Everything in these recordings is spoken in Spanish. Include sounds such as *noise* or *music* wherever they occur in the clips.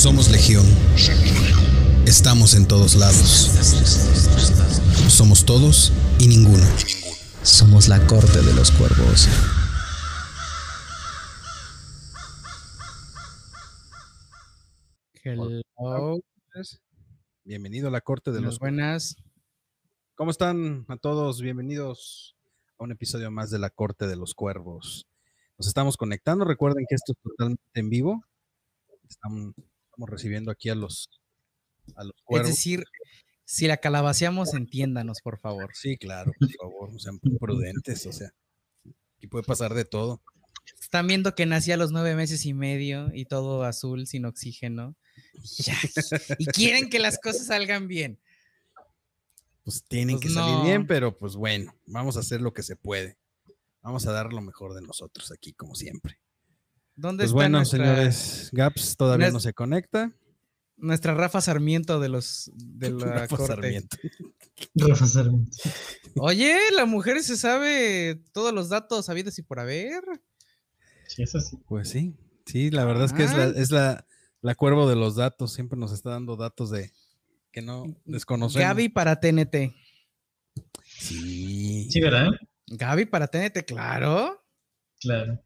Somos Legión. Estamos en todos lados. Somos todos y ninguno. Somos la corte de los cuervos. Hello. Bienvenido a la corte de Buenas, los buenas. ¿Cómo están a todos? Bienvenidos a un episodio más de la corte de los cuervos. Nos estamos conectando. Recuerden que esto es totalmente en vivo. Estamos, estamos recibiendo aquí a los, a los Es decir, si la calabaceamos, entiéndanos, por favor. sí, claro, por favor, sean prudentes. O sea, aquí puede pasar de todo. Están viendo que nací a los nueve meses y medio y todo azul, sin oxígeno. Ya, Y quieren que las cosas salgan bien. Pues tienen Pues que salir bien, pero pues bueno, vamos a hacer lo que se puede. Vamos a dar lo mejor de nosotros aquí, como siempre. ¿Dónde Pues está bueno, nuestra, señores, Gaps todavía no se conecta. nuestra Rafa Sarmiento de los de *laughs* la Rafa corte? Sarmiento. Rafa Sarmiento. Oye, la mujer se sabe todos los datos habidos y por haber. Sí, eso sí. Pues sí, sí, la verdad es que es, la, Ah. es la, la cuervo de los datos, siempre nos está dando datos de que no desconocemos. Gaby para TNT. Sí. Sí, ¿verdad? Gaby para TNT, claro. Claro.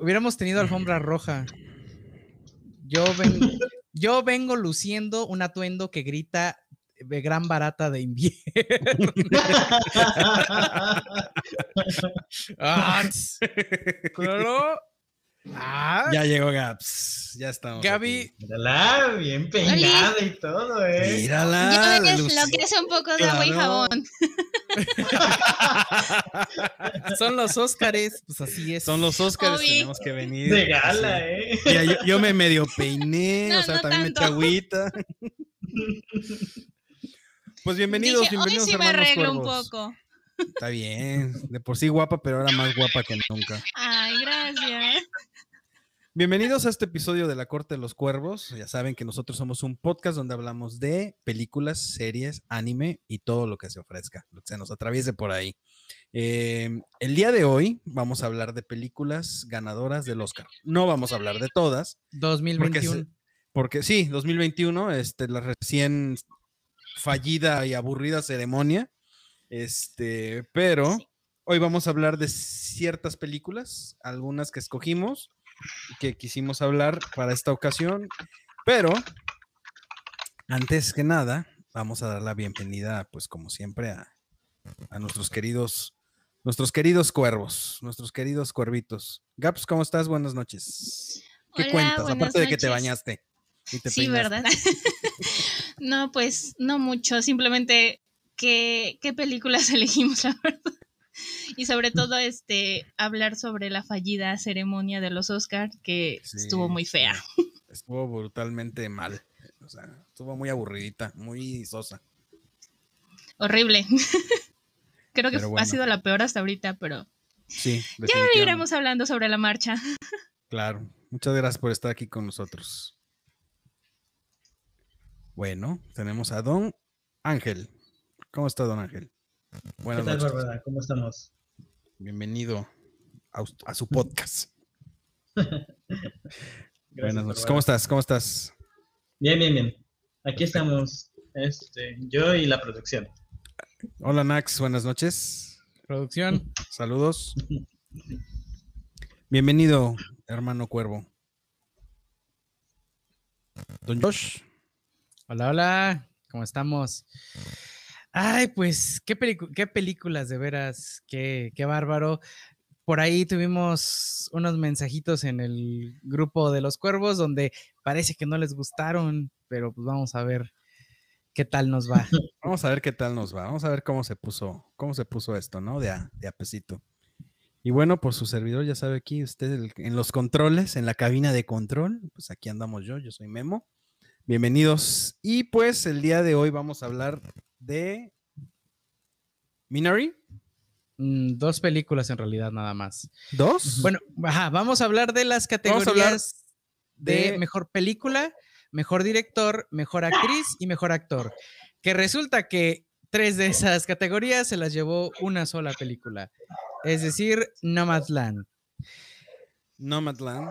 Hubiéramos tenido alfombra roja. Yo vengo, *laughs* yo vengo luciendo un atuendo que grita de gran barata de invierno. *laughs* *laughs* Ah, claro. Ah, Ya llegó Gaps, ya estamos. Gaby, aquí. Mírala, bien peinada y todo, ¿eh? Mírala. Yo la le luz- lo que es un poco de agua y jabón. *laughs* son los Óscares, pues así es. Son los Óscares, tenemos que venir. De gala, ¿eh? Mira, yo, yo me medio peiné, No, o sea, no también me eché tanto. agüita. Pues bienvenidos, Dije, hoy bienvenidos sí me arreglo un poco. Está bien, de por sí guapa, pero ahora más guapa que nunca. Ay, gracias. Bienvenidos a este episodio de La Corte de los Cuervos. Ya saben que nosotros somos un podcast donde hablamos de películas, series, anime y todo lo que se ofrezca, lo que se nos atraviese por ahí. Eh, el día de hoy vamos a hablar de películas ganadoras del Oscar. No vamos a hablar de todas, 2021. porque sí, 2021, este, la recién fallida y aburrida ceremonia. Este, pero hoy vamos a hablar de ciertas películas, algunas que escogimos que quisimos hablar para esta ocasión. Pero antes que nada, vamos a dar la bienvenida, pues como siempre, a, a nuestros queridos, nuestros queridos cuervos, nuestros queridos cuervitos. Gaps, ¿cómo estás? Buenas noches. ¿Qué Hola, cuentas? Aparte de que te bañaste. y te Sí, peinaste. ¿verdad? *laughs* no, pues no mucho, simplemente qué, qué películas *laughs* elegimos, la verdad. *laughs* Y sobre todo, este, hablar sobre la fallida ceremonia de los Oscars, que estuvo muy fea. Estuvo brutalmente mal. O sea, estuvo muy aburridita, muy sosa. Horrible. *laughs* Creo que bueno. ha sido la peor hasta ahorita, pero Sí, ya iremos hablando sobre la marcha. Claro. Muchas gracias por estar aquí con nosotros. Bueno, tenemos a Don Ángel. ¿Cómo está, Don Ángel? ¿Qué Buenas tal, noches. Bárbara? ¿Cómo estamos? Bienvenido a, su podcast. *laughs* Gracias, Buenas noches. Bárbara. ¿Cómo estás? ¿Cómo estás? Bien, bien, bien. Aquí estamos, este, yo y la producción. Hola, Nax. Buenas noches. Producción. Saludos. *laughs* Bienvenido, hermano Cuervo. Don Josh. Hola, hola. ¿Cómo estamos? Ay, pues, qué, qué películas, de veras, qué, qué bárbaro. Por ahí tuvimos unos mensajitos en el grupo de los cuervos donde parece que no les gustaron, pero pues vamos a ver qué tal nos va. *laughs* Vamos a ver qué tal nos va. Vamos a ver cómo se puso, cómo se puso esto, ¿no? De a, de pesito. Y bueno, pues su servidor ya sabe aquí, usted en los controles, en la cabina de control, pues aquí andamos yo, yo soy Memo. Bienvenidos. Y pues el día de hoy vamos a hablar de Minari Mm, dos películas en realidad nada más. 2. Bueno, ajá, vamos a hablar de las categorías de, de- mejor película, mejor director, mejor actriz y mejor actor. Que resulta que tres de esas categorías se las llevó una sola película. Es decir, Nomadland. Nomadland.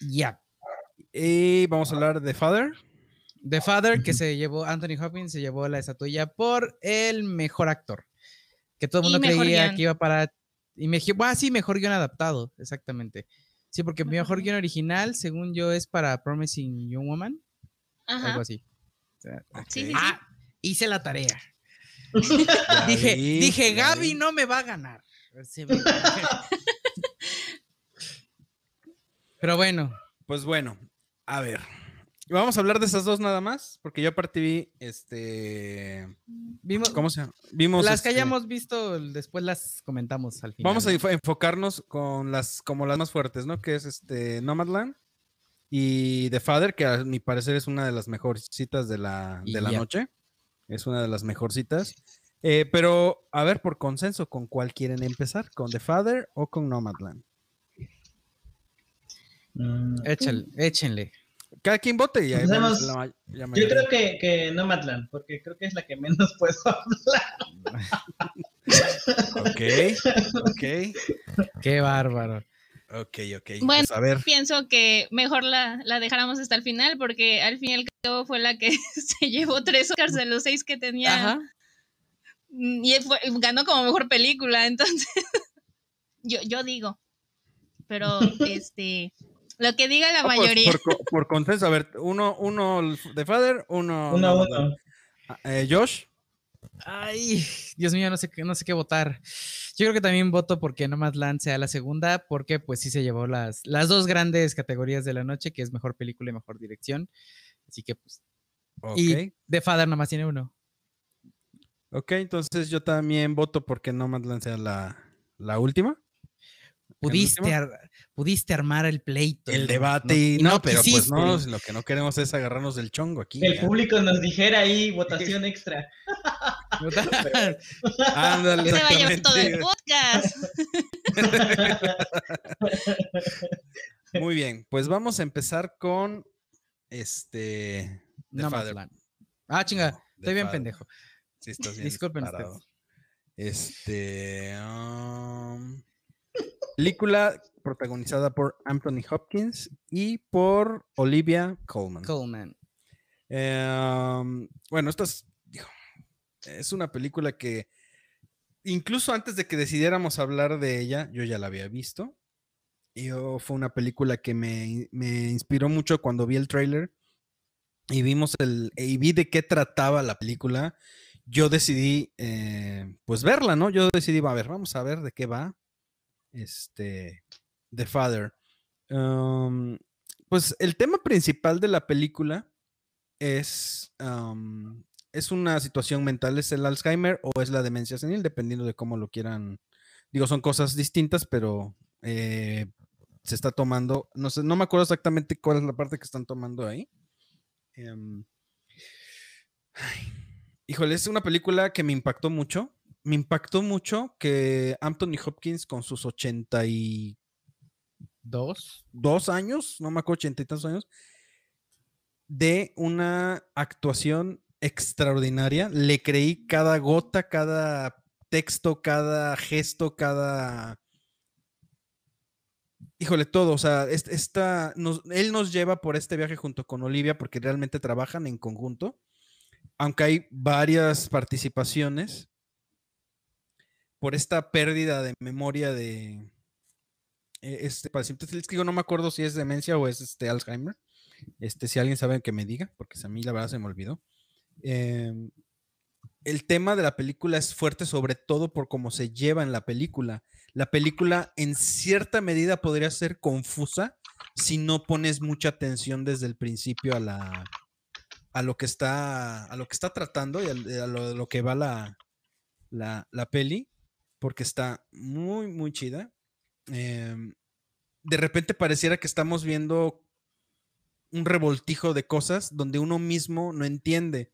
Ya. Y vamos a hablar de Father. The Father, que se llevó, Anthony Hopkins se llevó la estatuilla por el mejor actor. Que todo el mundo creía guion. que iba para. Y me, ah, sí, mejor guion adaptado, exactamente. Sí, porque mi mejor guion original, según yo, es para Promising Young Woman, Ajá. algo así. O sea, Sí, sí, sí. ah, hice la tarea. *laughs* Dije, vi, dije, Gaby no me va a ganar. *laughs* *laughs* Pero bueno, Pues bueno, a ver. Vamos a hablar de esas dos nada más, porque yo aparte vi, este, vimos, ¿cómo se llama? Vimos las que este, hayamos visto, después las comentamos al final. Vamos a ¿no? enfo- enfocarnos con las como las más fuertes, ¿no? Que es este Nomadland y The Father, que a mi parecer es una de las mejores citas de la, de la noche. Es una de las mejores citas. Eh, pero, a ver, por consenso, ¿con cuál quieren empezar? ¿Con The Father o con Nomadland? Mm, Échale, échenle. Cada quien vote y ahí Empezamos. vemos la ma- la Yo creo que, que Nomadland, porque creo que es la que menos puedo *laughs* hablar. *laughs* Ok, ok, Qué bárbaro. ok, ok. Bueno, Pues, a ver, Pienso que mejor la, la dejáramos hasta el final porque al fin y al cabo fue la que *laughs* se llevó tres Oscars de los seis que tenía. Ajá. Mm, Y fue- ganó como mejor película, entonces yo, yo digo. Pero este lo que diga la no, pues, mayoría. por, por consenso, a ver, uno, uno The Father, uno, Uno uno. Ah, eh, Josh. Ay, Dios mío, no sé qué, no sé qué votar. Yo creo que también voto porque Nomadland sea la segunda, porque pues sí se llevó las, las dos grandes categorías de la noche, que es mejor película y mejor dirección. Así que pues, Ok. y The Father nomás tiene uno. Ok, entonces yo también voto porque Nomadland sea la, la última. Pudiste, ar- pudiste armar el pleito. El y no- debate no- no, pero pues no, lo que no queremos es agarrarnos del chongo aquí. El ya. público nos dijera ahí *laughs* votación extra. *laughs* Ándale, Se va a llevar todo el podcast. *laughs* Muy bien, pues vamos a empezar con este The Father. Nomadland. Ah, chinga, No, The estoy bien Father. pendejo. Sí, estás bien Disculpen ustedes. Este um, película protagonizada por Anthony Hopkins y por Olivia Colman. Coleman. Eh, um, bueno, esta es, digo, es una película que incluso antes de que decidiéramos hablar de ella, yo ya la había visto. Yo, fue una película que me, me inspiró mucho cuando vi el tráiler y vimos el y vi de qué trataba la película. Yo decidí eh, pues verla, ¿no? Yo decidí, a ver, vamos a ver de qué va. Este The Father. Um, pues el tema principal de la película es, es una situación mental, es el Alzheimer o es la demencia senil, dependiendo de cómo lo quieran. Digo, son cosas distintas, pero eh, se está tomando, no sé, no me acuerdo exactamente cuál es la parte que están tomando ahí. Ay, híjole, es una película que me impactó mucho. Me impactó mucho que Anthony Hopkins con sus 82 Dos. años, no me acuerdo, 80 y tantos años, de una actuación extraordinaria. Le creí cada gota, cada texto, cada gesto, cada... Híjole, todo, o sea, es- esta, nos- él nos lleva por este viaje junto con Olivia porque realmente trabajan en conjunto, aunque hay varias participaciones por esta pérdida de memoria de eh, este que digo, no me acuerdo si es demencia o es este Alzheimer. Este, si alguien sabe que me diga, porque a mí la verdad se me olvidó. Em, el tema de la película es fuerte, sobre todo por cómo se lleva en la película. La película, en cierta medida, podría ser confusa si no pones mucha atención desde el principio a la a lo que está a lo que está tratando y a lo, lo que va la, la, la peli, porque está muy, muy chida. Em, de repente pareciera que estamos viendo un revoltijo de cosas donde uno mismo no entiende.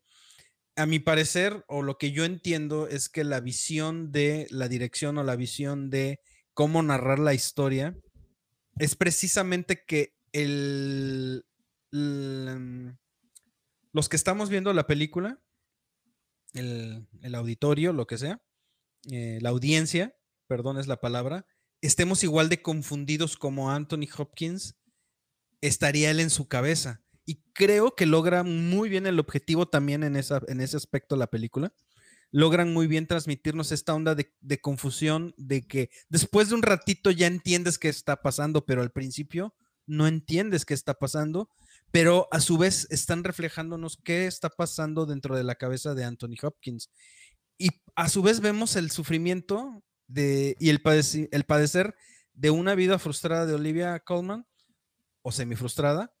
A mi parecer, o lo que yo entiendo, es que la visión de la dirección o la visión de cómo narrar la historia es precisamente que el, los que estamos viendo la película, el, el auditorio, lo que sea, eh, la audiencia, perdón es la palabra, estemos igual de confundidos como Anthony Hopkins estaría él en su cabeza. Y creo que logra muy bien el objetivo también en, esa, en ese aspecto la película. Logran muy bien transmitirnos esta onda de, de confusión, de que después de un ratito ya entiendes qué está pasando, pero al principio no entiendes qué está pasando, pero a su vez están reflejándonos qué está pasando dentro de la cabeza de Anthony Hopkins. A su vez vemos el sufrimiento de, y el, padeci- el padecer de una vida frustrada de Olivia Colman, o semifrustrada,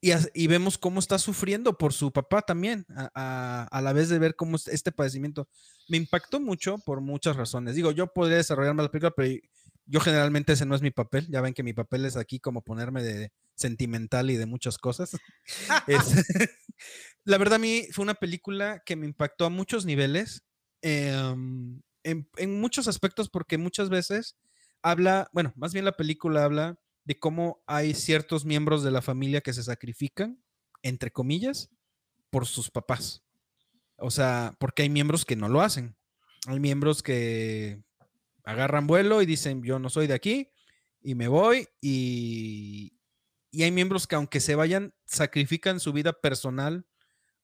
y, y vemos cómo está sufriendo por su papá también, a, a- a la vez de ver cómo es este padecimiento. Me impactó mucho por muchas razones. Digo, yo podría desarrollarme la película, pero yo generalmente ese no es mi papel. Ya ven que mi papel es aquí como ponerme de sentimental y de muchas cosas. *laughs* Es- *laughs* la verdad, a mí fue una película que me impactó a muchos niveles, em, en, en muchos aspectos, porque muchas veces habla, bueno, más bien la película habla de cómo hay ciertos miembros de la familia que se sacrifican, entre comillas, por sus papás. O sea, porque hay miembros que no lo hacen. Hay miembros que agarran vuelo y dicen, yo no soy de aquí y me voy. Y, y hay miembros que aunque se vayan, sacrifican su vida personal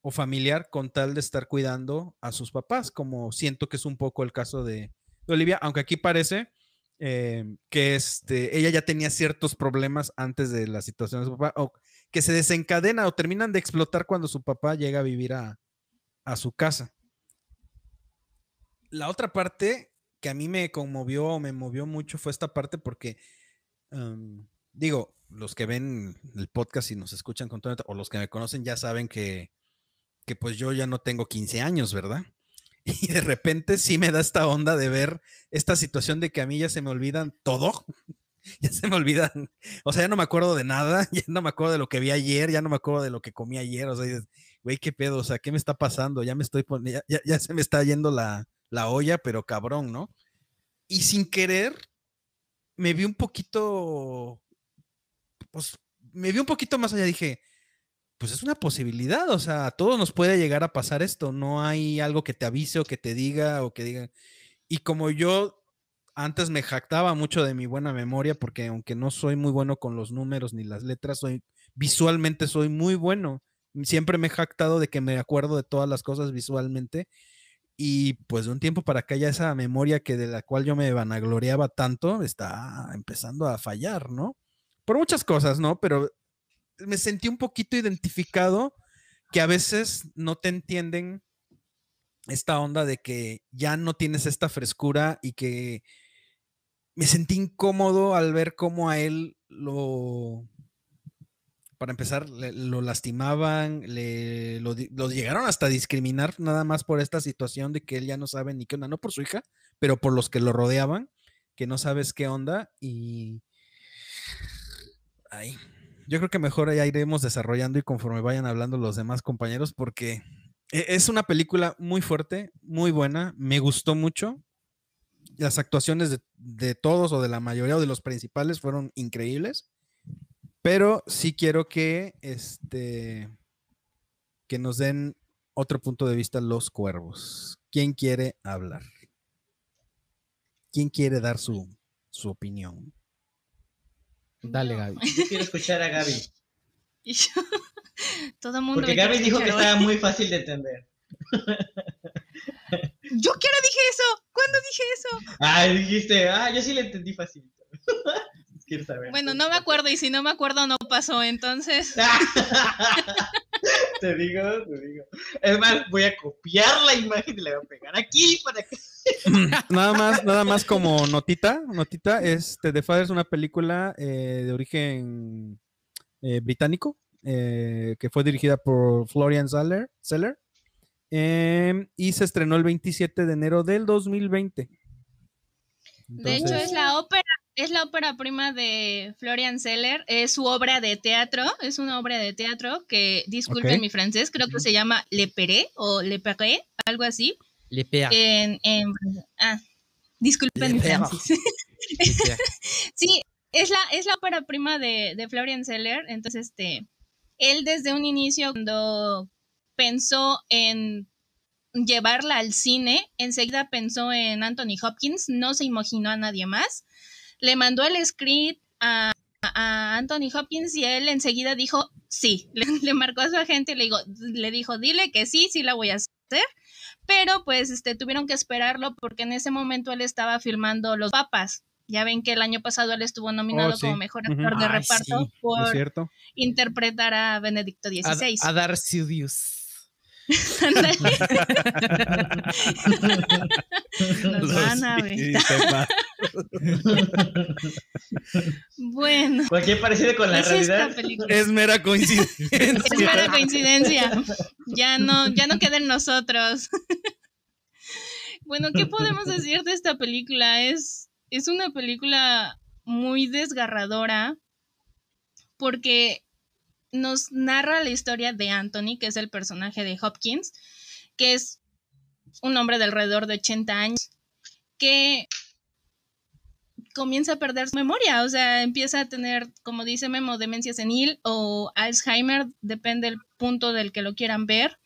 o familiar con tal de estar cuidando a sus papás, como siento que es un poco el caso de, Olivia, aunque aquí parece eh, que este, ella ya tenía ciertos problemas antes de la situación de su papá, o que se desencadena o terminan de explotar cuando su papá llega a vivir a, a su casa. La otra parte que a mí me conmovió o me movió mucho fue esta parte porque, um, digo, los que ven el podcast y nos escuchan con todo, o los que me conocen ya saben que, que pues yo ya no tengo 15 años, ¿verdad? *laughs* Y de repente sí me da esta onda de ver esta situación de que a mí ya se me olvidan todo. *laughs* Ya se me olvidan. O sea, ya no me acuerdo de nada. *laughs* Ya no me acuerdo de lo que vi ayer. Ya no me acuerdo de lo que comí ayer. O sea, güey, qué pedo. O sea, ¿qué me está pasando? Ya me estoy poniendo. Ya, ya se me está yendo la, la olla, pero cabrón, ¿no? Y sin querer, me vi un poquito. Pues me vi un poquito más allá. Dije, pues es una posibilidad, o sea, a todos nos puede llegar a pasar esto, no hay algo que te avise o que te diga o que diga. Y como yo antes me jactaba mucho de mi buena memoria, porque aunque no soy muy bueno con los números ni las letras, soy visualmente soy muy bueno. Siempre me he jactado de que me acuerdo de todas las cosas visualmente. Y pues de un tiempo para acá ya esa memoria que de la cual yo me vanagloriaba tanto está empezando a fallar, ¿no? Por muchas cosas, ¿no? Pero me sentí un poquito identificado que a veces no te entienden esta onda de que ya no tienes esta frescura y que me sentí incómodo al ver cómo a él lo, para empezar, lo lastimaban, le, lo, llegaron hasta discriminar nada más por esta situación de que él ya no sabe ni qué onda, no por su hija, pero por los que lo rodeaban, que no sabes qué onda y... Ay, yo creo que mejor ya iremos desarrollando y conforme vayan hablando los demás compañeros, porque e, es una película muy fuerte, muy buena, me gustó mucho. Las actuaciones de, de, todos o de la mayoría o de los principales fueron increíbles, pero sí quiero que, este, que nos den otro punto de vista los cuervos. ¿Quién quiere hablar? ¿Quién quiere dar su, su opinión? Dale, Gaby. Yo quiero escuchar a Gaby. *laughs* Y yo, todo mundo. Porque Gaby dijo que estaba muy fácil de entender. *laughs* Yo quiero dije eso. ¿Cuándo dije eso? Ah, dijiste, ah, yo sí le entendí fácil. Quiero saber. Bueno, no me acuerdo y si no me acuerdo no pasó, entonces. *laughs* te digo, te digo. Es más, voy a copiar la imagen y la voy a pegar aquí para que. *laughs* nada más, nada más como notita, notita, este The Father es una película eh, de origen eh, británico eh, que fue dirigida por Florian Zeller, Zeller em, y se estrenó el 27 de enero del 2020. Entonces, de hecho, es la ópera, es la ópera prima de Florian Zeller, es su obra de teatro, es una obra de teatro que, disculpen okay. mi francés, creo que se llama Le Peré o Le Peré, algo así. Le Peré. En, en, ah, disculpen mi francés. *laughs* sí, es la, es la ópera prima de, de Florian Zeller, entonces, este, él desde un inicio, cuando pensó en llevarla al cine, enseguida pensó en Anthony Hopkins, no se imaginó a nadie más. Le mandó el script a, a, Anthony Hopkins y él enseguida dijo sí. *laughs* Le, marcó a su agente y le, digo, le dijo, dile que sí, sí la voy a hacer. Pero pues este, tuvieron que esperarlo porque en ese momento él estaba filmando Los Papas. Ya ven que el año pasado él estuvo nominado Oh, sí. como mejor actor de Ay, reparto sí, ¿No es por cierto? interpretar a Benedicto A, XVI. a. Ándale. *laughs* Nos van a ver. Sí, sepa. Bueno, Cualquier parecido con la es realidad. Es mera Es coincidencia. mera coincidencia. Ya no, ya no queda en nosotros. *laughs* Bueno, ¿qué podemos decir de esta película? Es, es una película muy desgarradora porque nos narra la historia de Anthony, que es el personaje de Hopkins, que es un hombre de alrededor de 80 años, que comienza a perder su memoria, o sea, empieza a tener, como dice Memo, demencia senil o Alzheimer, depende del punto del que lo quieran ver.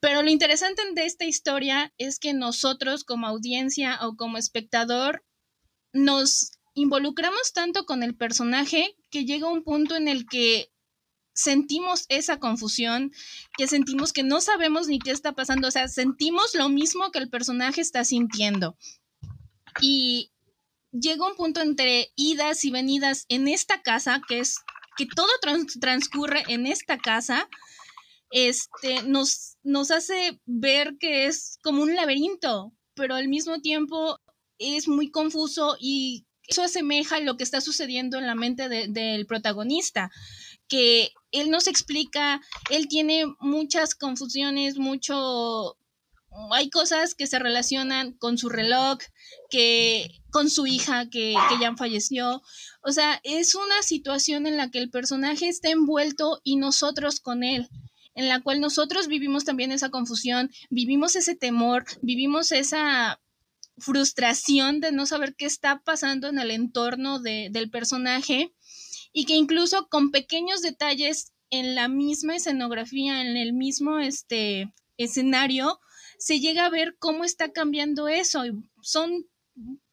Pero lo interesante de esta historia es que nosotros como audiencia o como espectador nos involucramos tanto con el personaje que llega un punto en el que sentimos esa confusión, que sentimos que no sabemos ni qué está pasando, o sea, sentimos lo mismo que el personaje está sintiendo. Y llega un punto entre idas y venidas en esta casa, que es que todo trans- transcurre en esta casa, este, nos, nos hace ver que es como un laberinto, pero al mismo tiempo es muy confuso y eso asemeja lo que está sucediendo en la mente de- del protagonista, que él nos explica, él tiene muchas confusiones, mucho... Hay cosas que se relacionan con su reloj, que con su hija que, que ya falleció. O sea, es una situación en la que el personaje está envuelto y nosotros con él en la cual nosotros vivimos también esa confusión, vivimos ese temor, vivimos esa frustración de no saber qué está pasando en el entorno de- del personaje y que incluso con pequeños detalles en la misma escenografía, en el mismo este, escenario, se llega a ver cómo está cambiando eso. Son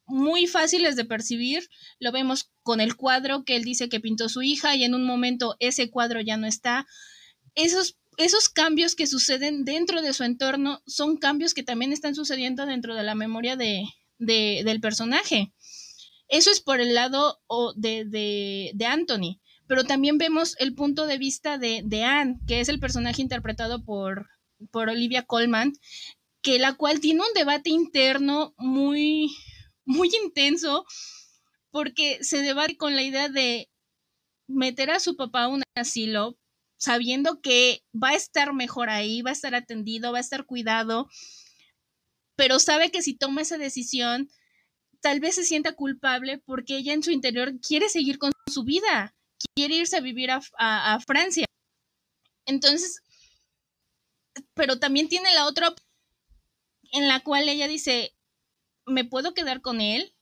muy fáciles de percibir. Lo vemos con el cuadro que él dice que pintó su hija y en un momento ese cuadro ya no está. Esos, esos cambios que suceden dentro de su entorno son cambios que también están sucediendo dentro de la memoria de- del personaje. Eso es por el lado de, de Anthony, pero también vemos el punto de vista de, de Anne, que es el personaje interpretado por, por Olivia Colman, que la cual tiene un debate interno muy, muy intenso, porque se debate con la idea de meter a su papá a un asilo, sabiendo que va a estar mejor ahí, va a estar atendido, va a estar cuidado, pero sabe que si toma esa decisión, tal vez se sienta culpable porque ella en su interior quiere seguir con su vida, quiere irse a vivir a, Francia. Entonces, pero también tiene la otra en la cual ella dice, me puedo quedar con él,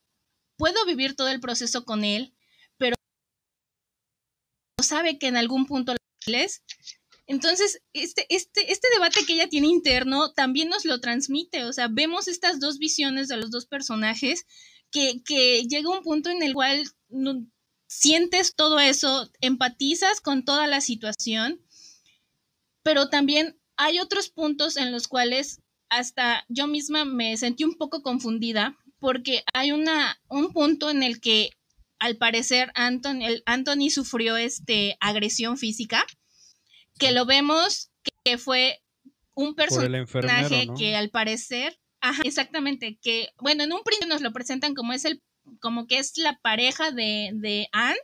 puedo vivir todo el proceso con él, pero sabe que en algún punto. Entonces, este, este, este debate que ella tiene interno también nos lo transmite, o sea, vemos estas dos visiones de los dos personajes que, que llega un punto en el cual sientes todo eso, empatizas con toda la situación, pero también hay otros puntos en los cuales hasta yo misma me sentí un poco confundida porque hay una, un punto en el que al parecer Anthony, el, Anthony sufrió este, agresión física, que lo vemos que fue un personaje que al parecer, ajá, exactamente, que bueno, en un principio nos lo presentan como es el, como que es la pareja de, de Anne,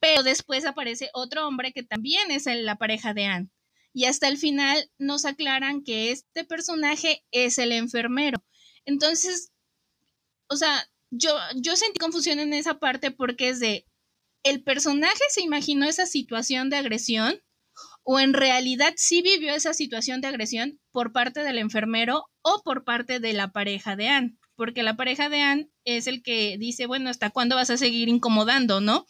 pero después aparece otro hombre que también es el- la pareja de Anne. Y hasta el final nos aclaran que este personaje es el enfermero. Entonces, o sea, yo, yo sentí confusión en esa parte porque es de, ¿el personaje se imaginó esa situación de agresión? ¿O en realidad sí vivió esa situación de agresión por parte del enfermero o por parte de la pareja de Anne? Porque la pareja de Anne es el que dice, bueno, ¿hasta cuándo vas a seguir incomodando, no?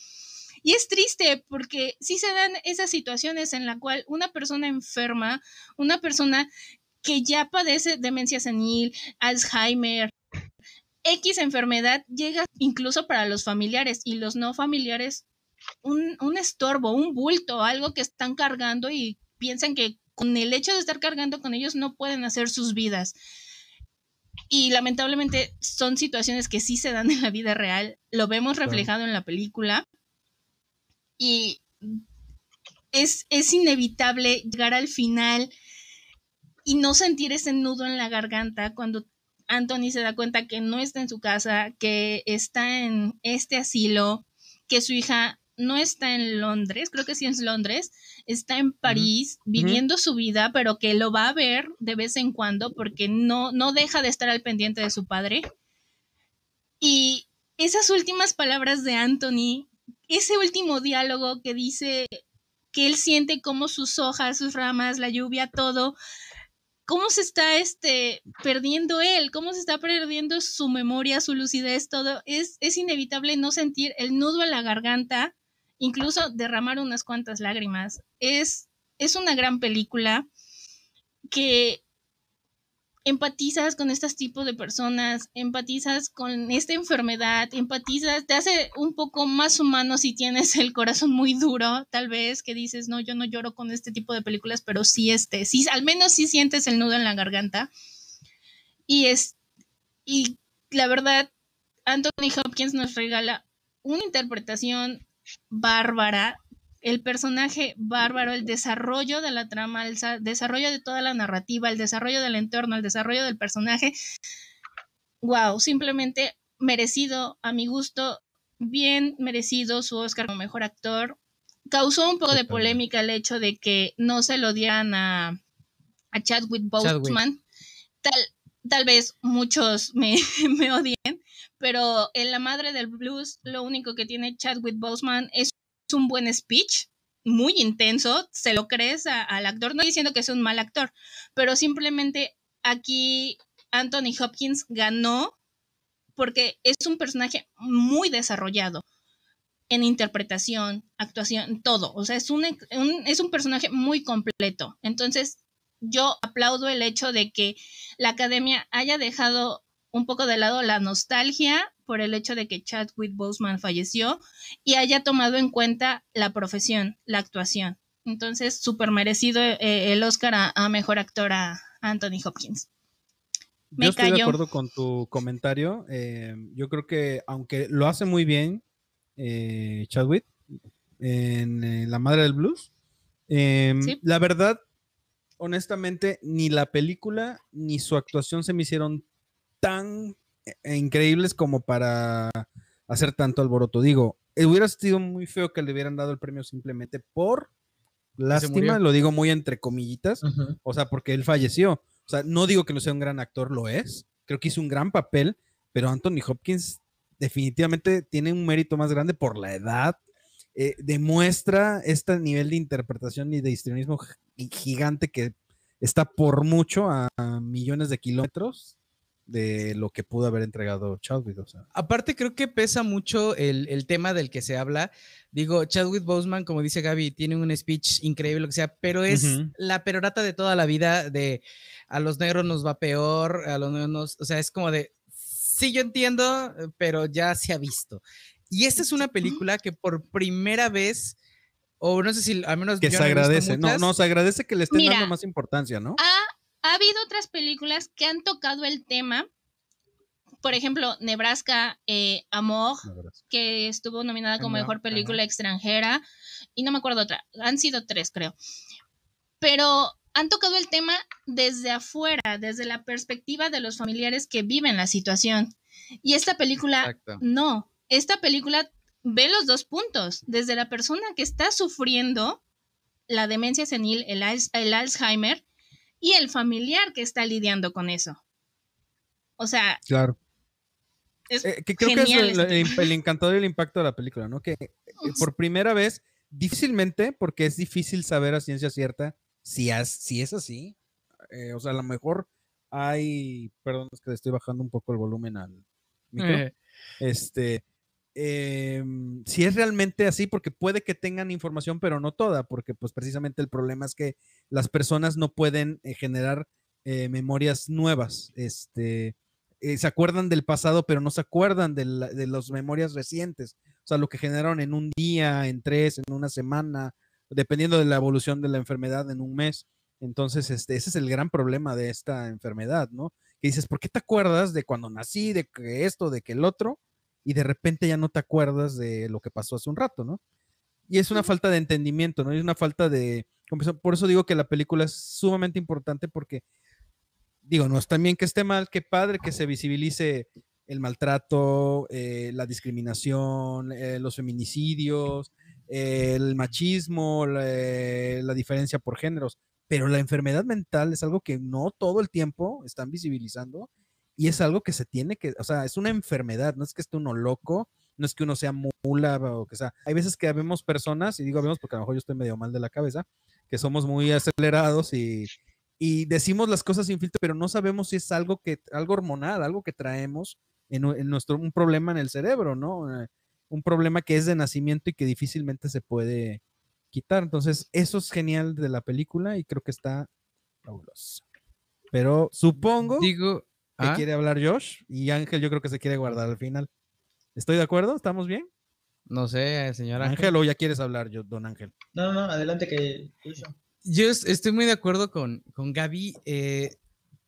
Y es triste porque sí se dan esas situaciones en la cual una persona enferma, una persona que ya padece demencia senil, Alzheimer, X enfermedad llega incluso para los familiares y los no familiares un, un estorbo, un bulto, algo que están cargando y piensan que con el hecho de estar cargando con ellos no pueden hacer sus vidas. Y lamentablemente son situaciones que sí se dan en la vida real, lo vemos reflejado en la película y es, es inevitable llegar al final y no sentir ese nudo en la garganta cuando Anthony se da cuenta que no está en su casa, que está en este asilo, que su hija no está en Londres, creo que sí es Londres, está en París viviendo su vida, pero que lo va a ver de vez en cuando porque no, no deja de estar al pendiente de su padre. Y esas últimas palabras de Anthony, ese último diálogo que dice que él siente como sus hojas, sus ramas, la lluvia, todo, cómo se está este, perdiendo él, cómo se está perdiendo su memoria, su lucidez, todo, es, es inevitable no sentir el nudo en la garganta incluso derramar unas cuantas lágrimas. Es, es una gran película que empatizas con estos tipos de personas, empatizas con esta enfermedad, empatizas, te hace un poco más humano si tienes el corazón muy duro, tal vez, que dices, no, yo no lloro con este tipo de películas, pero sí, este, sí, al menos sí sientes el nudo en la garganta. Y es, y la verdad, Anthony Hopkins nos regala una interpretación bárbara, el personaje bárbaro, el desarrollo de la trama, el desarrollo de toda la narrativa, el desarrollo del entorno, el desarrollo del personaje. Wow, simplemente merecido a mi gusto, bien merecido su Oscar como mejor actor. Causó un poco de polémica el hecho de que no se lo dieran a, a Chadwick Boseman. Tal, tal vez muchos me, *laughs* me odien, pero en La Madre del Blues lo único que tiene Chadwick Boseman es un buen speech, muy intenso, se lo crees al actor, no diciendo que es un mal actor, pero simplemente aquí Anthony Hopkins ganó porque es un personaje muy desarrollado en interpretación, actuación, todo. O sea, es un, es un personaje muy completo. Entonces, yo aplaudo el hecho de que la academia haya dejado un poco de lado la nostalgia por el hecho de que Chadwick Boseman falleció y haya tomado en cuenta la profesión, la actuación. Entonces, súper merecido eh, el Oscar a, mejor actor a Anthony Hopkins. Me yo estoy de acuerdo con tu comentario. Eh, yo creo que aunque lo hace muy bien eh, Chadwick en La Madre del Blues, la verdad, honestamente, ni la película ni su actuación se me hicieron tan eh, increíbles como para hacer tanto alboroto. Digo, hubiera sido muy feo que le hubieran dado el premio simplemente por lástima, lo digo muy entre comillitas, o sea, porque él falleció. O sea, no digo que no sea un gran actor, lo es. Creo que hizo un gran papel, pero Anthony Hopkins definitivamente tiene un mérito más grande por la edad. Eh, demuestra este nivel de interpretación y de histrionismo gigante que está por mucho a millones de kilómetros de lo que pudo haber entregado Chadwick. Aparte, creo que pesa mucho el, tema del que se habla. Digo, Chadwick Boseman, como dice Gaby, tiene un speech increíble, lo que sea, pero es la perorata de toda la vida de a los negros nos va peor, a los negros, o sea, es como de, sí, yo entiendo, pero ya se ha visto. Y esta es una película que por primera vez o no sé si al menos que se agradece, no, no, se agradece que le estén dando más importancia, ¿no? ha habido otras películas que han tocado el tema. Por ejemplo, Nebraska eh, Amor, que estuvo nominada como mejor película extranjera. Y no me acuerdo otra. Han sido tres, creo. Pero han tocado el tema desde afuera, desde la perspectiva de los familiares que viven la situación. Y esta película, no. Esta película ve los dos puntos. Desde la persona que está sufriendo la demencia senil, el, el Alzheimer, y el familiar que está lidiando con eso. O sea. Claro. Eh, que creo que es el, encantador y el impacto de la película, ¿no? Que eh, por primera vez, difícilmente, porque es difícil saber a ciencia cierta si, si es así. Eh, o sea, a lo mejor hay. Perdón, es que le estoy bajando un poco el volumen al micro. Este Em, si es realmente así, porque puede que tengan información, pero no toda, porque pues precisamente el problema es que las personas no pueden eh, generar eh, memorias nuevas. Este, eh, se acuerdan del pasado, pero no se acuerdan de, de las memorias recientes. O sea, lo que generaron en un día, en tres, en una semana, dependiendo de la evolución de la enfermedad en un mes. Entonces, este, ese es el gran problema de esta enfermedad, ¿no? Que dices, ¿por qué te acuerdas de cuando nací, de que esto, de que el otro? Y de repente ya no te acuerdas de lo que pasó hace un rato, ¿no? Y es una falta de entendimiento, ¿no? Es una falta de... Por eso digo que la película es sumamente importante porque, digo, no está bien que esté mal, qué padre que se visibilice el maltrato, eh, la discriminación, eh, los feminicidios, eh, el machismo, la, eh, la diferencia por géneros, pero la enfermedad mental es algo que no todo el tiempo están visibilizando y es algo que se tiene que, o sea, es una enfermedad, no es que esté uno loco, no es que uno sea mula o que sea, hay veces que vemos personas, y digo vemos porque a lo mejor yo estoy medio mal de la cabeza, que somos muy acelerados y, y decimos las cosas sin filtro, pero no sabemos si es algo que, algo hormonal, algo que traemos en, nu- en nuestro, un problema en el cerebro, ¿no? Eh, Un problema que es de nacimiento y que difícilmente se puede quitar. Entonces, eso es genial de la película y creo que está fabuloso. Pero supongo Digo, que ¿ah? quiere hablar Josh y Ángel yo creo que se quiere guardar al final. ¿Estoy de acuerdo? ¿Estamos bien? no sé, señora. Ángel, o ya quieres hablar, yo, don Ángel. No, no, adelante que. Yo es- estoy muy de acuerdo con, con Gaby. eh,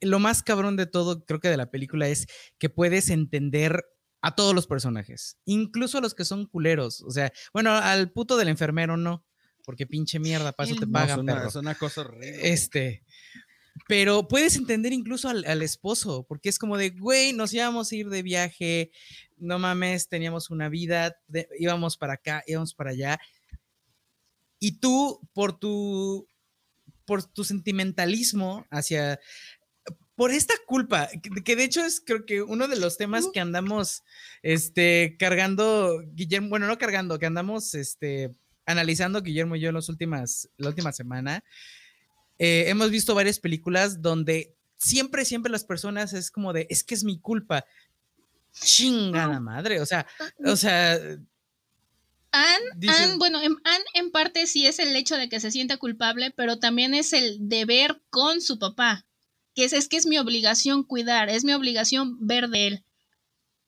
lo más cabrón de todo, creo que de la película, es que puedes entender a todos los personajes, incluso a los que son culeros. O sea, bueno, al puto del enfermero no, porque pinche mierda, El- te No, No, es, pagan, una, perro. es una cosa horrible. Este. Pero puedes entender incluso al, al esposo, porque es como de, güey, nos íbamos a ir de viaje, no mames, teníamos una vida, de- íbamos para acá, íbamos para allá. Y tú, por tu, por tu sentimentalismo hacia, por esta culpa, que, que de hecho es creo que uno de los temas que andamos, este, cargando, Guillermo, bueno, no cargando, que andamos, este, analizando Guillermo y yo en las últimas, la última semana, eh, hemos visto varias películas donde siempre, siempre las personas es como de, es que es mi culpa. Chingada madre, o sea, o sea, Anne, bueno, en, Anne en parte sí es el hecho de que se sienta culpable, pero también es el deber con su papá, que es, es que es mi obligación cuidar, es mi obligación ver de él.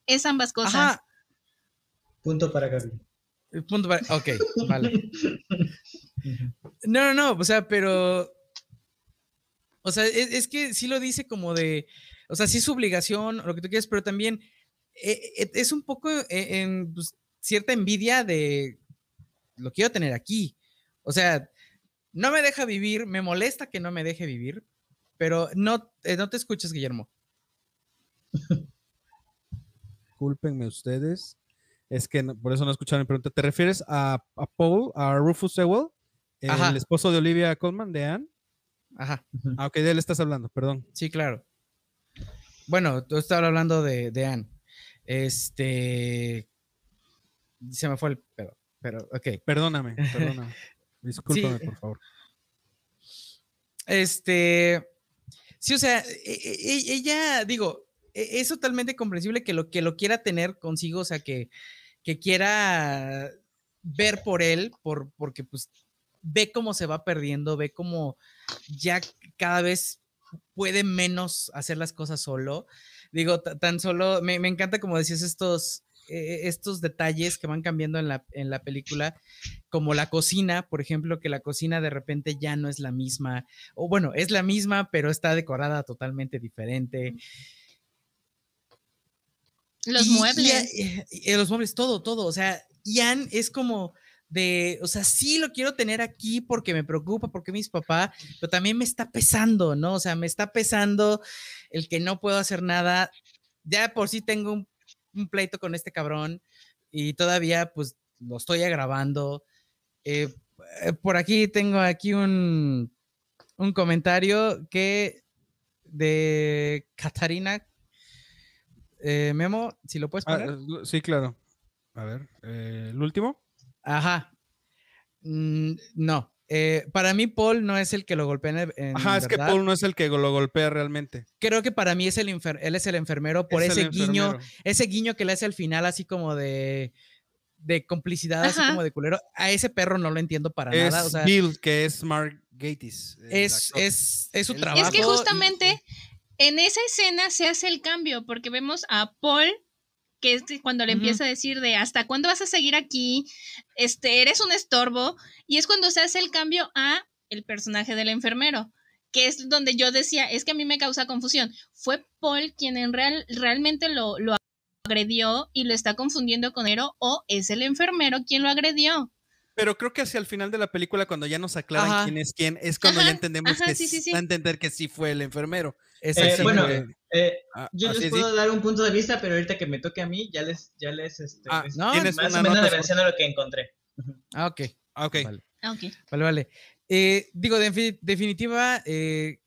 Es ambas cosas. ajá, Punto para Gaby. el punto para- ok, vale. *laughs* No, no, no, o sea, pero, o sea, es, es que sí lo dice como de, o sea, sí es su obligación, lo que tú quieras, pero también eh, eh, es un poco eh, en pues, cierta envidia de lo quiero tener aquí. O sea, no me deja vivir, me molesta que no me deje vivir, pero no, eh, no te escuches, Guillermo. Discúlpenme ustedes. Es que no- por eso no escucharon mi pregunta. ¿Te refieres a, a Paul, a Rufus Sewell, el Ajá. esposo de Olivia Colman, de Anne? Ajá. Ah, ok, de él estás hablando, perdón. Sí, claro. Bueno, tú estabas hablando de, de Anne. Este. Se me fue el pedo, pero ok. Perdóname, *laughs* perdóname. Discúlpame, Sí. por favor. Este. Sí, o sea, e- e- e- ella, digo, es totalmente comprensible que lo, que lo quiera tener consigo, o sea, que, que quiera ver por él, por, porque pues ve cómo se va perdiendo, ve cómo ya cada vez puede menos hacer las cosas solo. Digo, ta- tan solo, me, me encanta como decías estos, eh, estos detalles que van cambiando en la, en la película, como la cocina, por ejemplo, que la cocina de repente ya no es la misma, o bueno, es la misma, pero está decorada totalmente diferente. Los Y- y- muebles. y- y los muebles, todo, todo. O sea, Ian es como de, o sea, sí lo quiero tener aquí porque me preocupa, porque mis papás, pero también me está pesando, ¿no? O sea, me está pesando el que no puedo hacer nada. Ya por sí tengo un, un pleito con este cabrón y todavía pues lo estoy agravando. Eh, eh, por aquí tengo aquí un, un comentario que de Catarina eh, Memo, si lo puedes Ah, poner. sí, claro. A ver, eh, ¿el último? Ajá. Mm, no. eh, para mí, Paul no es el que lo golpea en, en Ajá, es que. Paul no es el que lo golpea realmente. Creo que para mí es el enfer- él es el enfermero por Es ese guiño, enfermero. ese guiño que le hace al final, así como de, de complicidad, así como de culero. A ese perro no lo entiendo para Es nada. O sea, Bill, que es Mark Gatiss. es, es, es su trabajo. Es que y- justamente en esa escena se hace el cambio porque vemos a Paul que es cuando le empieza a decir de hasta cuándo vas a seguir aquí, este, eres un estorbo, y es cuando se hace el cambio a el personaje del enfermero, que es donde yo decía, es que a mí me causa confusión. Fue Paul quien en real, realmente lo, lo agredió y lo está confundiendo con Ero, o es el enfermero quien lo agredió. Pero creo que hacia el final de la película, cuando ya nos aclaran Ajá. quién es quién, es cuando ya entendemos ajá, que sí, sí, sí. da a entender que sí fue el enfermero. Eh, bueno, eh, eh, Ah, yo les sí. puedo dar un punto de vista, pero ahorita que me toque a mí, ya les, ya les, este, Ah, les- no, tienes más una o menos menciono lo que encontré. Ah, ok. Ah, ok. Vale. Ah, ok. Vale, vale. Eh, digo, de defi- definitiva, eh,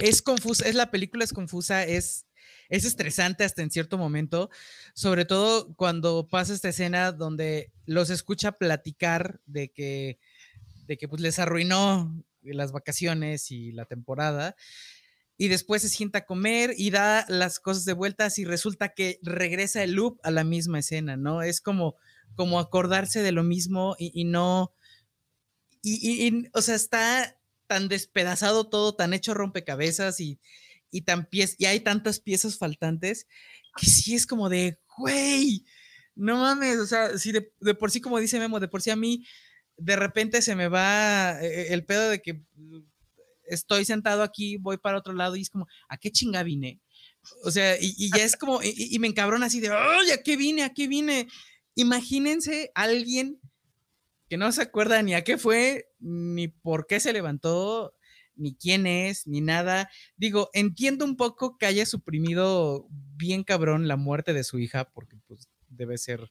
es confusa, es la película es confusa, es, es estresante hasta en cierto momento, sobre todo cuando pasa esta escena donde los escucha platicar de que, de que pues, les arruinó las vacaciones y la temporada. Y después se sienta a comer y da las cosas de vueltas y resulta que regresa el loop a la misma escena, ¿no? Es como, como acordarse de lo mismo y, no, y, o sea, está tan despedazado todo, tan hecho rompecabezas y, y, tan piez- y hay tantas piezas faltantes que sí es como de, güey, no mames, o sea, si de, de por sí, como dice Memo, de por sí a mí, de repente se me va eh, el pedo de que estoy sentado aquí, voy para otro lado y es como, ¿a qué chinga vine? O sea, y, ya es como, y, y me encabrona así de, ¡ay, a qué vine, a qué vine! Imagínense alguien que no se acuerda ni a qué fue, ni por qué se levantó, ni quién es, ni nada. Digo, entiendo un poco que haya suprimido bien cabrón la muerte de su hija, porque pues debe ser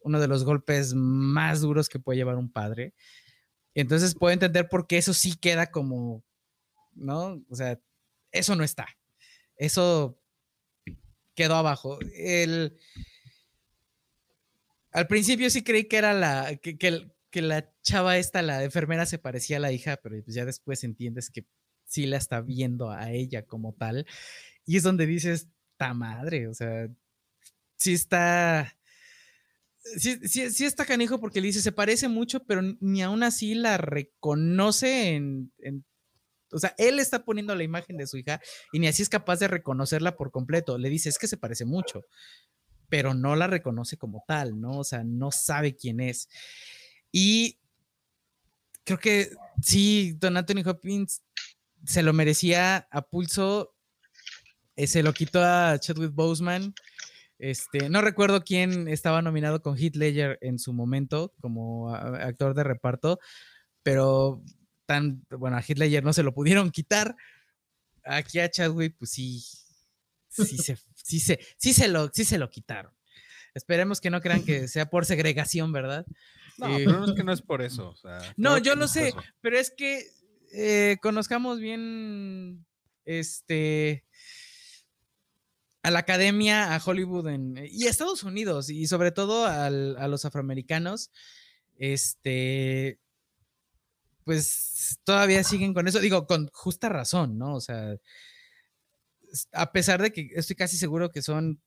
uno de los golpes más duros que puede llevar un padre. Entonces puedo entender por qué eso sí queda como, ¿no? O sea, eso no está. Eso quedó abajo. El, al principio sí creí que era la, que, que la chava esta, la enfermera, se parecía a la hija, pero pues ya después entiendes que sí la está viendo a ella como tal. Y es donde dices, ta madre, o sea, sí está. Sí, está canijo porque le dice, se parece mucho, pero ni aún así la reconoce en- O sea, él está poniendo la imagen de su hija y ni así es capaz de reconocerla por completo. Le dice, es que se parece mucho, pero no la reconoce como tal, ¿no? O sea, no sabe quién es. Y creo que sí, Don Anthony Hopkins se lo merecía a pulso. eh, se lo quitó a Chadwick Boseman. Este, no recuerdo quién estaba nominado con Heath Ledger en su momento como actor de reparto, pero tan, bueno, a Ledger no se lo pudieron quitar. Aquí a Chadwick, pues sí, sí se, sí se, sí se lo, sí se lo quitaron. Esperemos que no crean que *laughs* sea por segregación, ¿verdad? No, Eh, pero no es que no es por eso. o sea, No, yo lo sé, eso. pero es que eh, conozcamos bien este a la academia, a Hollywood en- y a Estados Unidos, y sobre todo al- a los afroamericanos, este, pues todavía siguen con eso, digo, con justa razón, ¿no? O sea, a pesar de que estoy casi seguro que son,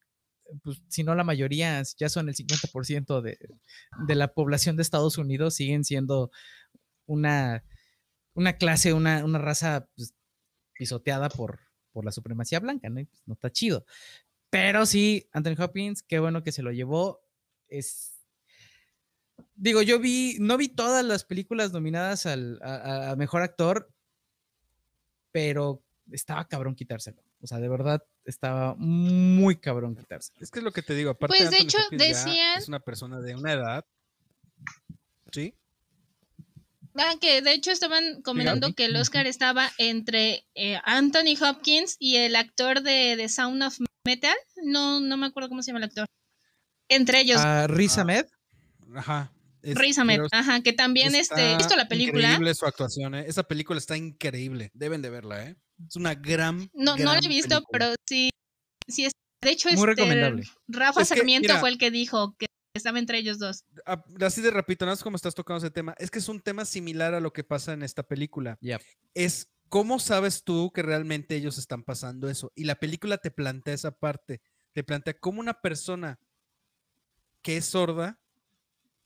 pues, si no la mayoría, ya son el 50% de, de la población de Estados Unidos, siguen siendo una, una clase, una, una raza pues, pisoteada por, por la supremacía blanca, ¿no? Pues, no está chido. Pero sí, Anthony Hopkins, qué bueno que se lo llevó. Es. Digo, yo vi, no vi todas las películas nominadas al, a, mejor actor, pero estaba cabrón quitárselo. O sea, de verdad, estaba muy cabrón quitárselo. Es que es lo que te digo. Aparte, Pues, de Anthony hecho, Hopkins ya decían- Es una persona de una edad. Sí. Ah, que de hecho estaban comentando que el Oscar estaba entre eh, Anthony Hopkins y el actor de, de Sound of Metal. No, no me acuerdo cómo se llama el actor. Entre ellos, A Riz Ah, Ahmed, Ajá. Es- Riz Ahmed. pero Ajá, que también este, está ¿has visto la película? Increíble su actuación, ¿eh? Esa película está increíble. Deben de verla, ¿eh? Es una gran. No, no la gran he visto, película. pero sí, sí es. De hecho, muy este, recomendable. Rafa Es que, Sarmiento mira, fue el que dijo que estaba entre ellos dos. Así de rapidito, nada más como estás tocando ese tema. Es que es un tema similar a lo que pasa en esta película. Yep. Es cómo sabes tú que realmente ellos están pasando eso. Y la película te plantea esa parte. Te plantea cómo una persona que es sorda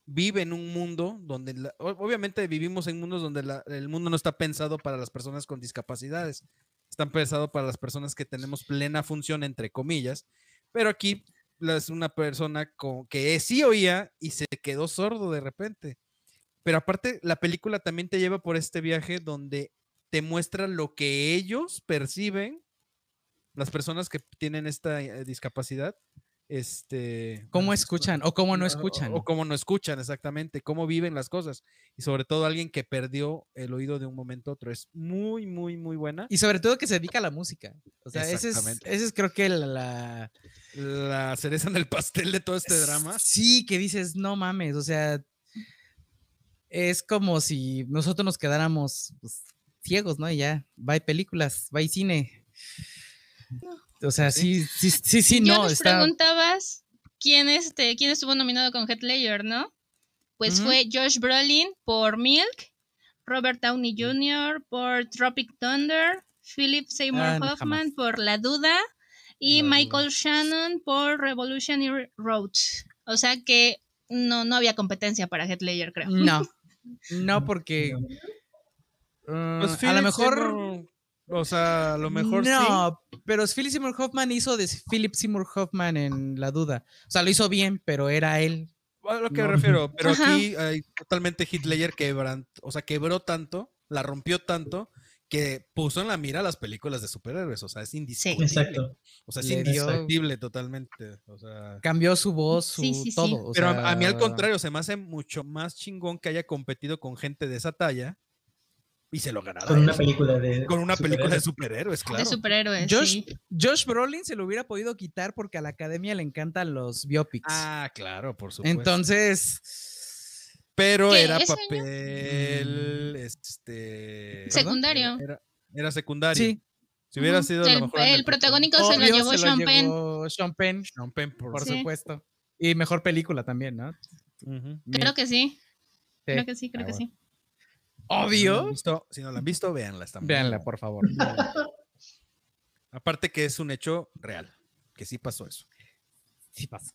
vive en un mundo donde, obviamente vivimos en mundos donde el mundo no está pensado para las personas con discapacidades. están pensados para las personas que tenemos plena función, entre comillas, pero aquí es una persona con, que sí oía y se quedó sordo de repente. Pero aparte, la película también te lleva por este viaje donde te muestra lo que ellos perciben, las personas que tienen esta eh, discapacidad, este cómo escuchan o cómo no escuchan o, cómo no escuchan exactamente cómo viven las cosas y sobre todo alguien que perdió el oído de un momento a otro es muy muy muy buena. Y sobre todo que se dedica a la música o sea ese es, ese es creo que la, la, cereza en el pastel de todo este drama. Sí que dices no mames o sea es como si nosotros nos quedáramos pues, ciegos no y ya va películas va cine o sea, sí, sí, sí, sí, no. Yo les preguntabas quién, este, quién estuvo nominado con Ledger, ¿no? Pues fue Josh Brolin por Milk, Robert Downey Jr. por Tropic Thunder, Philip Seymour ah, Hoffman por La Duda y Michael Shannon por Revolutionary Road. O sea que no, no había competencia para Heath Ledger, creo. No, *laughs* no porque... Pues uh, a lo mejor... O sea, a lo mejor no, pero Philip Seymour Hoffman hizo de Philip Seymour Hoffman en La Duda. O sea, lo hizo bien, pero era él. A lo que me refiero, *laughs* pero aquí hay totalmente Hitler quebró, o sea, quebró tanto, la rompió tanto, que puso en la mira las películas de superhéroes, o sea, es indiscutible. exacto. O sea, es indiscutible totalmente. O sea, cambió su voz, su todo. pero a, mí al contrario, se me hace mucho más chingón que haya competido con gente de esa talla y se lo ganará. Con una película de Con una película de superhéroes, claro. De superhéroes. Josh, Josh Brolin se lo hubiera podido quitar porque a la academia le encantan los biopics. Ah, claro, por supuesto. Entonces. Pero era papel. Este. Secundario. Era, secundario. Sí. Si hubiera sido. El, el protagónico se lo llevó Sean Penn. Sean Penn. Sean Penn, por, supuesto. Y mejor película también, ¿no? Creo que sí. Creo que sí, creo que sí. Obvio. Si no, la han visto, véanla. véanla, por favor. *laughs* Aparte que es un hecho real, que sí pasó eso. Sí pasó.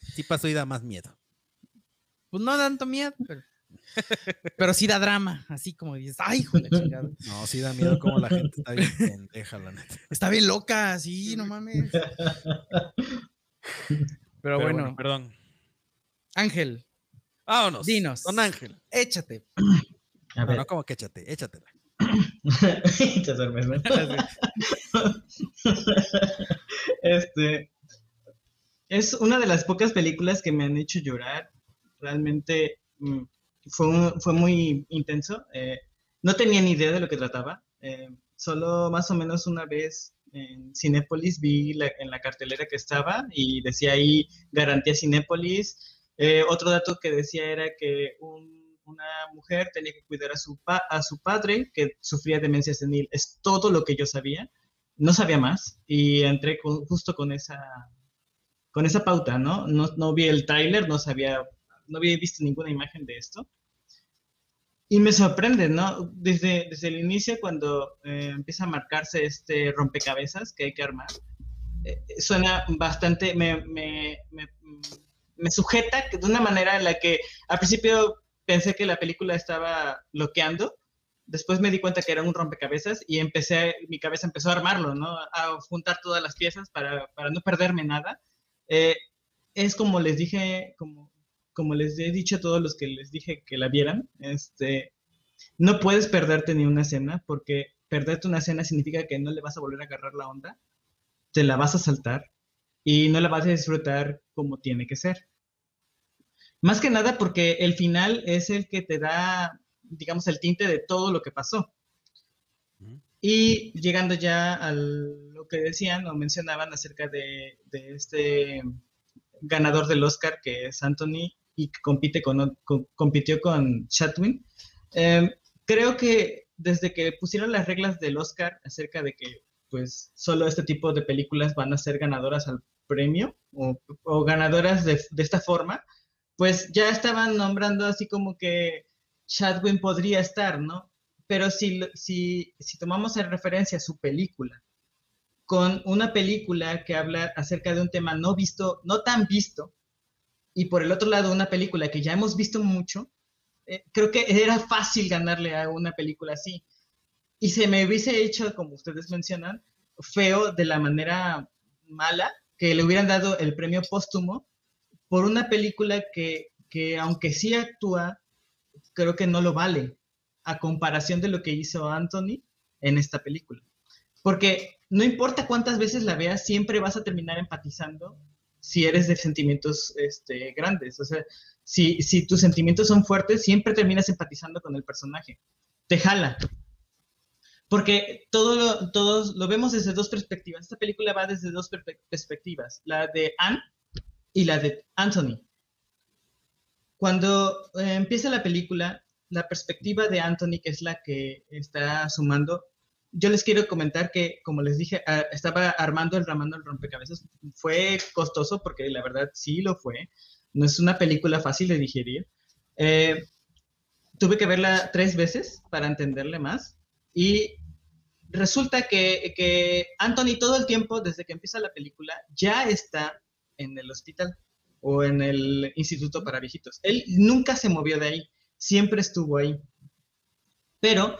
Sí pasó y da más miedo. Pues no da tanto miedo, *laughs* pero, sí da drama, así como dices, ay, hijo de chingada. *laughs* No, sí da miedo como la gente está bien pendeja, la neta. Está bien loca, sí, no mames. Pero, bueno, perdón. Ángel. Vámonos. Dinos. Don Ángel. Échate. A no, no, como que échate, échatela. *laughs* *laughs* este es una de las pocas películas que me han hecho llorar. Realmente mm, fue, fue muy intenso. Eh, no tenía ni idea de lo que trataba. Eh, solo más o menos una vez en Cinépolis vi en la cartelera que estaba y decía ahí garantía Cinépolis. Eh, otro dato que decía era que un una mujer tenía que cuidar a su, a su padre que sufría demencia senil. Es todo lo que yo sabía. No sabía más y entré justo con esa, con esa pauta, ¿no? ¿no? No vi el tráiler, no sabía, no había visto ninguna imagen de esto. Y me sorprende, ¿no? Desde, desde el inicio, cuando eh, empieza a marcarse este rompecabezas que hay que armar, eh, suena bastante, me, me, me, me, sujeta de una manera en la que al principio pensé que la película estaba bloqueando. Después me di cuenta que era un rompecabezas y empecé, mi cabeza empezó a armarlo, ¿no? A juntar todas las piezas para, para no perderme nada. Eh, es como les dije, como, como les he dicho a todos los que les dije que la vieran, este, no puedes perderte ni una escena porque perderte una escena significa que no le vas a volver a agarrar la onda, te la vas a saltar y no la vas a disfrutar como tiene que ser. Más que nada porque el final es el que te da, digamos, el tinte de todo lo que pasó. Y llegando ya a lo que decían o mencionaban acerca de, este ganador del Oscar, que es Anthony, y que compite con, compitió con Chatwin, em, creo que desde que pusieron las reglas del Oscar acerca de que pues solo este tipo de películas van a ser ganadoras al premio o, ganadoras de, de, esta forma, pues ya estaban nombrando así como que Chadwin podría estar, ¿no? Pero si, si, si tomamos en referencia su película, con una película que habla acerca de un tema no visto, no tan visto, y por el otro lado una película que ya hemos visto mucho, eh, creo que era fácil ganarle a una película así. y se me hubiese hecho, como ustedes mencionan, feo de la manera mala que le hubieran dado el premio póstumo por una película que, que aunque sí actúa, creo que no lo vale a comparación de lo que hizo Anthony en esta película. Porque no importa cuántas veces la veas, siempre vas a terminar empatizando si eres de sentimientos este, grandes. O sea, si, si tus sentimientos son fuertes, siempre terminas empatizando con el personaje. Te jala. Porque todo todos lo vemos desde dos perspectivas. Esta película va desde dos perspectivas, la de Anne y la de Anthony. Cuando eh, empieza la película, la perspectiva de Anthony, que es la que está sumando, yo les quiero comentar que, como les dije, ah, estaba armando el ramando el rompecabezas. Fue costoso porque la verdad sí lo fue. No es una película fácil de digerir. Eh, tuve que verla tres veces para entenderle más. Y resulta que, que Anthony todo el tiempo, desde que empieza la película, ya está en el hospital o en el instituto para viejitos. Él nunca se movió de ahí, siempre estuvo ahí. Pero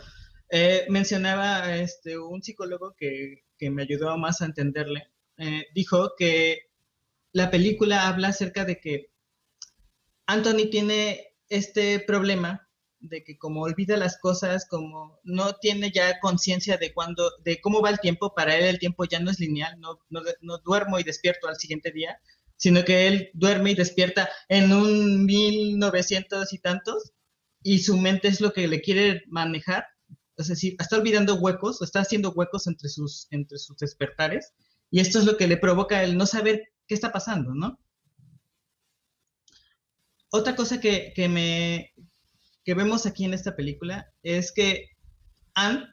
eh, mencionaba este, un psicólogo que, que, me ayudó más a entenderle, eh, dijo que la película habla acerca de que Anthony tiene este problema de que como olvida las cosas, como no tiene ya conciencia de cuándo, de cómo va el tiempo, para él el tiempo ya no es lineal, no, no, duermo y despierto al siguiente día, sino que él duerme y despierta en un 1900 y tantos, y su mente es lo que le quiere manejar, es decir, está olvidando huecos, está haciendo huecos entre sus, entre sus despertares, y esto es lo que le provoca el no saber qué está pasando, ¿no? Otra cosa que, que me, que vemos aquí en esta película es que Anne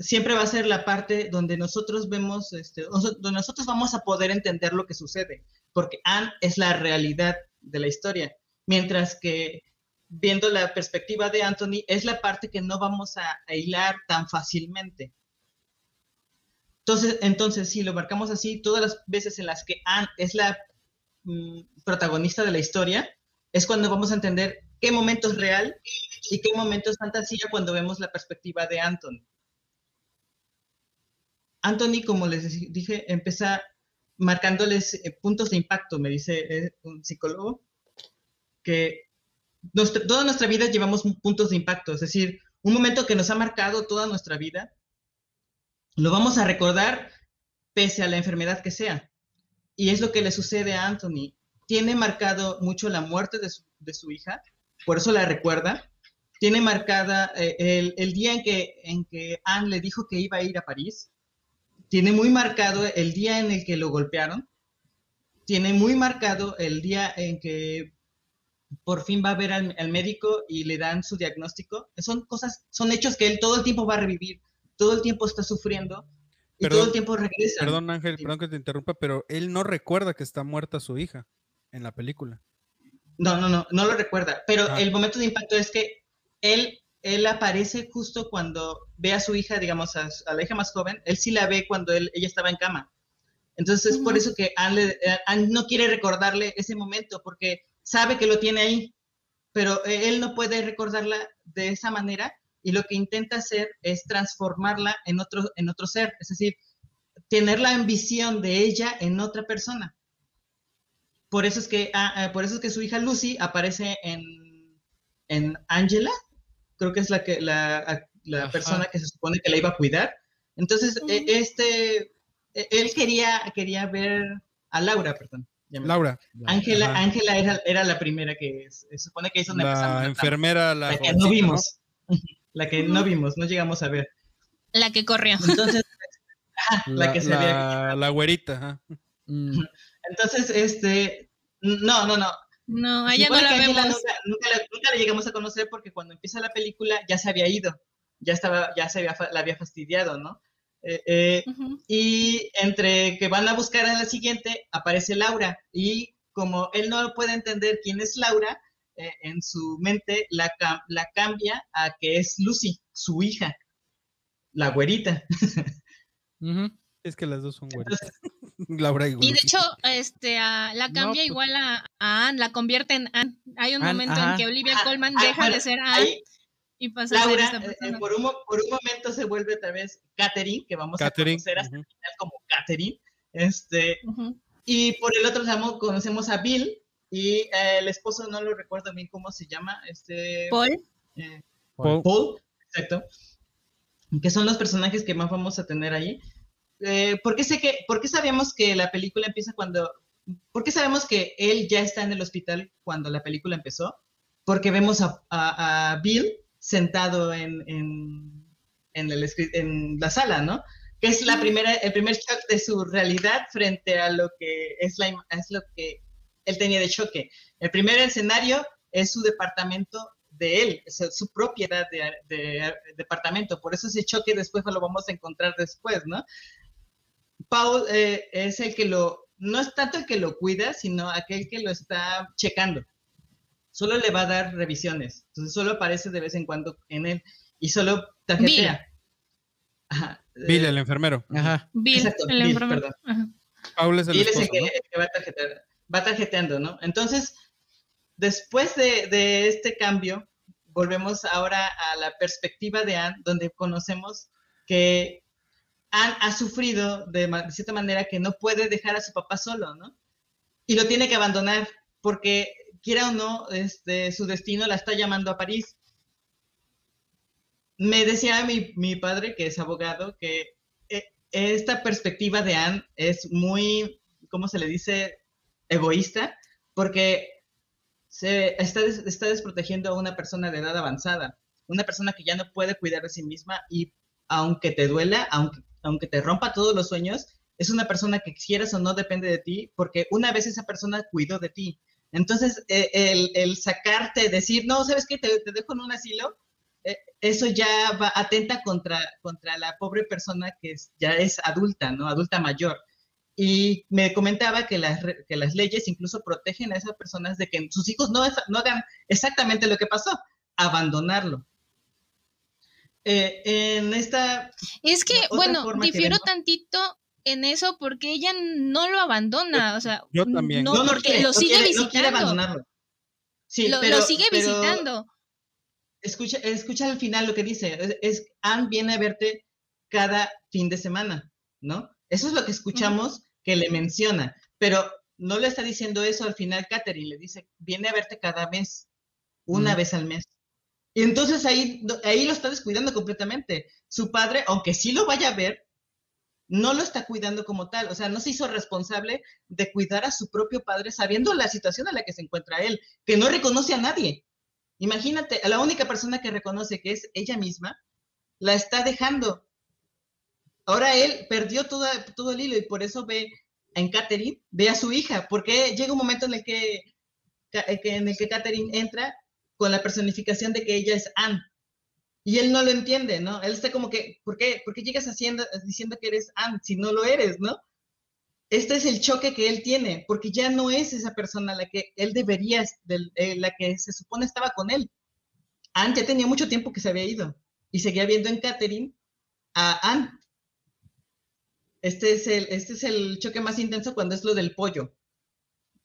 siempre va a ser la parte donde nosotros vemos, este, donde nosotros vamos a poder entender lo que sucede, porque Anne es la realidad de la historia, mientras que viendo la perspectiva de Anthony es la parte que no vamos a, hilar tan fácilmente. Entonces, entonces, si lo marcamos así, todas las veces en las que Anne es la mm, protagonista de la historia, es cuando vamos a entender qué momento es real y qué momento es fantasía cuando vemos la perspectiva de Anthony. Anthony, como les dije, empieza marcándoles eh, puntos de impacto, me dice eh, un psicólogo, que toda nuestra vida llevamos puntos de impacto, es decir, un momento que nos ha marcado toda nuestra vida, lo vamos a recordar pese a la enfermedad que sea. Y es lo que le sucede a Anthony. Tiene marcado mucho la muerte de su hija, por eso la recuerda. Tiene marcada eh, el, día en que, en que Anne le dijo que iba a ir a París. Tiene muy marcado el día en el que lo golpearon. Tiene muy marcado el día en que por fin va a ver al, médico y le dan su diagnóstico. Son cosas, son hechos que él todo el tiempo va a revivir, todo el tiempo está sufriendo y todo el tiempo regresa. Perdón Ángel, perdón que te interrumpa, pero él no recuerda que está muerta su hija en la película. No, no, no, no lo recuerda. Pero ah. el momento de impacto es que él, él aparece justo cuando ve a su hija, digamos, a, la hija más joven. Él sí la ve cuando él, ella estaba en cama. Entonces, es por eso que Anne, no quiere recordarle ese momento, porque sabe que lo tiene ahí, pero él no puede recordarla de esa manera y lo que intenta hacer es transformarla en otro, en otro ser, es decir, tener la ambición de ella en otra persona. Por eso es que, ah, ah, por eso es que su hija Lucy aparece en, en Angela, creo que es la, que, la, la persona que se supone que la iba a cuidar. Entonces, e, este, e, él quería, quería ver a Laura, perdón. Laura. Ángela, Ángela era, era, la primera que se supone que hizo La enfermera, la, la que no vimos. *laughs* La que no vimos, no llegamos a ver. La que corrió. Entonces, *laughs* la, que se la, la güerita. Mm. Entonces, este, no, no, no. No, ella no la vemos. Nunca, la, llegamos a conocer porque cuando empieza la película ya se había ido, ya estaba, ya se había, la había fastidiado, ¿no? Eh, eh, y entre que van a buscar a la siguiente, aparece Laura. Y como él no puede entender quién es Laura, eh, en su mente la, la cambia a que es Lucy, su hija, la güerita. *laughs* Es que las dos son güeritas. *laughs* Laura y Y de hecho, este, la cambia pues igual a, Anne, la convierte en Anne. Hay un momento en que Olivia ah, Colman deja de ser Anne Y pasa a ser Laura, esta eh, persona. por, un, por un momento se vuelve otra vez Catherine, que vamos Catherine, a conocer hasta el final como Catherine. Este, y por el otro lado conocemos a Bill y eh, el esposo, no lo recuerdo bien cómo se llama, este, Paul, eh, Paul. Paul, exacto, que son los personajes que más vamos a tener ahí. Eh, ¿por, qué sé que, ¿Por qué sabemos que la película empieza cuando... ¿Por qué sabemos que él ya está en el hospital cuando la película empezó? Porque vemos a, a- a Bill sentado en, en, en el en la sala, ¿no? Que es la primera, el primer shock de su realidad frente a lo que es, la, es lo que él tenía de choque. El primer escenario es su departamento de él, es su propiedad de, de- departamento. Por eso ese choque después lo vamos a encontrar después, ¿no? Paul eh, es el que lo, no es tanto el que lo cuida, sino aquel que lo está checando. Solo le va a dar revisiones. Entonces solo aparece de vez en cuando en él y solo tarjetea. Ajá. Bill, Eh, el enfermero. Ajá. Bill, Exacto, el Bill, enfermero. perdón. Ajá. Paul es el él es el esposo, que, ¿no? el que va, tarjetear- va tarjeteando, ¿no? Entonces, después de, de este cambio, volvemos ahora a la perspectiva de Anne, donde conocemos que Anne ha sufrido de, cierta manera que no puede dejar a su papá solo, ¿no? Y lo tiene que abandonar porque, quiera o no, este, su destino la está llamando a París. Me decía mi, padre, que es abogado, que eh, esta perspectiva de Anne es muy, ¿cómo se le dice? Egoísta, porque se está, está desprotegiendo a una persona de edad avanzada, una persona que ya no puede cuidar de sí misma y aunque te duela, aunque, aunque te rompa todos los sueños, es una persona que quieras o no depende de ti, porque una vez esa persona cuidó de ti. Entonces, eh, el, sacarte, decir, no, ¿sabes qué? Te, dejo en un asilo, eh, eso ya va, atenta contra, contra la pobre persona que ya es adulta, ¿no? Adulta mayor. Y me comentaba que las, que las leyes incluso protegen a esas personas de que sus hijos no, no hagan exactamente lo que pasó, abandonarlo. Eh, en esta... Es que, bueno, que difiero tantito en eso porque ella no lo abandona, o sea, Yo también. no, porque quiere, lo no sigue quiere- no quiere visitando, abandonarlo. Sí, lo, pero- lo sigue pero visitando. Escucha, escucha al final lo que dice. Es, es, Anne viene a verte cada fin de semana, ¿no? Eso es lo que escuchamos que le menciona, pero no le está diciendo eso al final Catherine, le dice, viene a verte cada mes, una vez al mes. Y entonces ahí, ahí lo está descuidando completamente. Su padre, aunque sí lo vaya a ver, no lo está cuidando como tal. O sea, no se hizo responsable de cuidar a su propio padre sabiendo la situación en la que se encuentra él, que no reconoce a nadie. Imagínate, a la única persona que reconoce que es ella misma, la está dejando. Ahora él perdió toda- todo el hilo y por eso ve en Catherine, ve a su hija, porque llega un momento en el que- en el que Catherine entra con la personificación de que ella es Anne. Y él no lo entiende, ¿no? Él está como que, ¿por qué, ¿por qué llegas haciendo, diciendo que eres Anne si no lo eres, ¿no? Este es el choque que él tiene, porque ya no es esa persona la que él debería, eh, la que se supone estaba con él. Anne ya tenía mucho tiempo que se había ido y seguía viendo en Catherine a Anne. Este es el, este es el choque más intenso cuando es lo del pollo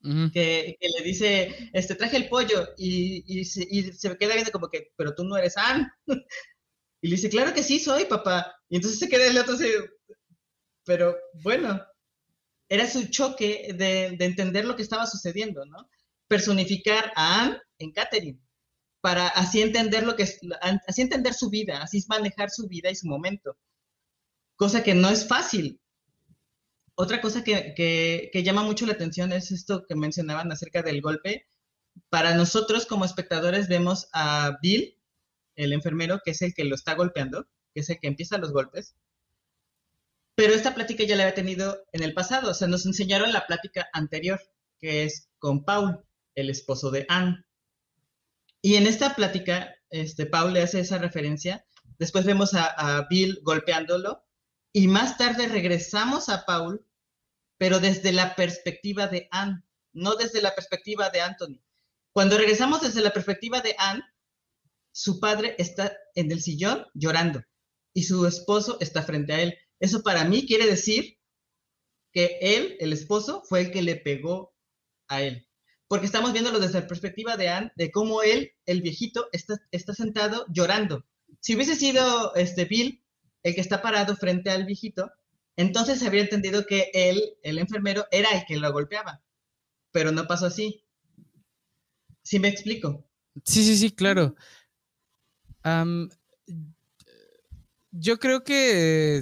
Que, le dice, este, traje el pollo y, y, se, queda viendo como que, pero tú no eres Ann. *laughs* y le dice, claro que sí soy, papá. Y entonces se queda el otro así, pero bueno, era su choque de, de entender lo que estaba sucediendo, ¿no? Personificar a Ann en Catherine, para así entender lo que así entender su vida, así manejar su vida y su momento. Cosa que no es fácil, otra cosa que, llama mucho la atención es esto que mencionaban acerca del golpe. Para nosotros como espectadores vemos a Bill, el enfermero, que es el que lo está golpeando, que es el que empieza los golpes. Pero esta plática ya la había tenido en el pasado, o sea, nos enseñaron la plática anterior, que es con Paul, el esposo de Anne. Y en esta plática, este, Paul le hace esa referencia. Después vemos a Bill golpeándolo y más tarde regresamos a Paul, pero desde la perspectiva de Anne, no desde la perspectiva de Anthony. Cuando regresamos desde la perspectiva de Anne, su padre está en el sillón llorando y su esposo está frente a él. Eso para mí quiere decir que él, el esposo, fue el que le pegó a él. porque estamos viéndolo desde la perspectiva de Anne, de cómo él, el viejito, está, está sentado llorando. Si hubiese sido este Bill el que está parado frente al viejito, entonces habría entendido que él, el enfermero, era el que lo golpeaba. Pero no pasó así. ¿Sí me explico? Sí, sí, sí, claro. yo creo que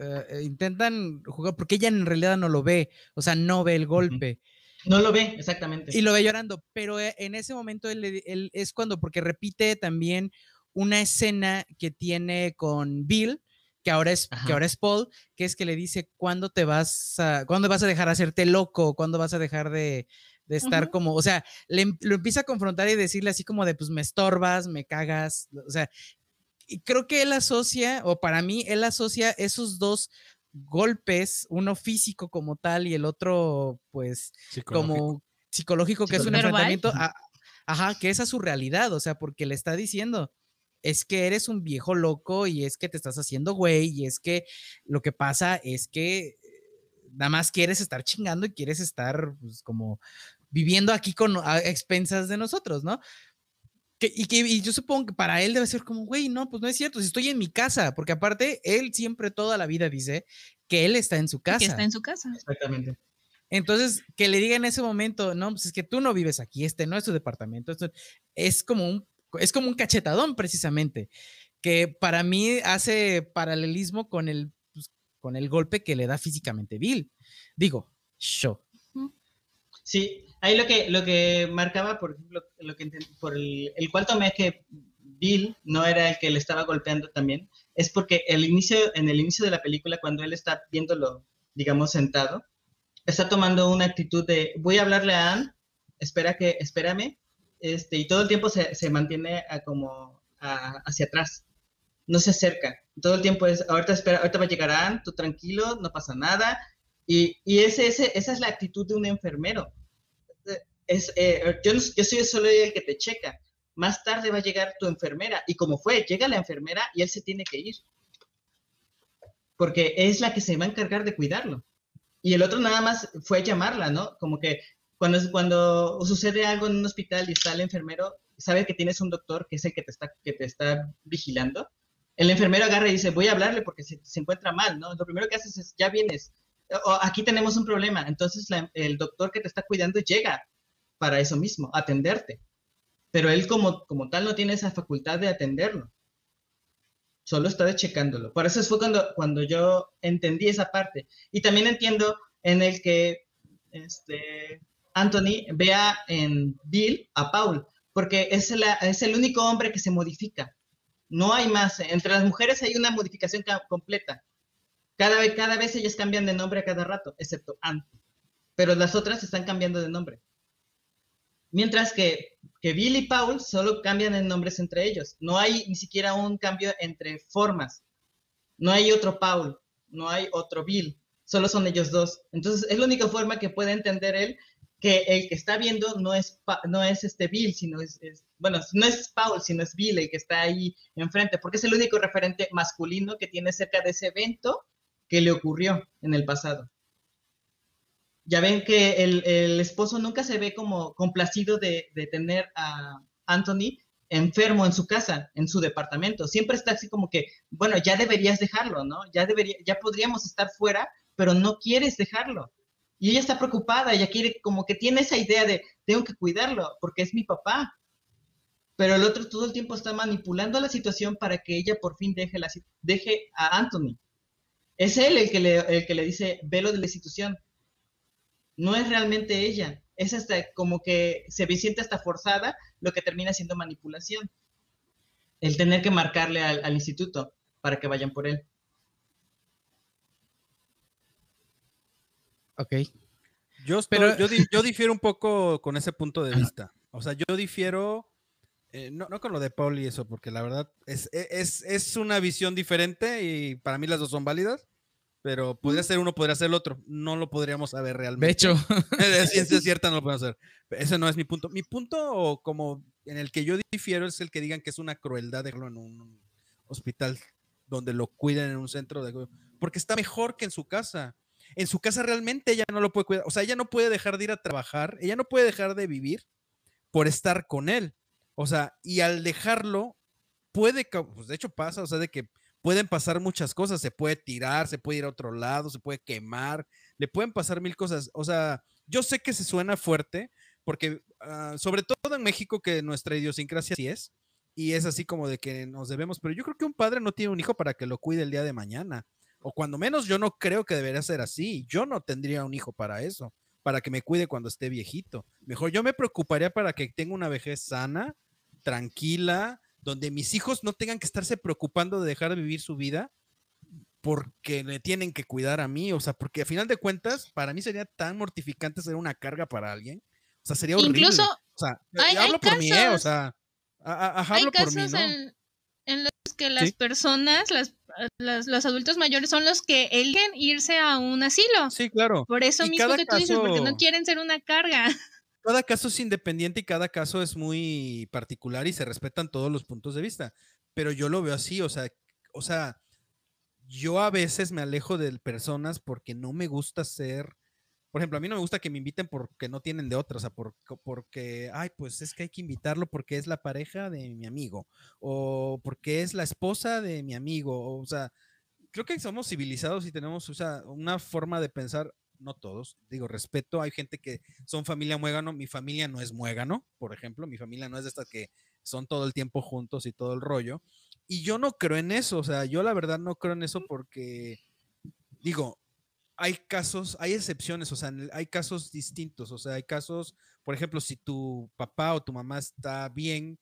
eh, intentan jugar porque ella en realidad no lo ve, o sea, no ve el golpe. No lo ve, exactamente. Y lo ve llorando, pero eh, en ese momento él, es cuando, porque repite también una escena que tiene con Bill, que ahora es, que ahora es Paul, que es que le dice, ¿cuándo te vas a, cuándo vas a dejar de hacerte loco? ¿Cuándo vas a dejar de, estar como, o sea, le, lo empieza a confrontar y decirle así como de, pues me estorbas, me cagas, o sea, y creo que él asocia, o para mí, él asocia esos dos golpes, uno físico como tal y el otro, pues, como psicológico, que es un enfrentamiento, ajá, que esa es su realidad, o sea, porque le está diciendo, es que eres un viejo loco y es que te estás haciendo güey y es que lo que pasa es que nada más quieres estar chingando y quieres estar pues, como viviendo aquí con a expensas de nosotros, ¿no? y que yo supongo que para él debe ser como, güey, no, pues no es cierto, si estoy en mi casa, porque aparte él siempre toda la vida dice que él está en su casa. Que está en su casa. Exactamente. Entonces, que le diga en ese momento, no, pues es que tú no vives aquí, este no es tu departamento, esto es como un, es como un cachetadón precisamente, que para mí hace paralelismo con el, pues, con el golpe que le da físicamente Bill. Digo, show. Sí, ahí lo que, lo que marcaba, por ejemplo, lo que por el, el cual tomé que Bill no era el que le estaba golpeando también, es porque el inicio, en el inicio de la película, cuando él está viéndolo, digamos, sentado, está tomando una actitud de, voy a hablarle a Anne, espera que, espérame, este, y todo el tiempo se, se mantiene como hacia atrás, no se acerca, todo el tiempo es, ahorita espera, ahorita va a llegar Anne, tú tranquilo, no pasa nada, y, y ese, ese, esa es la actitud de un enfermero, es, eh, yo, yo soy solo el que te checa. Más tarde va a llegar tu enfermera. Y como fue, llega la enfermera y él se tiene que ir. Porque es la que se va a encargar de cuidarlo. Y el otro nada más fue llamarla, ¿no? Como que cuando, cuando sucede algo en un hospital y está el enfermero, sabe que tienes un doctor que es el que te está, vigilando. El enfermero agarra y dice, voy a hablarle porque se, encuentra mal, ¿no? Lo primero que haces es, ya vienes, aquí tenemos un problema. Entonces el doctor que te está cuidando llega para eso mismo, atenderte. Pero él como, como tal no tiene esa facultad de atenderlo. Solo está checándolo. Por eso fue cuando, cuando yo entendí esa parte. Y también entiendo en el que este, Anthony vea en Bill a Paul, porque es, es el único hombre que se modifica. No hay más. Entre las mujeres hay una modificación completa. Cada vez, cada vez ellas cambian de nombre a cada rato, excepto Anne. Pero las otras están cambiando de nombre. Mientras que, que Bill y Paul solo cambian en nombres entre ellos. No hay ni siquiera un cambio entre formas. No hay otro Paul, no hay otro Bill. Solo son ellos dos. Entonces es la única forma que puede entender él que el que está viendo no es, no es este Bill, sino es, bueno, no es Paul, sino es Bill el que está ahí enfrente, porque es el único referente masculino que tiene cerca de ese evento que le ocurrió en el pasado ya ven que el, esposo nunca se ve como complacido de, tener a Anthony enfermo en su casa, en su departamento. Siempre está así como que, bueno, ya deberías dejarlo, ¿no? Ya, debería, ya podríamos estar fuera, pero no quieres dejarlo. Y ella está preocupada, ella quiere, como que tiene esa idea de, tengo que cuidarlo, porque es mi papá. Pero el otro todo el tiempo está manipulando la situación para que ella por fin deje, la, deje a Anthony. Es él el que, le, el que le dice, velo de la institución no es realmente ella. Es hasta como que se siente hasta forzada, lo que termina siendo manipulación. El tener que marcarle al, instituto para que vayan por él. Ok. Yo, Pero... yo, difiero un poco con ese punto de vista. O sea, yo difiero, eh, no, con lo de Paul y eso, porque la verdad es, es, es, una visión diferente y para mí las dos son válidas pero podría ser uno, podría ser el otro. No lo podríamos saber realmente. De hecho, *laughs* de ciencia *laughs* cierta no lo podemos saber. Ese no es mi punto. Mi punto, como en el que yo difiero, es el que digan que es una crueldad dejarlo en un hospital donde lo cuiden en un centro de. Porque está mejor que en su casa. En su casa realmente ella no lo puede cuidar. O sea, ella no puede dejar de ir a trabajar, ella no puede dejar de vivir por estar con él. O sea, y al dejarlo, puede, pues de hecho pasa, o sea, de que pueden pasar muchas cosas, se puede tirar, se puede ir a otro lado, se puede quemar, le pueden pasar mil cosas. O sea, yo sé que se suena fuerte, porque ah, sobre todo en México, que nuestra idiosincrasia sí es, y es así como de que nos debemos, pero yo creo que un padre no tiene un hijo para que lo cuide el día de mañana, o cuando menos yo no creo que debería ser así, yo no tendría un hijo para eso, para que me cuide cuando esté viejito. Mejor yo me preocuparía para que tenga una vejez sana, tranquila, donde mis hijos no tengan que estarse preocupando de dejar de vivir su vida porque le tienen que cuidar a mí, o sea, porque a final de cuentas, para mí sería tan mortificante ser una carga para alguien, o sea, sería horrible. Incluso, o sea, hay- hablo hay por mí, ¿eh? o sea, a- a- ajá, Hay hablo por mí, en, en los que las Sí. personas, las, las- los adultos mayores son los que eligen irse a un asilo. Sí, claro. Por eso Y mismo que tú dices, porque no quieren ser una carga. *laughs* cada caso es independiente y cada caso es muy particular y se respetan todos los puntos de vista. Pero yo lo veo así, o sea, o sea, yo a veces me alejo de personas porque no me gusta ser, por ejemplo, a mí no me gusta que me inviten porque no tienen de otra, o sea, por- porque, ay, pues es que hay que invitarlo porque es la pareja de mi amigo o porque es la esposa de mi amigo, o sea, creo que somos civilizados y tenemos o sea, una forma de pensar, no todos, digo, respeto, hay gente que son familia muégano, mi familia no es muégano, por ejemplo, mi familia no es de estas que son todo el tiempo juntos y todo el rollo, y yo no creo en eso, o sea, yo la verdad no creo en eso porque, digo, hay casos, hay excepciones, o sea, hay casos distintos, o sea, hay casos, por ejemplo, si tu papá o tu mamá está bien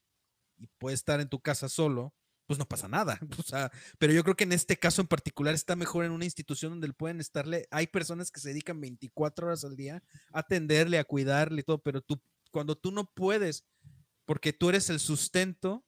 y puede estar en tu casa solo, pues no pasa nada, *laughs* pero yo creo que en este caso en particular está mejor en una institución donde pueden estarle, hay personas que se dedican 24 horas al día a atenderle, a cuidarle y todo, pero tú, cuando tú no puedes, porque tú eres el sustento,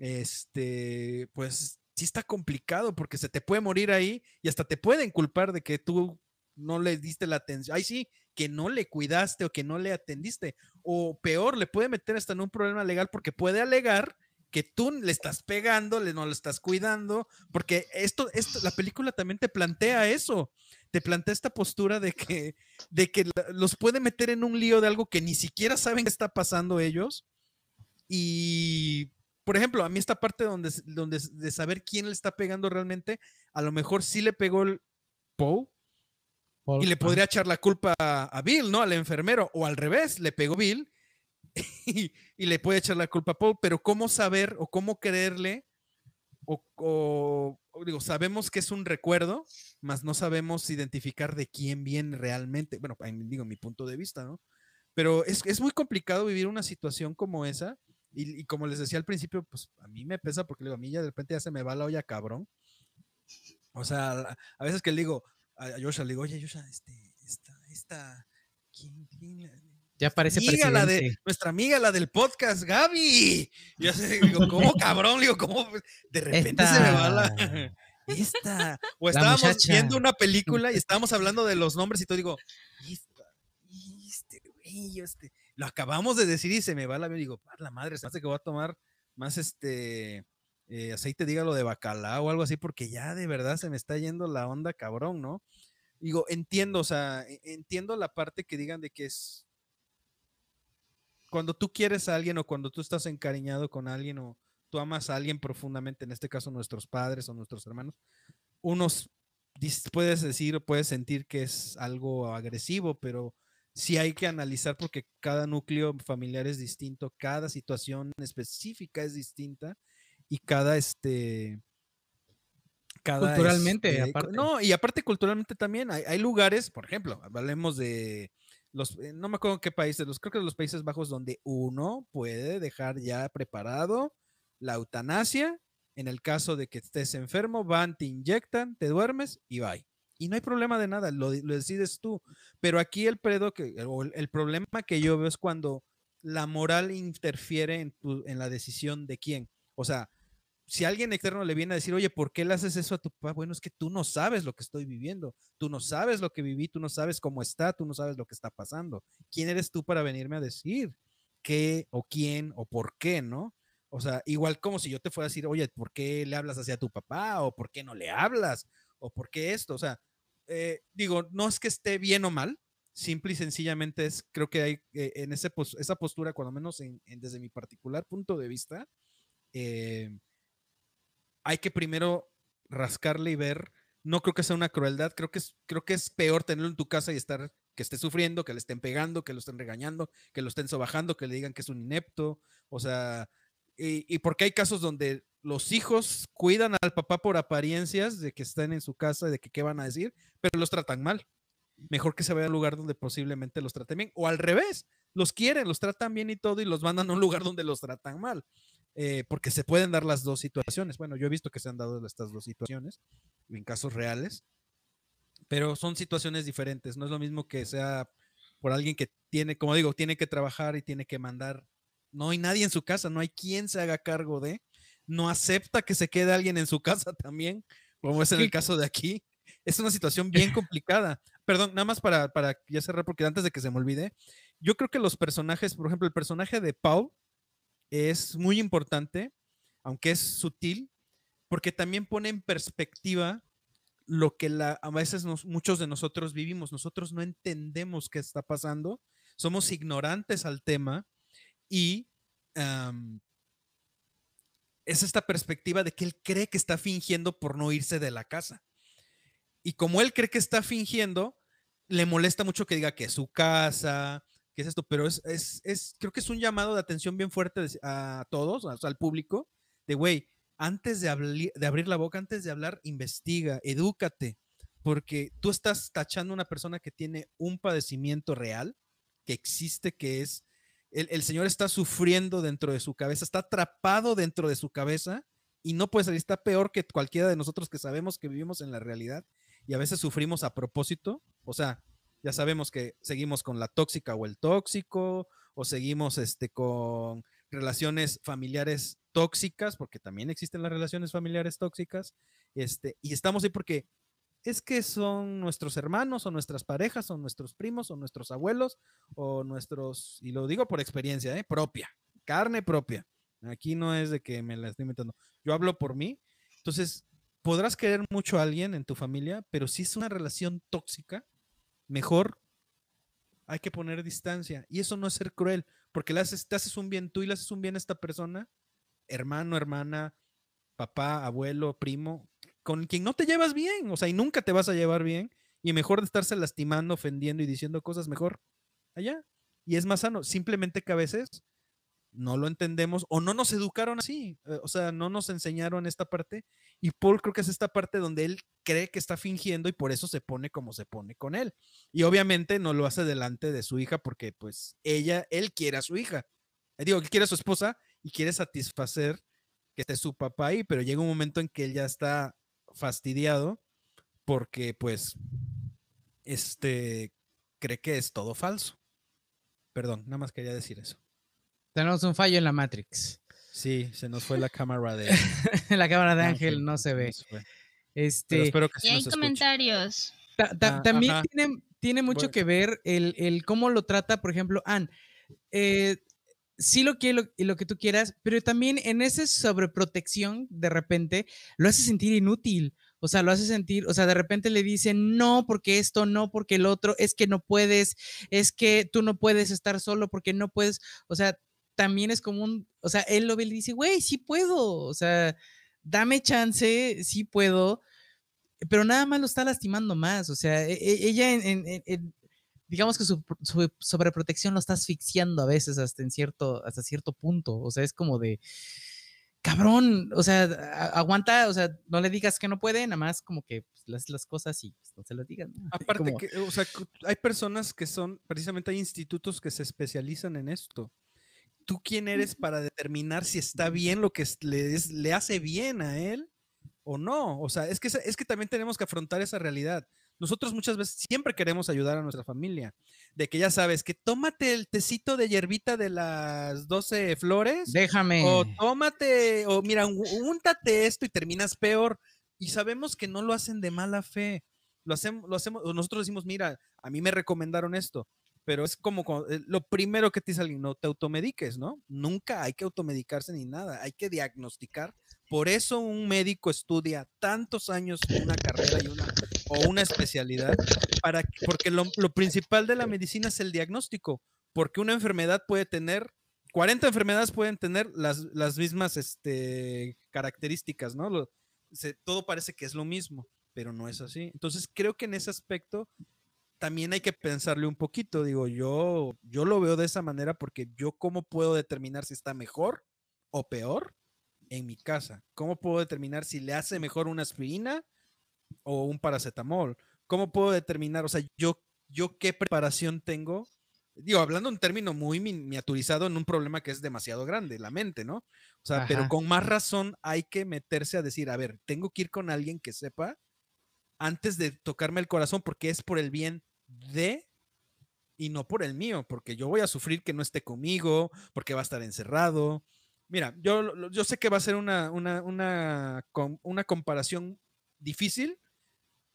este, pues sí está complicado porque se te puede morir ahí y hasta te pueden culpar de que tú no le diste la atención. Ay, sí, que no le cuidaste o que no le atendiste. O peor, le puede meter hasta en un problema legal porque puede alegar que tú le estás pegando, le no lo estás cuidando, porque esto, esto, la película también te plantea eso, te plantea esta postura de que, de que los puede meter en un lío de algo que ni siquiera saben qué está pasando ellos. Y, por ejemplo, a mí esta parte donde, donde de saber quién le está pegando realmente, a lo mejor sí le pegó el Poe y le podría echar la culpa a, Bill, ¿no? Al enfermero, o al revés, le pegó Bill *laughs* y, y le puede echar la culpa a Paul, pero ¿cómo saber o cómo creerle? O, o- o digo, sabemos que es un recuerdo, mas no sabemos identificar de quién viene realmente. Bueno, digo, mi punto de vista, ¿no? Pero es, es muy complicado vivir una situación como esa. Y, y como les decía al principio, pues a mí me pesa porque digo, a mí ya de repente ya se me va la olla cabrón. O sea, a- a veces que le digo a a Joshua, le digo, oye, Joshua, este, esta, esta, ¿quién, quién la- Ya parece amiga, la de, nuestra amiga, la del podcast, Gaby. Yo así, digo, ¿cómo *laughs* cabrón? Digo, ¿cómo? De repente se me va la. Esta. O estábamos muchacha. viendo una película y estábamos hablando de los nombres y todo, digo, "Y esta, este, güey, este. Lo acabamos de decir y se me va la. Digo, "Ah, la madre, se hace que voy a tomar más este. Eh, aceite, dígalo de bacalao o algo así, porque ya de verdad se me está yendo la onda cabrón, ¿no? Digo, entiendo, o sea, e- entiendo la parte que digan de que es cuando tú quieres a alguien o cuando tú estás encariñado con alguien o tú amas a alguien profundamente, en este caso nuestros padres o nuestros hermanos, unos puedes decir o puedes sentir que es algo agresivo, pero sí hay que analizar porque cada núcleo familiar es distinto, cada situación específica es distinta y cada este cada Culturalmente, este, aparte. no y aparte culturalmente también hay, hay lugares por ejemplo hablemos de los eh, no me acuerdo qué países los creo que de los Países Bajos donde uno puede dejar ya preparado la eutanasia en el caso de que estés enfermo van te inyectan te duermes y bye. Y no hay problema de nada lo, lo decides tú. Pero aquí el pedo que o el, el problema que yo veo es cuando la moral interfiere en, tu, en la decisión de quién. O sea si alguien externo le viene a decir, oye, ¿por qué le haces eso a tu papá? Bueno, es que tú no sabes lo que estoy viviendo, tú no sabes lo que viví, tú no sabes cómo está, tú no sabes lo que está pasando. ¿Quién eres tú para venirme a decir qué o quién o por qué, no? O sea, igual como si yo te fuera a decir, oye, ¿por qué le hablas hacia tu papá? ¿O por qué no le hablas? ¿O por qué esto? O sea, eh, digo, no es que esté bien o mal, simple y sencillamente es, creo que hay eh, en ese esa postura, cuando menos en- en- desde mi particular punto de vista, eh, hay que primero rascarle y ver, no creo que sea una crueldad, creo que es, creo que es peor tenerlo en tu casa y estar, que esté sufriendo, que le estén pegando, que lo estén regañando, que lo estén sobajando, que le digan que es un inepto, o sea, y, porque hay casos donde los hijos cuidan al papá por apariencias de que están en su casa, de que qué van a decir, pero los tratan mal. Mejor que se vaya a un lugar donde posiblemente los traten bien, o al revés, los quieren, los tratan bien y todo, y los mandan a un lugar donde los tratan mal. Eh, porque se pueden dar las dos situaciones. Bueno, yo he visto que se han dado estas dos situaciones en casos reales, pero son situaciones diferentes. No es lo mismo que sea por alguien que tiene, como digo, tiene que trabajar y tiene que mandar. No hay nadie en su casa, no hay quien se haga cargo de. No acepta que se quede alguien en su casa *laughs* también, como es en el caso de aquí. Es una situación bien complicada. Perdón, nada más para, para ya cerrar, porque antes de que se me olvide, yo creo que los personajes, por ejemplo, el personaje de Paul es muy importante, aunque es sutil, porque también pone en perspectiva lo que a veces muchos de nosotros vivimos. Nosotros no entendemos qué está pasando, somos ignorantes al tema y es esta perspectiva de que él cree que está fingiendo por no irse de la casa. Y como él cree que está fingiendo, le molesta mucho que diga que es su casa, que es esto, pero es, es, es- creo que es un llamado de atención bien fuerte a todos, sea, al público, de güey, antes de, de abrir la boca, antes de hablar, investiga, edúcate, porque tú estás tachando a una persona que tiene un padecimiento real, que existe, que es, el, el señor está sufriendo dentro de su cabeza, está atrapado dentro de su cabeza y no puede salir, está peor que cualquiera de nosotros que sabemos que vivimos en la realidad y a veces sufrimos a propósito, o sea, ya sabemos que seguimos con la tóxica o el tóxico, o seguimos este, con relaciones familiares tóxicas, porque también existen las relaciones familiares tóxicas, este, y estamos ahí porque es que son nuestros hermanos o nuestras parejas o nuestros primos o nuestros abuelos o nuestros, y lo digo por experiencia, ¿eh? propia, carne propia. Aquí no es de que me la estoy inventando. Yo hablo por mí. Entonces, podrás querer mucho a alguien en tu familia, pero si es una relación tóxica, mejor hay que poner distancia. Y eso no es ser cruel, porque le haces, te haces un bien tú y le haces un bien a esta persona, hermano, hermana, papá, abuelo, primo, con quien no te llevas bien, o sea, y nunca te vas a llevar bien, y mejor de estarse lastimando, ofendiendo y diciendo cosas, mejor allá. Y es más sano, simplemente que a veces no lo entendemos o no nos educaron así, eh, o sea, no nos enseñaron esta parte y Paul creo que es esta parte donde él cree que está fingiendo y por eso se pone como se pone con él. Y obviamente no lo hace delante de su hija porque pues ella, él quiere a su hija. Eh, Digo, que quiere a su esposa y quiere satisfacer que esté su papá ahí, pero llega un momento en que él ya está fastidiado porque pues este cree que es todo falso. Perdón, nada más quería decir eso. Tenemos un fallo en la Matrix. Sí, se nos fue la cámara de *laughs* la cámara de Ángel no se ve. Este, que Y hay comentarios. ta- ta- Ah, también ajá. tiene, tiene mucho Bueno. que ver el, el cómo lo trata, por ejemplo, Anne. Eh, sí lo quiere lo, y lo que tú quieras, pero también en esa sobreprotección, de repente, lo hace sentir inútil. O sea, lo hace sentir, o sea, de repente le dicen, no, porque esto, no, porque el otro, es que no puedes, es que tú no puedes estar solo porque no puedes, o sea, también es como un, o sea, él lo ve y le dice, güey, sí puedo, o sea, dame chance, sí puedo, pero nada más lo está lastimando más, o sea, e- e- ella en, en- en- en- digamos que su, pr- su sobreprotección lo está asfixiando a veces hasta en cierto, hasta cierto punto, o sea, es como de, cabrón, o sea, aguanta, o sea, no le digas que no puede, nada más como que pues, haces las cosas y pues, no se las digas. ¿no? *laughs* Aparte Como- que, o sea, hay personas que son, precisamente hay institutos que se especializan en esto. ¿Tú quién eres para determinar si está bien lo que le, es- le hace bien a él o no? O sea, es que, es que también tenemos que afrontar esa realidad. Nosotros muchas veces siempre queremos ayudar a nuestra familia. De que ya sabes que tómate el tecito de hierbita de las 12 flores. Déjame. O tómate, o mira, úntate esto y terminas peor. Y sabemos que no lo hacen de mala fe. Lo hacemos, lo hacemos, nosotros decimos, mira, a mí me recomendaron esto, pero es como eh, lo primero que te dice alguien, no te automediques, ¿no? Nunca hay que automedicarse ni nada, hay que diagnosticar por eso un médico estudia tantos años una carrera y una, o una especialidad, para, porque lo, lo principal de la medicina es el diagnóstico, porque una enfermedad puede tener 40 enfermedades pueden tener las, las mismas este, características, ¿no? Todo parece que es lo mismo, pero no es así. Entonces creo que en ese aspecto también hay que pensarle un poquito. Digo, yo, yo lo veo de esa manera porque yo cómo puedo determinar si está mejor o peor en mi casa. ¿Cómo puedo determinar si le hace mejor una aspirina o un paracetamol? ¿Cómo puedo determinar, o sea, yo, yo qué preparación tengo digo, hablando un término muy miniaturizado en un problema que es demasiado grande, la mente, ¿no? O sea, pero con más razón hay que meterse a decir, a ver, tengo que ir con alguien que sepa antes de tocarme el corazón porque es por el bien de y no por el mío, porque yo voy a sufrir que no esté conmigo, porque va a estar encerrado. Mira, yo, yo sé que va a ser una, una, una, una comparación difícil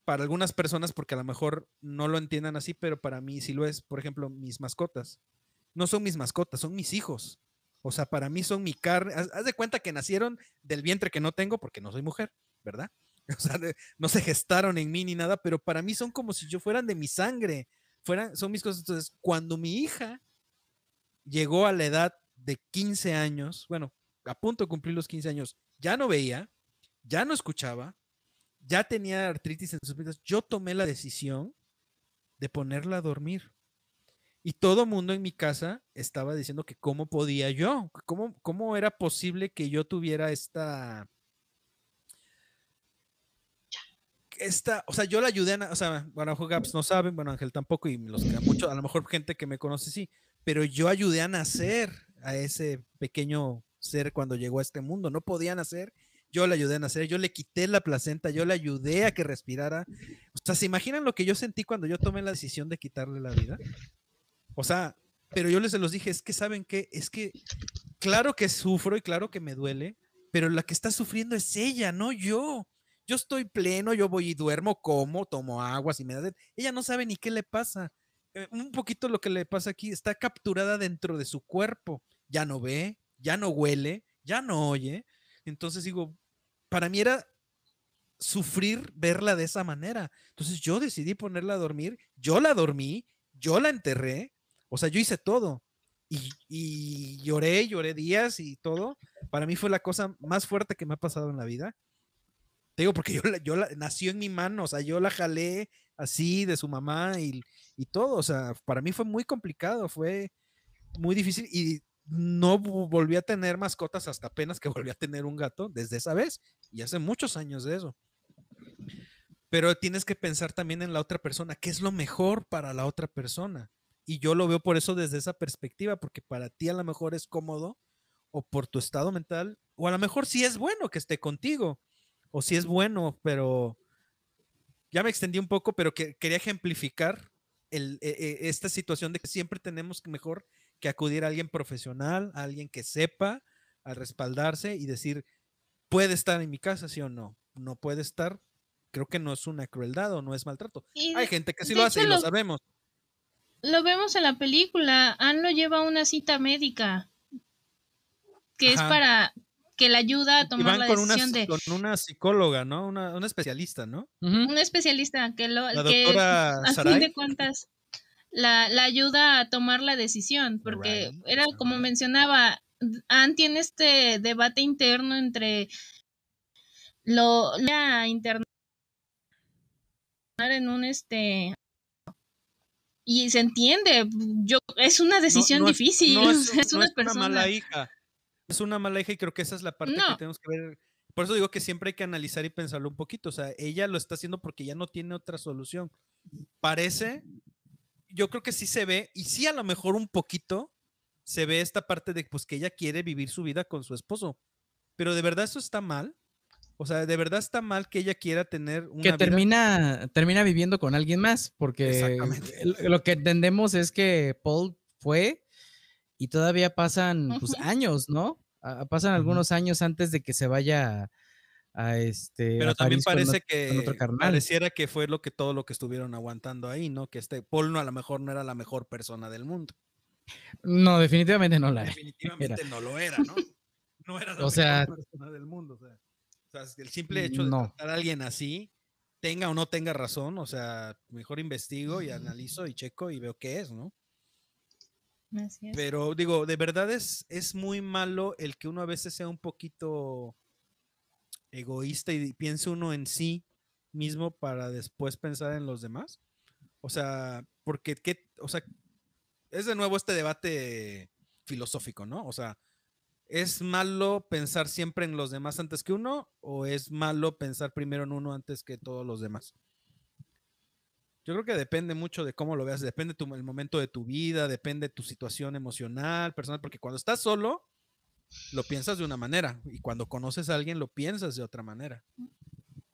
para algunas personas porque a lo mejor no lo entiendan así, pero para mí sí lo es. Por ejemplo, mis mascotas. No son mis mascotas, son mis hijos. O sea, para mí son mi carne. Haz, haz de cuenta que nacieron del vientre que no tengo porque no soy mujer, ¿verdad? *laughs* O sea, no se gestaron en mí ni nada, pero para mí son como si yo fueran de mi sangre. Fueran, son mis cosas. Entonces, cuando mi hija llegó a la edad de 15 años, bueno, a punto de cumplir los 15 años, ya no veía, ya no escuchaba, ya tenía artritis en sus piernas, yo tomé la decisión de ponerla a dormir. Y todo mundo en mi casa estaba diciendo que cómo podía yo, cómo, cómo era posible que yo tuviera esta... Esta, o sea, yo la ayudé a, o sea, bueno, Gaps no saben, bueno, Ángel tampoco, y los que mucho, a lo mejor gente que me conoce sí, pero yo ayudé a nacer a ese pequeño ser cuando llegó a este mundo, no podía nacer, yo le ayudé a nacer, yo le quité la placenta, yo le ayudé a que respirara. O sea, ¿se imaginan lo que yo sentí cuando yo tomé la decisión de quitarle la vida? O sea, pero yo les los dije, es que saben qué, es que claro que sufro y claro que me duele, pero la que está sufriendo es ella, no yo. Yo estoy pleno, yo voy y duermo, como, tomo agua, si me da. Ella no sabe ni qué le pasa. Eh, un poquito lo que le pasa aquí, está capturada dentro de su cuerpo. Ya no ve, ya no huele, ya no oye. Entonces digo, para mí era sufrir verla de esa manera. Entonces yo decidí ponerla a dormir, yo la dormí, yo la enterré, o sea, yo hice todo. Y, y lloré, lloré días y todo. Para mí fue la cosa más fuerte que me ha pasado en la vida. Te digo, porque yo, yo la, nació en mi mano, o sea, yo la jalé así de su mamá y, y todo. O sea, para mí fue muy complicado, fue muy difícil y no volví a tener mascotas hasta apenas que *laughs* volví a tener un gato desde esa vez y hace muchos años de eso. Pero tienes que pensar también en la otra persona, qué es lo mejor para la otra persona. Y yo lo veo por eso desde esa perspectiva, porque para ti a lo mejor es cómodo o por tu estado mental, o a lo mejor sí es bueno que esté contigo, o si es bueno, pero ya me extendí un poco, pero que, quería ejemplificar el, eh, esta situación de que siempre tenemos mejor que acudir a alguien profesional, a alguien que sepa, a respaldarse y decir, puede estar en mi casa, sí o no, no puede estar, creo que no es una crueldad o no es maltrato. Y Hay de- gente que sí lo hace y lo lo- sabemos. Lo vemos en la película. Anne lo lleva a una cita médica. Que es para que le ayuda a tomar la una, decisión de con una psicóloga, ¿no? Una, una especialista, ¿no? Ujú. un especialista que lo La que doctora a fin de cuentas la, la ayuda a tomar la decisión porque era como mencionaba Anne tiene este debate interno entre lo la internar en un este y se entiende yo es una decisión No- no es- difícil no es, *laughs* es, no una es persona mala hija. Es una mala hija y creo que esa es la parte que tenemos que ver. Por eso digo que siempre hay que analizar y pensarlo un poquito. O sea, ella lo está haciendo porque ya no tiene otra solución. Parece, yo creo que sí se ve, y sí a lo mejor un poquito se ve esta parte de pues que ella quiere vivir su vida con su esposo. Pero de verdad eso está mal. O sea, de verdad está mal que ella quiera tener una que vida- termina, termina viviendo con alguien más, porque lo que entendemos es que Paul fue y todavía pasan pues, años, ¿no? Ah, pasan algunos años antes de que se vaya a, este. Pero a también parece que pareciera que fue lo que todo lo que estuvieron aguantando ahí, ¿no? Que este Paul no a lo mejor no era la mejor persona del mundo. No, definitivamente no la *laughs* era. Definitivamente no lo era, ¿no? No era la O sea- mejor persona del mundo. O sea. O sea, el simple hecho de No. tratar a alguien así, tenga o no tenga razón, o sea, mejor investigo y analizo y checo y veo qué es, ¿no? Pero digo, de verdad es, es muy malo el que uno a veces sea un poquito egoísta y piense uno en sí mismo para después pensar en los demás. O sea, porque qué, o sea, es de nuevo este debate filosófico, ¿no? O sea, ¿es malo pensar siempre en los demás antes que uno o es malo pensar primero en uno antes que todos los demás? Yo creo que depende mucho de cómo lo veas, depende tu, el momento de tu vida, depende de tu situación emocional, personal, porque cuando estás solo, lo piensas de una manera y cuando conoces a alguien lo piensas de otra manera.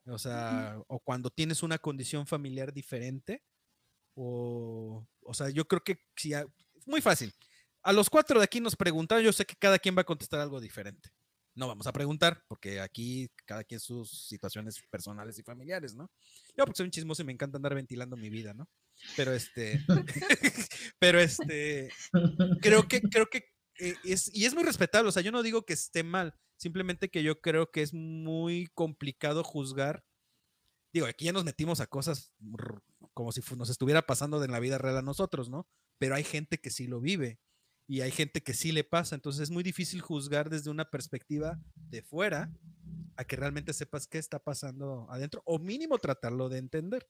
O sea, o cuando tienes una condición familiar diferente, o, o sea, yo creo que si, muy fácil. A los cuatro de aquí nos preguntaron, yo sé que cada quien va a contestar algo diferente. No vamos a preguntar, porque aquí cada quien sus situaciones personales y familiares, ¿no? Yo porque soy un chismoso y me encanta andar ventilando mi vida, ¿no? Pero este, *laughs* *laughs* pero este, creo que, creo que eh, es, y es muy respetable, o sea, yo no digo que esté mal, simplemente que yo creo que es muy complicado juzgar. Digo, aquí ya nos metimos a cosas como si nos estuviera pasando de en la vida real a nosotros, ¿no? Pero hay gente que sí lo vive y hay gente que sí le pasa, entonces es muy difícil juzgar desde una perspectiva de fuera a que realmente sepas qué está pasando adentro o mínimo tratarlo de entender,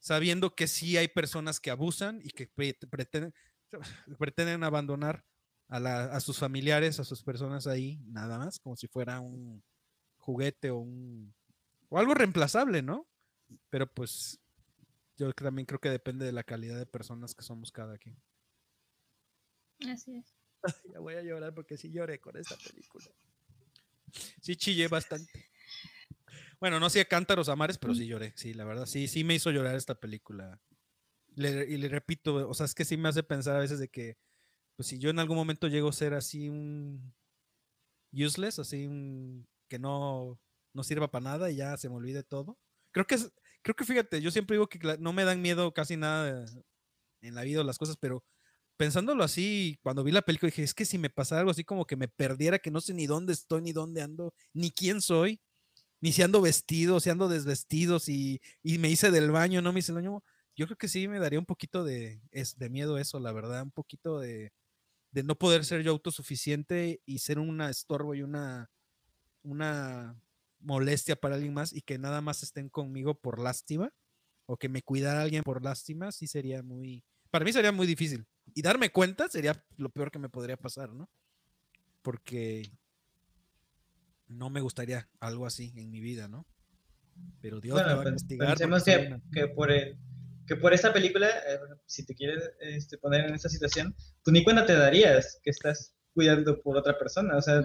sabiendo que sí hay personas que abusan y que pre- pretenden, *laughs* pretenden abandonar a, sus familiares, a sus personas ahí, nada más, como si fuera un juguete o o algo reemplazable, ¿no? Pero pues yo también creo que depende de la calidad de personas que somos cada quien. Así es. *laughs* Ya voy a llorar porque sí lloré con esta película. Sí chillé bastante. Bueno, no sé cántaros amares, pero sí lloré. Sí, la verdad, sí, sí me hizo llorar esta película. Y le repito, o sea, es que sí me hace pensar a veces de que, pues si yo en algún momento llego a ser así un useless, así un que no, no sirva para nada y ya se me olvide todo. Creo que creo que fíjate, yo siempre digo que no me dan miedo casi nada en la vida o las cosas, pero pensándolo así, cuando vi la película dije, es que si me pasara algo así como que me perdiera, que no sé ni dónde estoy, ni dónde ando, ni quién soy, ni si ando vestido, si ando desvestido, si, y me hice del baño, no me hice el baño, yo creo que sí me daría un poquito de, de miedo eso, la verdad, un poquito de, de no poder ser yo autosuficiente y ser una estorbo y una, una molestia para alguien más y que nada más estén conmigo por lástima o que me cuidara alguien por lástima, sí sería muy, para mí sería muy difícil. Y darme cuenta sería lo peor que me podría pasar, ¿no? Porque no me gustaría algo así en mi vida, ¿no? Pero Dios me Bueno, va a pensemos soy que, una- que por el- que por esta película, eh, si te quieres este, poner en esta situación, tú ni cuenta te darías que estás cuidando por otra persona. O sea,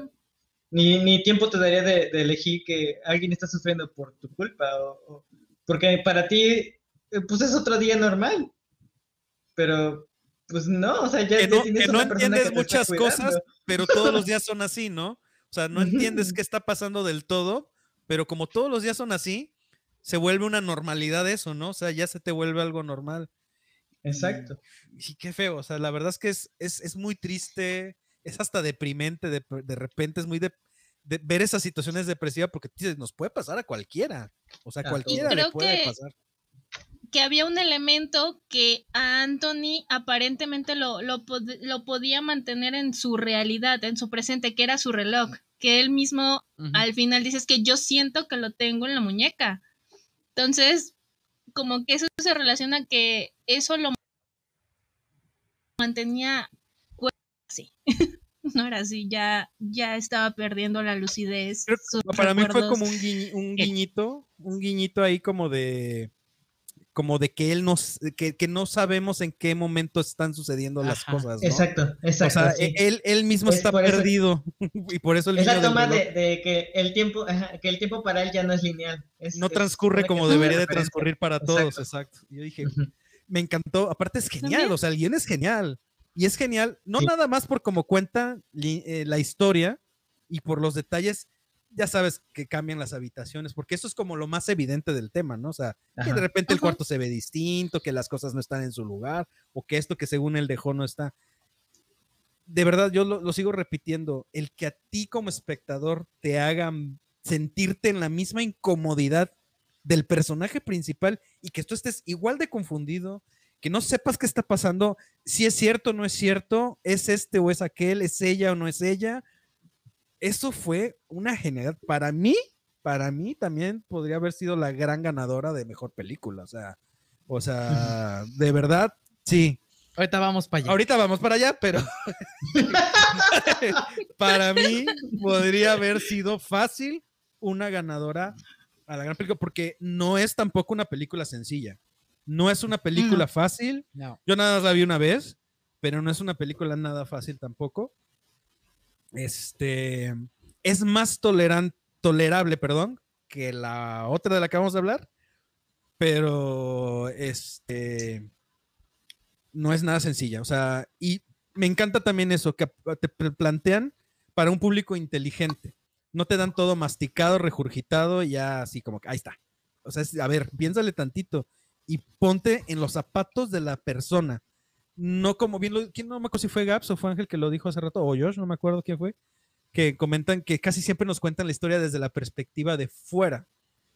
ni, ni tiempo te daría de, de elegir que alguien está sufriendo por tu culpa. o- o- porque para ti, eh, pues es otro día normal. Pero, pues no, o sea, ya, que no, que no entiendes que muchas cosas, pero todos los días son así, ¿no? O sea, no entiendes qué está pasando del todo, pero como todos los días son así, se vuelve una normalidad eso, ¿no? O sea, ya se te vuelve algo normal. Exacto. Y qué feo, o sea, la verdad es que es, es, es muy triste, es hasta deprimente, de, de repente es muy de, de ver esas situaciones depresivas porque dices, nos puede pasar a cualquiera, o sea, A cualquiera le puede que- pasar. Que había un elemento que a Anthony aparentemente lo, lo, pod- lo podía mantener en su realidad, en su presente, que era su reloj, que él mismo al final dice "Es que yo siento que lo tengo en la muñeca. Entonces, como que eso se relaciona que eso lo mantenía así. *laughs* no era así, ya, ya estaba perdiendo la lucidez. Para mí fue como un, un Eh. guiñito, un guiñito ahí como de como de que él nos que, que no sabemos en qué momento están sucediendo las Ajá. cosas, ¿no? Exacto, O exacto. sea, sí. e- él, él mismo Es está por eso- perdido *laughs* y por eso el Es la toma de, de que el tiempo, que el tiempo para él ya no es lineal. Es- no transcurre como es una debería de transcurrir para todos, exacto. Yo dije, Ujú. me encantó, aparte es genial, También. o sea, el guion es genial. Y es genial, no Sí. nada más por cómo cuenta li- eh, la historia y por los detalles, ya sabes que cambian las habitaciones, porque eso es como lo más evidente del tema, ¿no? O sea, que de repente el Ajá. cuarto se ve distinto, que las cosas no están en su lugar, o que esto que según él dejó no está. De verdad, yo lo, lo sigo repitiendo, el que a ti como espectador te hagan sentirte en la misma incomodidad del personaje principal y que tú estés igual de confundido, que no sepas qué está pasando, si es cierto o no es cierto, es este o es aquel, es ella o no es ella. Eso fue una genialidad. Para mí, para mí también podría haber sido la gran ganadora de mejor película. O sea, o sea, *laughs* de verdad, sí. Ahorita vamos para allá. Ahorita vamos para allá, pero *laughs* para mí podría haber sido fácil una ganadora a la gran película, porque no es tampoco una película sencilla. No es una película fácil. No. Yo nada más la vi una vez, pero no es una película nada fácil tampoco. Este es más tolerable, perdón, que la otra de la que vamos a hablar, pero este no es nada sencilla. O sea, y me encanta también eso, que te pl- plantean para un público inteligente. No te dan todo masticado, regurgitado, ya así como que ahí está. O sea, es- a ver, piénsale tantito y ponte en los zapatos de la persona. No como bien lo, ¿quién no me acuerdo si fue Gaps o fue Ángel que lo dijo hace rato, o Josh, no me acuerdo quién fue, que comentan que casi siempre nos cuentan la historia desde la perspectiva de fuera,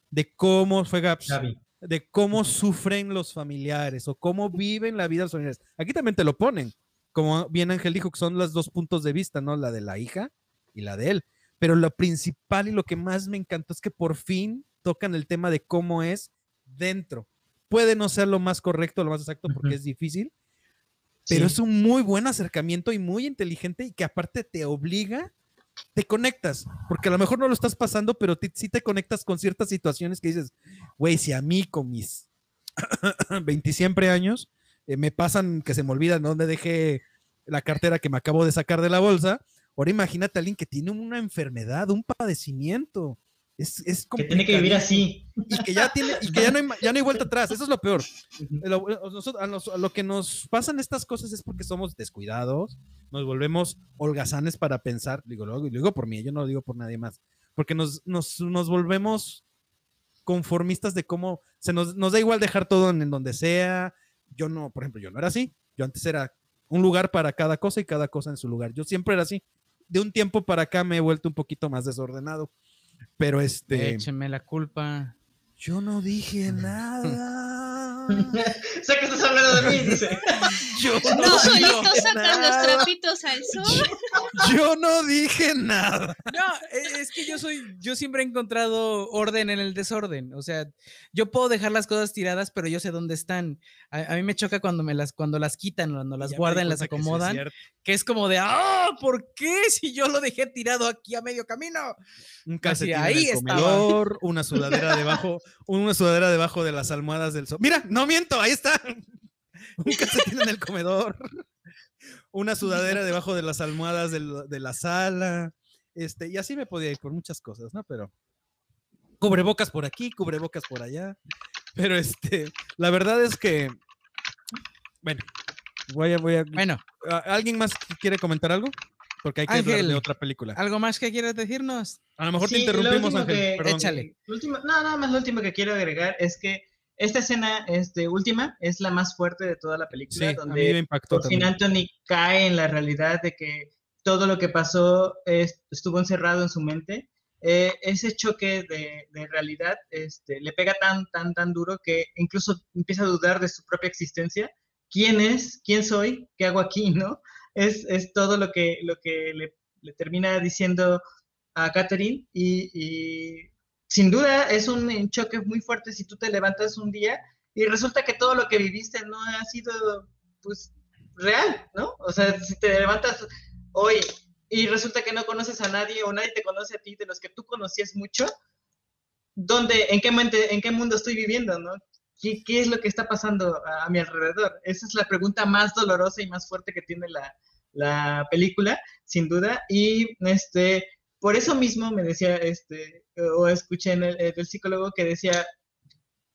de cómo fue Gaps, Gaby. de cómo sufren los familiares o cómo viven la vida de los familiares. Aquí también te lo ponen, como bien Ángel dijo, que son los dos puntos de vista, ¿no? La de la hija y la de él. Pero lo principal y lo que más me encantó es que por fin tocan el tema de cómo es dentro. Puede no ser lo más correcto, lo más exacto, porque es difícil, pero Sí. es un muy buen acercamiento y muy inteligente y que aparte te obliga, te conectas, porque a lo mejor no lo estás pasando, pero ti- sí te conectas con ciertas situaciones que dices, güey, si a mí con mis *clears throat* 20 siempre años eh, me pasan que se me olvidan dónde dejé la cartera que me acabo de sacar de la bolsa, ahora imagínate a alguien que tiene una enfermedad, un padecimiento. Es, es Que tiene que vivir así. y que ya tiene y que ya no hay, ya no hay vuelta atrás eso es lo peor. Lo- a, a lo que nos pasan estas cosas es porque somos descuidados nos volvemos holgazanes para pensar digo lo, lo digo por mí yo no lo digo por nadie más porque nos, nos, nos volvemos conformistas de cómo se nos, nos da igual dejar todo en, en donde sea. Yo no por ejemplo yo no era así. Yo antes era un lugar para cada cosa y cada cosa en su lugar. Yo siempre era así. De un tiempo para acá me he vuelto un poquito más desordenado pero este la culpa. Yo no dije nada. *laughs* sé que estás hablando de mí, dice. *laughs* Yo No, no, solito dije sacan los nada. trapitos al sol. Yo no dije nada. No, e- es que yo soy, yo siempre he encontrado orden en el desorden. O sea, yo puedo dejar las cosas tiradas, pero yo sé dónde están. A, a mí me choca cuando me las, cuando las quitan, cuando las Ya guardan, las cuenta que sí es acomodan, que es como de, ah, ¿por qué si yo lo dejé tirado aquí a medio camino? Un calcetín en ahí el estaba. comedor, una *laughs* sudadera debajo, una sudadera debajo de las almohadas del sofá. Mira, no miento, ahí está. *laughs* Un calcetín en el comedor, una sudadera debajo de las almohadas del- de la sala. Este, y así me podía ir por muchas cosas, ¿no? Pero cubrebocas por aquí, cubrebocas por allá. Pero este, la verdad es que, bueno, voy a, voy a, Bueno, ¿a- ¿alguien más quiere comentar algo? Porque hay que hablar de Ángel. otra película. ¿algo más que quieras decirnos? A lo mejor te Sí, lo interrumpimos, Ángel. que- perdón. Échale. Lo último- no, nada más lo último que quiero agregar es que esta escena este, última es la más fuerte de toda la Sí, película, a mí donde me impactó por fin. Anthony cae en la realidad de que todo lo que pasó es- estuvo encerrado en su mente. Eh, ese choque de, de realidad este, le pega tan, tan, tan duro que incluso empieza a dudar de su propia existencia. ¿Quién es? ¿Quién soy? ¿Qué hago aquí? *laughs* ¿No? Es, es todo lo que, lo que le, termina diciendo a Catherine y, y sin duda es un choque muy fuerte si tú te levantas un día y resulta que todo lo que viviste no ha sido pues real, ¿no? O sea, si te levantas hoy y resulta que no conoces a nadie o nadie te conoce a ti de los que tú conocías mucho, ¿dónde, en qué, mente, en qué mundo estoy viviendo, ¿no? ¿Qué, qué es lo que está pasando a, a mi alrededor? Esa es la pregunta más dolorosa y más fuerte que tiene la, la película, sin duda. Y este, por eso mismo me decía, este, o escuché en el, el psicólogo que decía,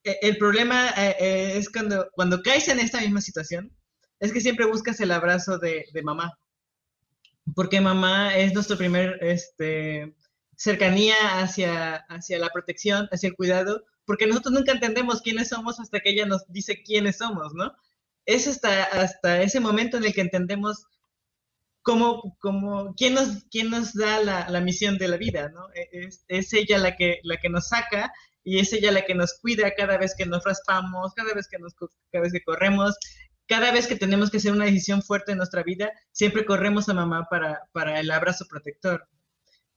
"E- el problema eh, eh, es cuando, cuando caes en esta misma situación, es que siempre buscas el abrazo de, de mamá. Porque mamá es nuestro primer este, cercanía hacia, hacia la protección, hacia el cuidado, porque nosotros nunca entendemos quiénes somos hasta que ella nos dice quiénes somos, ¿no? Es hasta, ese momento en el que entendemos como, como, ¿quién nos, da la, misión de la vida, ¿no? E, es, ella la que, nos saca y es ella la que nos cuida cada vez que nos raspamos, cada vez que, corremos, cada vez que tenemos que hacer una decisión fuerte en nuestra vida, siempre corremos a mamá para el abrazo protector.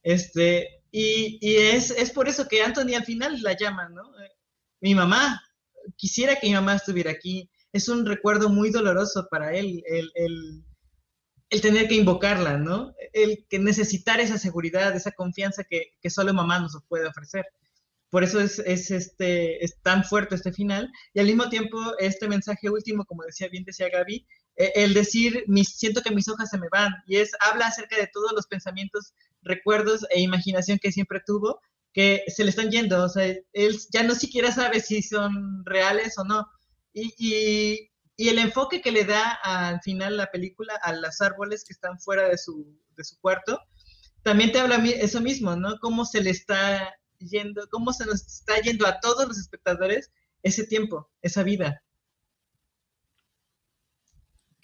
Este, y, y es, es, por eso que Anthony al final la llama, ¿no? Eh, mi mamá, quisiera que mi mamá estuviera aquí. Es un recuerdo muy doloroso para él, el, el el tener que invocarla, ¿no? El que necesitar esa seguridad, esa confianza que, que solo mamá nos puede ofrecer. Por eso es, es, este, es tan fuerte este final. Y al mismo tiempo, este mensaje último, como decía bien, decía Gaby, el decir, mis, siento que mis hojas se me van, y es, habla acerca de todos los pensamientos, recuerdos e imaginación que siempre tuvo, que se le están yendo. O sea, él ya no siquiera sabe si son reales o no. Y el enfoque que le da al final la película a los árboles que están fuera de su, de su cuarto, también te habla eso mismo, ¿no? Cómo se le está yendo, cómo se nos está yendo a todos los espectadores ese tiempo, esa vida.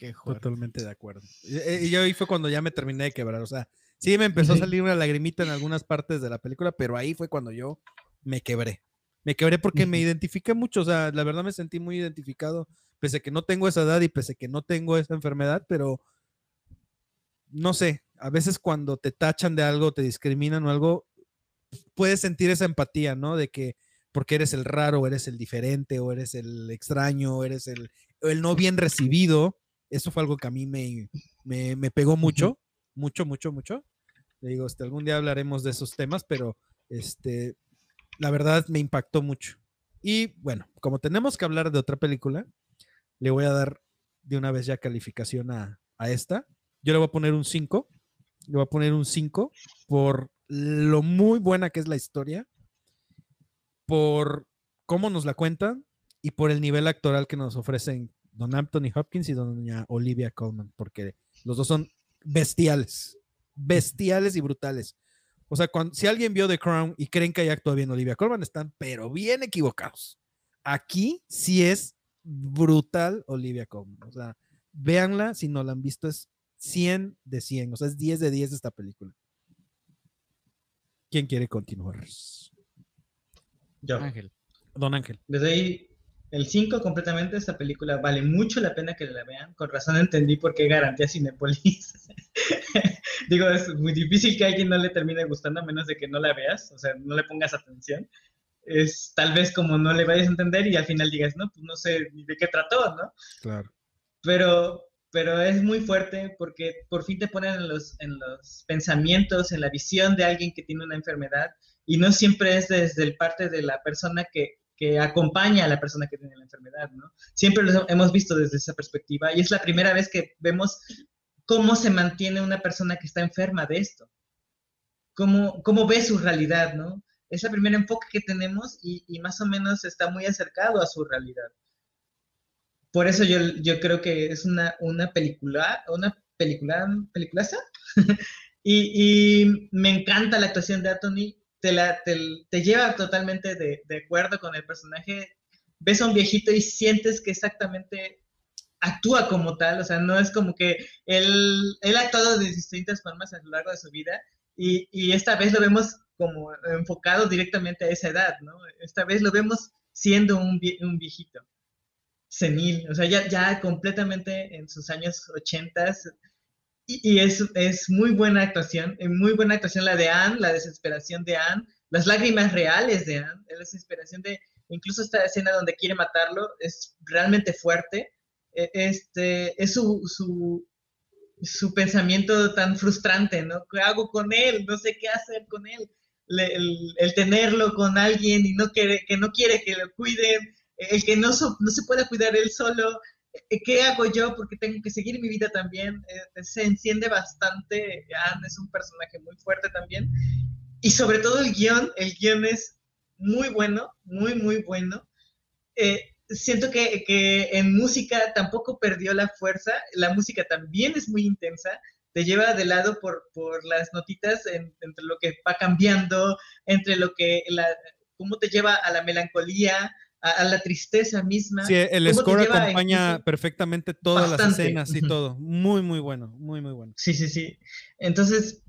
Qué Totalmente de acuerdo. Y, yo ahí fue cuando ya me terminé de quebrar, o sea, sí me empezó a salir una lagrimita en algunas partes de la película, pero ahí fue cuando yo me quebré. Me quebré porque me identifiqué mucho, o sea, la verdad me sentí muy identificado pese a que no tengo esa edad y pese a que no tengo esa enfermedad, pero no sé, a veces cuando te tachan de algo, te discriminan o algo, puedes sentir esa empatía, ¿no? De que porque eres el raro, o eres el diferente, o eres el extraño, o eres el, el no bien recibido. Eso fue algo que a mí me, me, pegó mucho, mucho, mucho, mucho. Le digo, este, algún día hablaremos de esos temas, pero este, la verdad me impactó mucho. Y bueno, como tenemos que hablar de otra película, le voy a dar de una vez ya calificación a, esta. Yo le voy a poner un 5. Le voy a poner un 5 por lo muy buena que es la historia, por cómo nos la cuentan y por el nivel actoral que nos ofrecen don Anthony Hopkins y doña Olivia Colman, porque los dos son bestiales, bestiales y brutales. O sea, cuando, si alguien vio The Crown y creen que ahí actúa bien Olivia Colman, están pero bien equivocados. Aquí sí es brutal Olivia Colman. O sea, véanla, si no la han visto, es 100 de 100, o sea, es 10 de 10 esta película. ¿Quién quiere continuar? Yo. Ángel. Don Ángel. Desde ahí el 5 completamente, esta película vale mucho la pena que la vean. Con razón entendí por qué garantía Cinepolis. *laughs* Digo, es muy difícil que a alguien no le termine gustando a menos de que no la veas, o sea, no le pongas atención es tal vez como no le vayas a entender y al final digas, no, pues no sé ni de qué trató, ¿no? Claro. Pero, pero es muy fuerte porque por fin te ponen en los, en los pensamientos, en la visión de alguien que tiene una enfermedad y no siempre es desde el parte de la persona que, que acompaña a la persona que tiene la enfermedad, ¿no? Siempre lo hemos visto desde esa perspectiva y es la primera vez que vemos cómo se mantiene una persona que está enferma de esto, cómo, cómo ve su realidad, ¿no? es el primer enfoque que tenemos y, más o menos está muy acercado a su realidad. Por eso yo, yo creo que es una, una película, una película, peliculaza. *laughs* y, y, me encanta la actuación de Anthony, te, la, te, lleva totalmente de, de, acuerdo con el personaje. Ves a un viejito y sientes que exactamente actúa como tal, o sea, no es como que él, él ha actuado de distintas formas a lo largo de su vida y, y esta vez lo vemos como enfocado directamente a esa edad, ¿no? Esta vez lo vemos siendo un, un viejito, senil, o sea, ya, ya completamente en sus años ochentas, y, es, es, muy buena actuación, muy buena actuación la de Anne, la desesperación de Anne, las lágrimas reales de Anne, la desesperación de, incluso esta escena donde quiere matarlo, es realmente fuerte, e, este, es su, su, su pensamiento tan frustrante, ¿no? ¿Qué hago con él? No sé qué hacer con él el, tenerlo con alguien y no quiere, que no quiere que lo cuiden, el que no, no se puede cuidar él solo, eh, ¿qué hago yo? Porque tengo que seguir mi vida también. Eh, se enciende bastante. Anne es un personaje muy fuerte también. Y sobre todo el guion, el guion es muy bueno, muy, muy bueno. Eh, siento que, que, en música tampoco perdió la fuerza. La música también es muy intensa te lleva de lado por, por las notitas entre lo que va cambiando, entre lo que, la, cómo te lleva a la melancolía, a, a la tristeza misma. Sí, el cómo te score acompaña perfectamente todas las escenas y todo. Muy, muy bueno, muy, muy bueno. Sí, sí, sí. Entonces,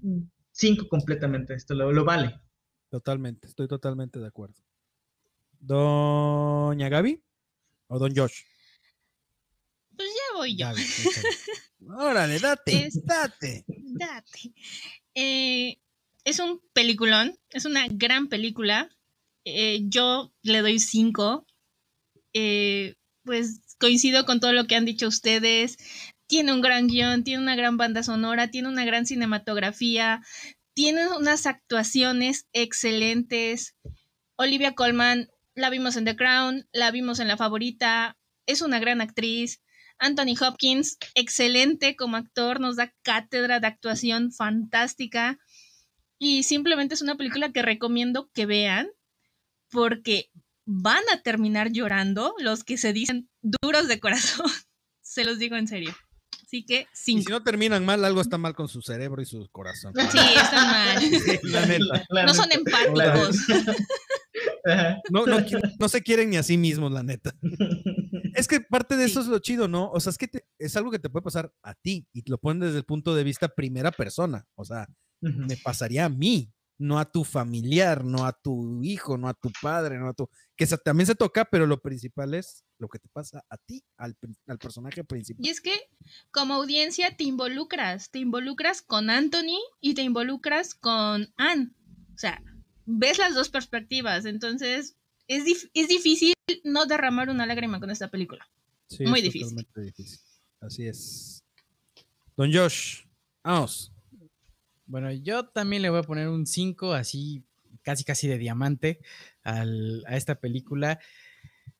cinco completamente, esto lo, lo vale. Totalmente, estoy totalmente de acuerdo. ¿Doña Gaby? ¿O don Josh? Pues ya voy yo. Gaby. Órale, date, Es- date. Date. Eh, es un peliculón, es una gran película. Eh, yo le doy cinco. Eh, pues coincido con todo lo que han dicho ustedes. Tiene un gran guion, tiene una gran banda sonora, tiene una gran cinematografía, tiene unas actuaciones excelentes. Olivia Colman, la vimos en The Crown, la vimos en La Favorita, es una gran actriz. Anthony Hopkins, excelente como actor, nos da cátedra de actuación fantástica. Y simplemente es una película que recomiendo que vean porque van a terminar llorando los que se dicen duros de corazón. *laughs* se los digo en serio. Así que Y cinco. si no terminan mal, algo está mal con su cerebro y su corazón. Sí, están mal. Sí, la neta. La No son empáticos. *laughs* No, no, qui- no se quieren ni a sí mismos, la neta. *laughs* Es que parte de eso es lo chido, ¿no? O sea, es que te- es algo que te puede pasar a ti y te lo ponen desde el punto de vista primera persona. O sea, me pasaría a mí, no a tu familiar, no a tu hijo, no a tu padre, no a tu... Que se- también se toca, pero lo principal es lo que te pasa a ti, al, personaje principal. Y es que como audiencia te involucras, te involucras con Anthony y te involucras con Anne. O sea, ves las dos perspectivas, entonces es, dif- es difícil no derramar una lágrima con esta película. Sí, muy es difícil. difícil. Así es. Don Josh, vamos. Bueno, yo también le voy a poner un 5 así, casi casi de diamante al- a esta película.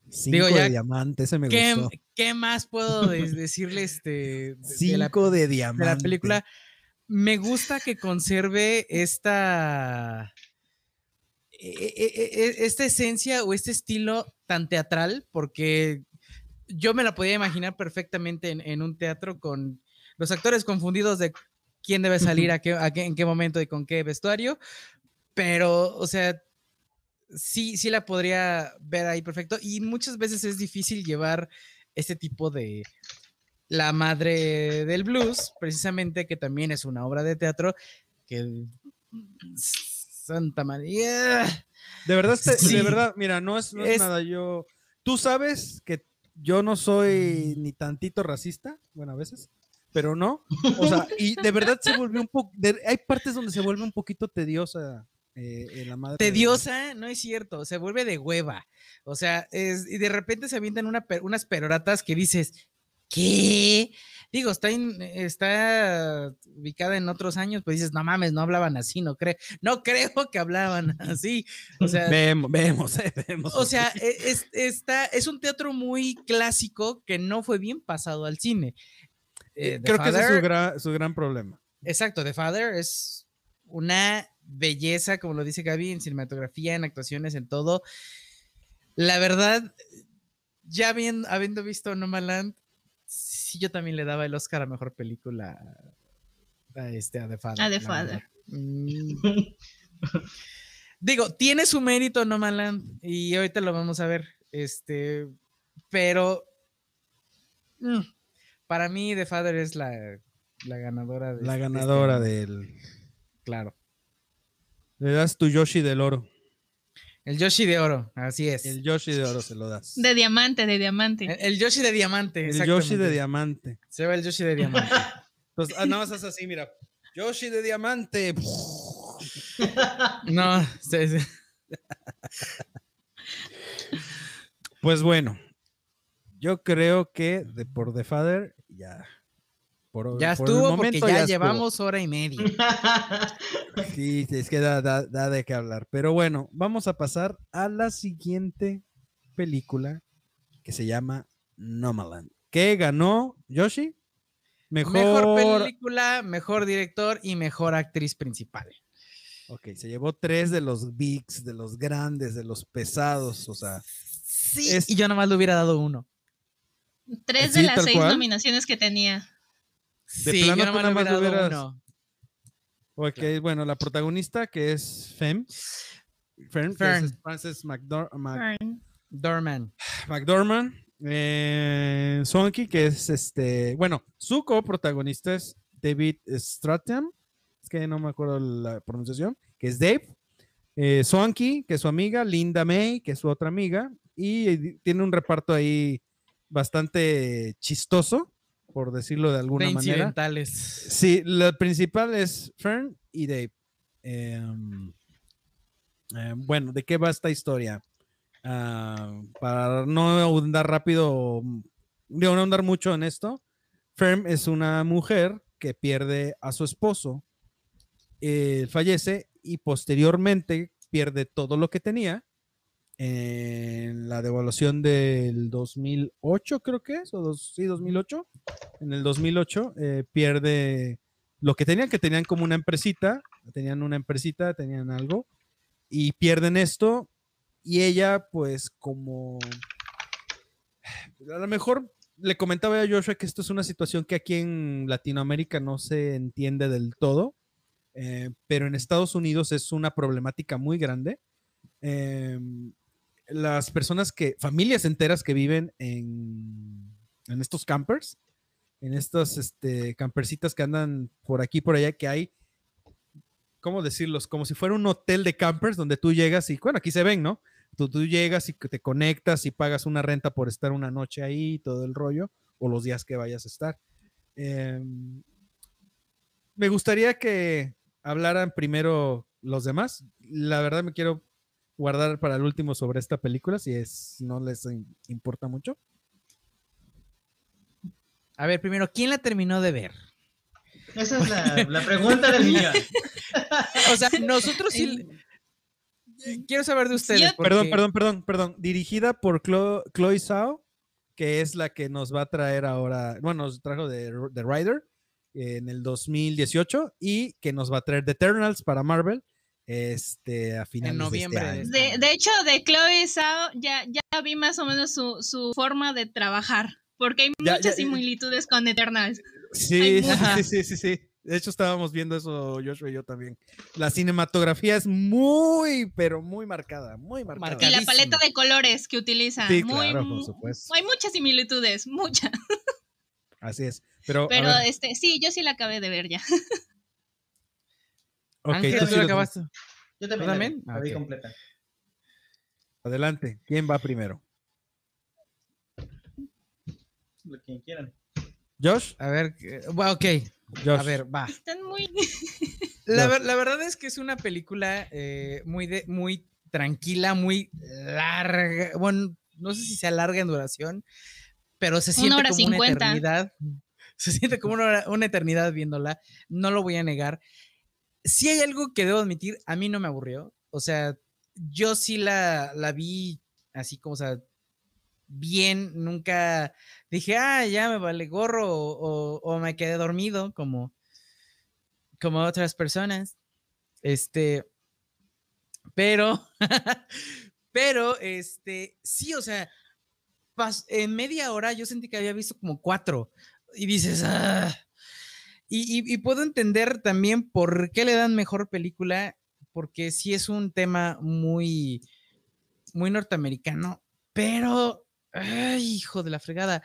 Cinco ya, de diamante, ese me ¿Qué, gustó. qué más puedo de- *laughs* decirle este, de- de la- de de diamante. la película. Me gusta que conserve esta, e- e- e- esta esencia o este estilo tan teatral, porque yo me la podía imaginar perfectamente en, en un teatro con los actores confundidos de quién debe salir, a qué, a qué- en qué momento y con qué vestuario, pero, o sea, sí, sí la podría ver ahí perfecto y muchas veces es difícil llevar este tipo de la madre del blues, precisamente que también es una obra de teatro que Santa María. De verdad, este- Sí. de verdad, mira, no es, no es Es- nada. Yo, tú sabes que yo no soy ni tantito racista, bueno, a veces, pero no. O sea, y de verdad se volvió un poco. Hay partes donde se vuelve un poquito tediosa eh, en la madre. de- Tediosa, no es cierto, se vuelve de hueva. O sea, es, y de repente se avientan una unas peroratas que dices, ¿qué? Digo, está, en- está ubicada en otros años, pues dices, no mames, no hablaban así, no creo, no creo que hablaban *laughs* así. O sea, Vemos, vemos, *laughs* eh, vemos. o sea, e- es, está, es un teatro muy clásico que no fue bien pasado al cine. Eh, The creo que ese es su Father- gran, su gran problema. Exacto, The Father es una belleza, como lo dice Gaby, en cinematografía, en actuaciones, en todo. La verdad, ya bien, habiendo visto Nomadland, sí yo también le daba el Oscar a Mejor Película a, este, a The Father. A The Father. Mm, Digo, tiene su mérito Nomadland y ahorita lo vamos a ver, este, pero mm, para mí The Father es la, la ganadora. De, La este ganadora año. del. Claro. Le das tu Yoshi del oro. El Yoshi de oro, así es. El Yoshi de oro se lo das. De diamante, de diamante. el Yoshi de diamante. El Yoshi de diamante. Se va el Yoshi de diamante. Entonces, *laughs* ah, nada más haz así, mira. Yoshi de diamante. *laughs* no, sí, sí. Pues bueno, yo creo que de por The Father ya. Por, ya por el estuvo porque momento ya, estuvo. llevamos hora y media. *laughs* Sí, sí, es que da, da- da de qué hablar. Pero bueno, vamos a pasar a la siguiente película que se llama Nomaland. ¿Qué ganó Yoshi? Mejor. Mejor película, mejor director y mejor actriz principal. Ok, se llevó tres de los bigs, de los grandes, de los pesados. O sea, Sí, Es- y yo nomás le hubiera dado uno. Tres Sí, de las seis cual. nominaciones que tenía. De sí, plano yo tú nomás nada más uno. ok, bueno, la protagonista que es Fem. Fern, que Fern. es Frances McDor- Mac- Fern. Dorman. McDormand, eh, Swanky, que es este, bueno, su coprotagonista es David Stratton, es que no me acuerdo la pronunciación, que es Dave, eh, Swanky, que es su amiga, Linda May, que es su otra amiga, y tiene un reparto ahí bastante chistoso, por decirlo de alguna De manera. incidentales. Sí, lo principal es Fern y Dave. Em, eh, bueno, ¿de qué va esta historia? Ah, para no ahondar rápido, digo, no ahondar mucho en esto, Fern es una mujer que pierde a su esposo, eh, fallece y posteriormente pierde todo lo que tenía en la devaluación del 2008, creo que es, o dos, sí, 2008. En el 2008 eh, pierde lo que tenían, que tenían como una empresita, tenían una empresita, tenían algo, y pierden esto, y ella, pues, como a lo mejor le comentaba a Joshua que esto es una situación que aquí en Latinoamérica no se entiende del todo, eh, pero en Estados Unidos es una problemática muy grande. Eh, las personas que, familias enteras que viven en, en estos campers, en estas este, campercitas que andan por aquí por allá, que hay, ¿cómo decirlos? Como si fuera un hotel de campers donde tú llegas y, bueno, aquí se ven, ¿no? Tú, tú llegas y te conectas y pagas una renta por estar una noche ahí, todo el rollo, o los días que vayas a estar. Eh, me gustaría que hablaran primero los demás. La verdad me quiero guardar para el último sobre esta película, si es, no les importa mucho. A ver, primero, ¿quién la terminó de ver? Esa es la, la pregunta del millón. *laughs* o sea, nosotros sí. Quiero saber de ustedes. Porque... Perdón, perdón, perdón, perdón. Dirigida por Chloe, Chloe Zhao, que es la que nos va a traer ahora, bueno, nos trajo de, The Rider en el 2018 y que nos va a traer The Eternals para Marvel este a finales en noviembre. De, este de, de, hecho, de Chloe Zhao ya, ya vi más o menos su, su forma de trabajar, porque hay Ya, muchas ya, similitudes con Eternals. Sí, sí, sí, sí, sí. De hecho, estábamos viendo eso, Joshua y yo también. La cinematografía es muy, pero muy marcada, muy marcada. Y la paleta de colores que utilizan. Sí, muy, claro, por supuesto. Hay muchas similitudes, muchas. Así es. Pero, Pero este, sí, yo sí la acabé de ver ya. *laughs* ok, Ángel, tú ¿tú sí lo- acabaste? Yo también. ¿Tú la también? vi, la vi completa. Adelante. ¿Quién va primero? Lo que quieran. ¿Josh? A ver, bueno, ok. Josh. A ver, va. Están muy. *laughs* La, No. ver- la verdad es que es una película eh, muy, de, muy tranquila, muy larga. Bueno, no sé si sea larga en duración, pero se Una siente hora como una cincuenta. eternidad. *laughs* Se siente como una, hora- una eternidad viéndola. No lo voy a negar. Si hay algo que debo admitir, a mí no me aburrió. O sea, yo sí la, la vi así como, o sea, bien. Nunca dije, ah, ya me vale gorro o, me quedé dormido, como, como otras personas. Este, pero, *laughs* pero, este, sí, o sea, en media hora yo sentí que había visto como cuatro y dices, ah. Y, puedo entender también por qué le dan mejor película, porque sí es un tema muy, muy norteamericano, pero, ay, hijo de la fregada.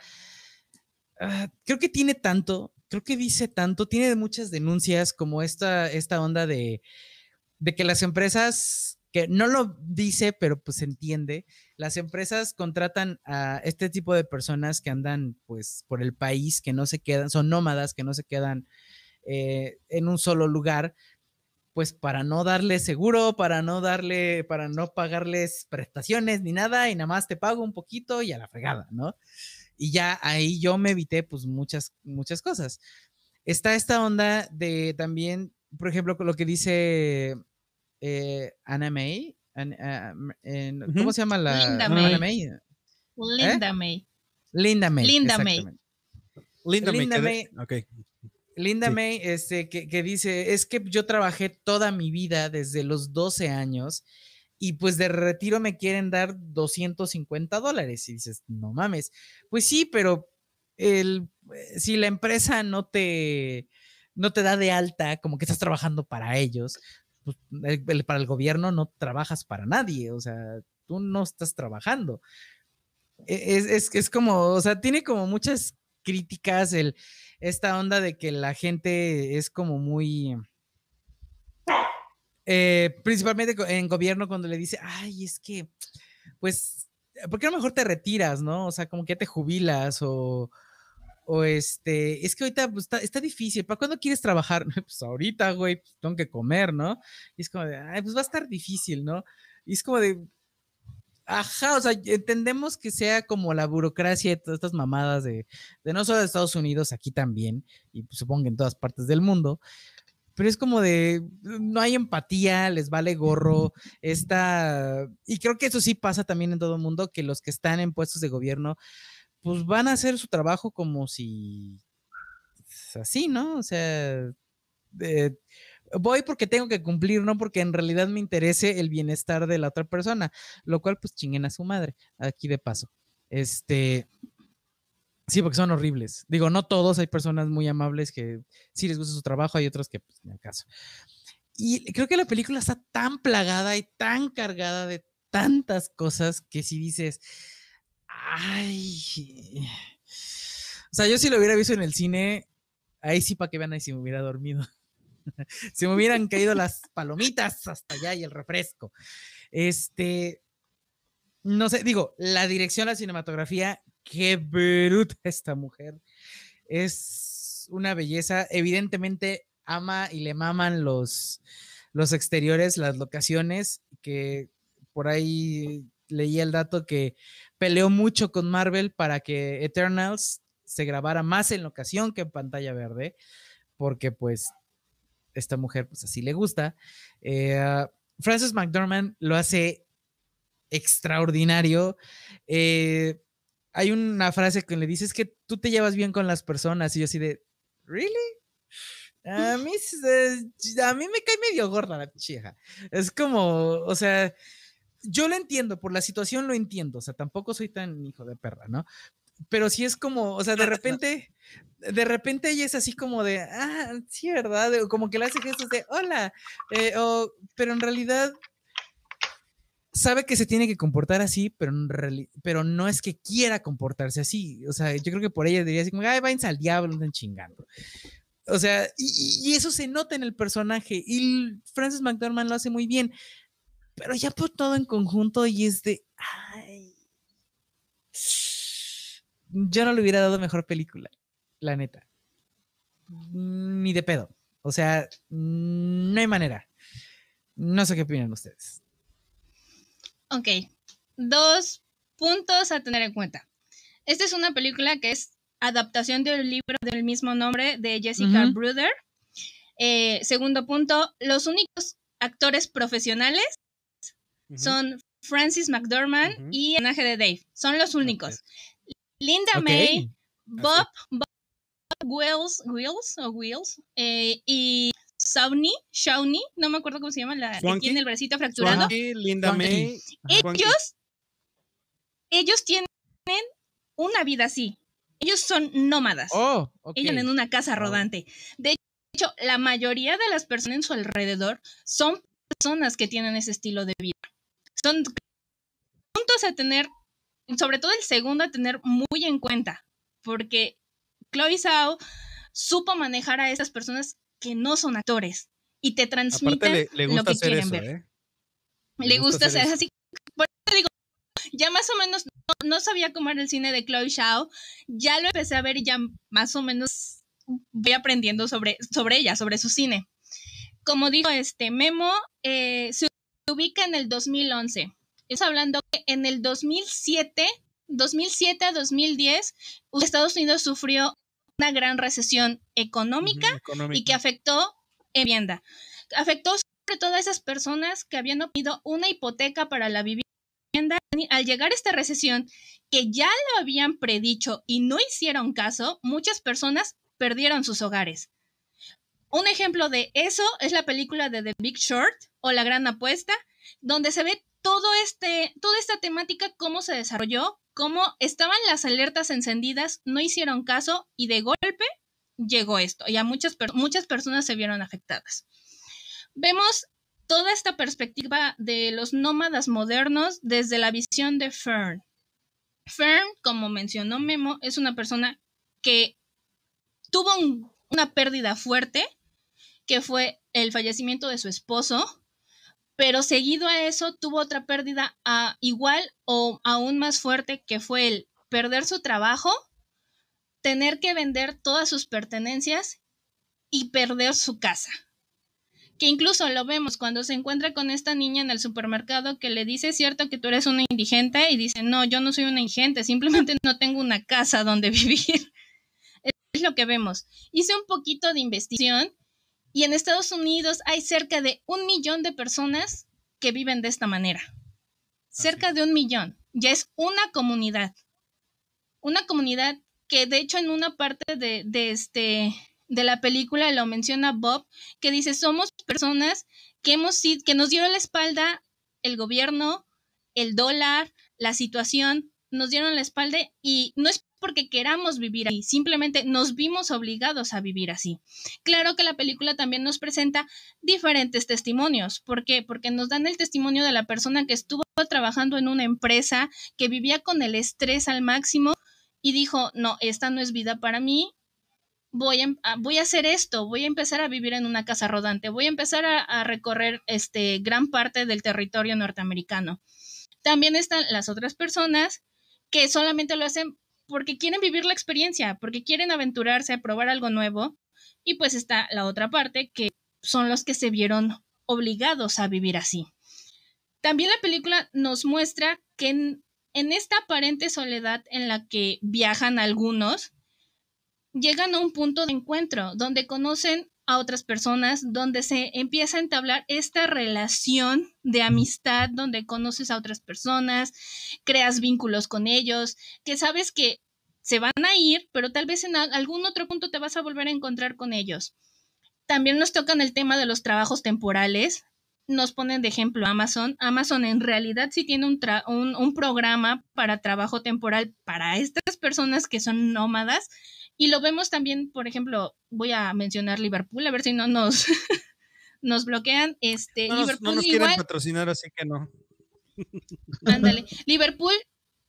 Ah, creo que tiene tanto, creo que dice tanto, tiene muchas denuncias como esta, esta onda de, de que las empresas, que no lo dice, pero pues se entiende, las empresas contratan a este tipo de personas que andan pues por el país, que no se quedan, son nómadas, que no se quedan eh, en un solo lugar, pues para no darle seguro, para no darle, para no pagarles prestaciones ni nada, y nada más te pago un poquito y a la fregada, ¿no? Y ya ahí yo me evité pues muchas, muchas cosas. Está esta onda de también, por ejemplo, lo que dice eh, Anna May. An- en- ¿Cómo se llama la? Linda Anna May. May. Linda May. Linda May. Linda May. Linda, Linda May. Linda Sí. May, este, que, que dice, es que yo trabajé toda mi vida desde los 12 años y pues de retiro me quieren dar 250 dólares. Y dices, no mames. Pues sí, pero el, eh, si la empresa no te, no te da de alta, como que estás trabajando para ellos, pues, el- para el gobierno no trabajas para nadie. O sea, tú no estás trabajando. E, es, es, como, o sea, tiene como muchas críticas el, esta onda de que la gente es como muy... Eh, principalmente en gobierno cuando le dice, ay, es que, pues, ¿por qué no mejor te retiras, no? O sea, como que te jubilas o, o este, es que ahorita pues, está, difícil, ¿para cuándo quieres trabajar? *laughs* Pues ahorita, güey, pues, tengo que comer, ¿no? Y es como de, ay, pues va a estar difícil, ¿no? Y es como de, ajá, o sea, entendemos que sea como la burocracia de todas estas mamadas de, de no solo de Estados Unidos, aquí también, y pues, supongo que en todas partes del mundo, pero es como de, no hay empatía, les vale gorro, está, y creo que eso sí pasa también en todo el mundo, que los que están en puestos de gobierno, pues van a hacer su trabajo como si, así, ¿no? O sea, voy porque tengo que cumplir, no porque en realidad me interese el bienestar de la otra persona, lo cual pues chinguen a su madre, aquí de paso. Este, Sí, porque son horribles. Digo, no todos, hay personas muy amables que sí les gusta su trabajo, hay otros que, pues, en el caso. Y creo que la película está tan plagada y tan cargada de tantas cosas que si dices, ay. O sea, yo si lo hubiera visto en el cine, ahí sí para que vean ahí si me hubiera dormido. *laughs* si me hubieran caído las palomitas hasta allá y el refresco. Este, no sé, digo, la dirección, la cinematografía, qué bruta esta mujer. Es una belleza. Evidentemente ama y le maman los, los exteriores, las locaciones, que por ahí leí el dato que peleó mucho con Marvel para que Eternals se grabara más en locación que en pantalla verde, porque pues esta mujer pues así le gusta. Eh, Frances McDormand lo hace extraordinario. Eh, hay una frase que le dices que tú te llevas bien con las personas y yo así de, ¿really? A mí, a mí me cae medio gorda la chija. Es como, o sea, yo lo entiendo, por la situación lo entiendo, o sea, tampoco soy tan hijo de perra, ¿no? Pero sí es como, o sea, de repente, de repente ella es así como de, ah, sí, ¿verdad? Como que le hace gestos de, hola, eh, pero en realidad sabe que se tiene que comportar así, pero, pero no es que quiera comportarse así. O sea, yo creo que por ella diría así como, ay, váyanse al diablo, están chingando. O sea, y, eso se nota en el personaje. Y Francis McDormand lo hace muy bien. Pero ya por todo en conjunto y es de, ay. Yo no le hubiera dado mejor película, la neta. Ni de pedo. O sea, no hay manera. No sé qué opinan ustedes. Ok, dos puntos a tener en cuenta. Esta es una película que es adaptación del libro del mismo nombre de Jessica Bruder. Eh, segundo punto, los únicos actores profesionales son Francis McDormand y el personaje de Dave. Son los únicos. Linda May, Bob, Bob Wills, Wills o Wills eh, y Shawnee, Shawnee, no me acuerdo cómo se llama, la que tiene el bracito fracturado. Linda May. Ellos, ellos tienen una vida así. Ellos son nómadas. Oh, Ellos en una casa rodante. De hecho, la mayoría de las personas en su alrededor son personas que tienen ese estilo de vida. Son puntos a tener, sobre todo el segundo, a tener muy en cuenta, porque Chloe Zhao supo manejar a esas personas que no son actores y te transmiten lo que quieren ver. ¿eh? Le, gusta, ser así. Por eso digo, ya más o menos no, sabía cómo era el cine de Chloe Zhao, ya lo empecé a ver y ya más o menos voy aprendiendo sobre, sobre ella, sobre su cine. Como dijo este Memo, eh, se ubica en el 2011. Es hablando que en el 2007, 2007 a 2010, Estados Unidos sufrió una gran recesión económica, y que afectó en vivienda. Afectó sobre todo a esas personas que habían obtenido una hipoteca para la vivienda. Al llegar a esta recesión, que ya lo habían predicho y no hicieron caso, muchas personas perdieron sus hogares. Un ejemplo de eso es la película de The Big Short o La Gran Apuesta, donde se ve todo este, toda esta temática, cómo se desarrolló, cómo estaban las alertas encendidas, no hicieron caso y de golpe llegó esto y a muchas, muchas personas se vieron afectadas. Vemos toda esta perspectiva de los nómadas modernos desde la visión de Fern. Fern, como mencionó Memo, es una persona que tuvo una pérdida fuerte, que fue el fallecimiento de su esposo, pero seguido a eso tuvo otra pérdida a, igual o aún más fuerte, que fue el perder su trabajo, tener que vender todas sus pertenencias y perder su casa que incluso lo vemos cuando se encuentra con esta niña en el supermercado que le dice, cierto que tú eres una indigente y dice, no, yo no soy una indigente, simplemente no tengo una casa donde *laughs* vivir. Es lo que vemos. Hice un poquito de investigación y en Estados Unidos hay cerca de un millón de personas que viven de esta manera. Cerca de un millón. Ya es una comunidad. Una comunidad que de hecho en una parte de, de este de la película lo menciona Bob, que dice, somos personas que, hemos, que nos dieron la espalda el gobierno, el dólar, la situación, nos dieron la espalda y no es porque queramos vivir ahí, simplemente nos vimos obligados a vivir así. Claro que la película también nos presenta diferentes testimonios. ¿Por qué? Porque nos dan el testimonio de la persona que estuvo trabajando en una empresa, que vivía con el estrés al máximo y dijo, no, esta no es vida para mí, voy a, voy a hacer esto, voy a empezar a vivir en una casa rodante, voy a empezar a, recorrer este, gran parte del territorio norteamericano. También están las otras personas que solamente lo hacen porque quieren vivir la experiencia, porque quieren aventurarse a probar algo nuevo. Y pues está la otra parte, que son los que se vieron obligados a vivir así. También la película nos muestra que en esta aparente soledad en la que viajan algunos, llegan a un punto de encuentro donde conocen a otras personas, donde se empieza a entablar esta relación de amistad, donde conoces a otras personas, creas vínculos con ellos, que sabes que se van a ir, pero tal vez en algún otro punto te vas a volver a encontrar con ellos. También nos tocan el tema de los trabajos temporales. Nos ponen de ejemplo Amazon. Amazon en realidad sí tiene un, programa para trabajo temporal para estas personas que son nómadas, y lo vemos también, por ejemplo, voy a mencionar Liverpool, a ver si no nos, *laughs* nos bloquean. Este, no, Liverpool no nos quieren patrocinar, así que no. *laughs* Ándale. Liverpool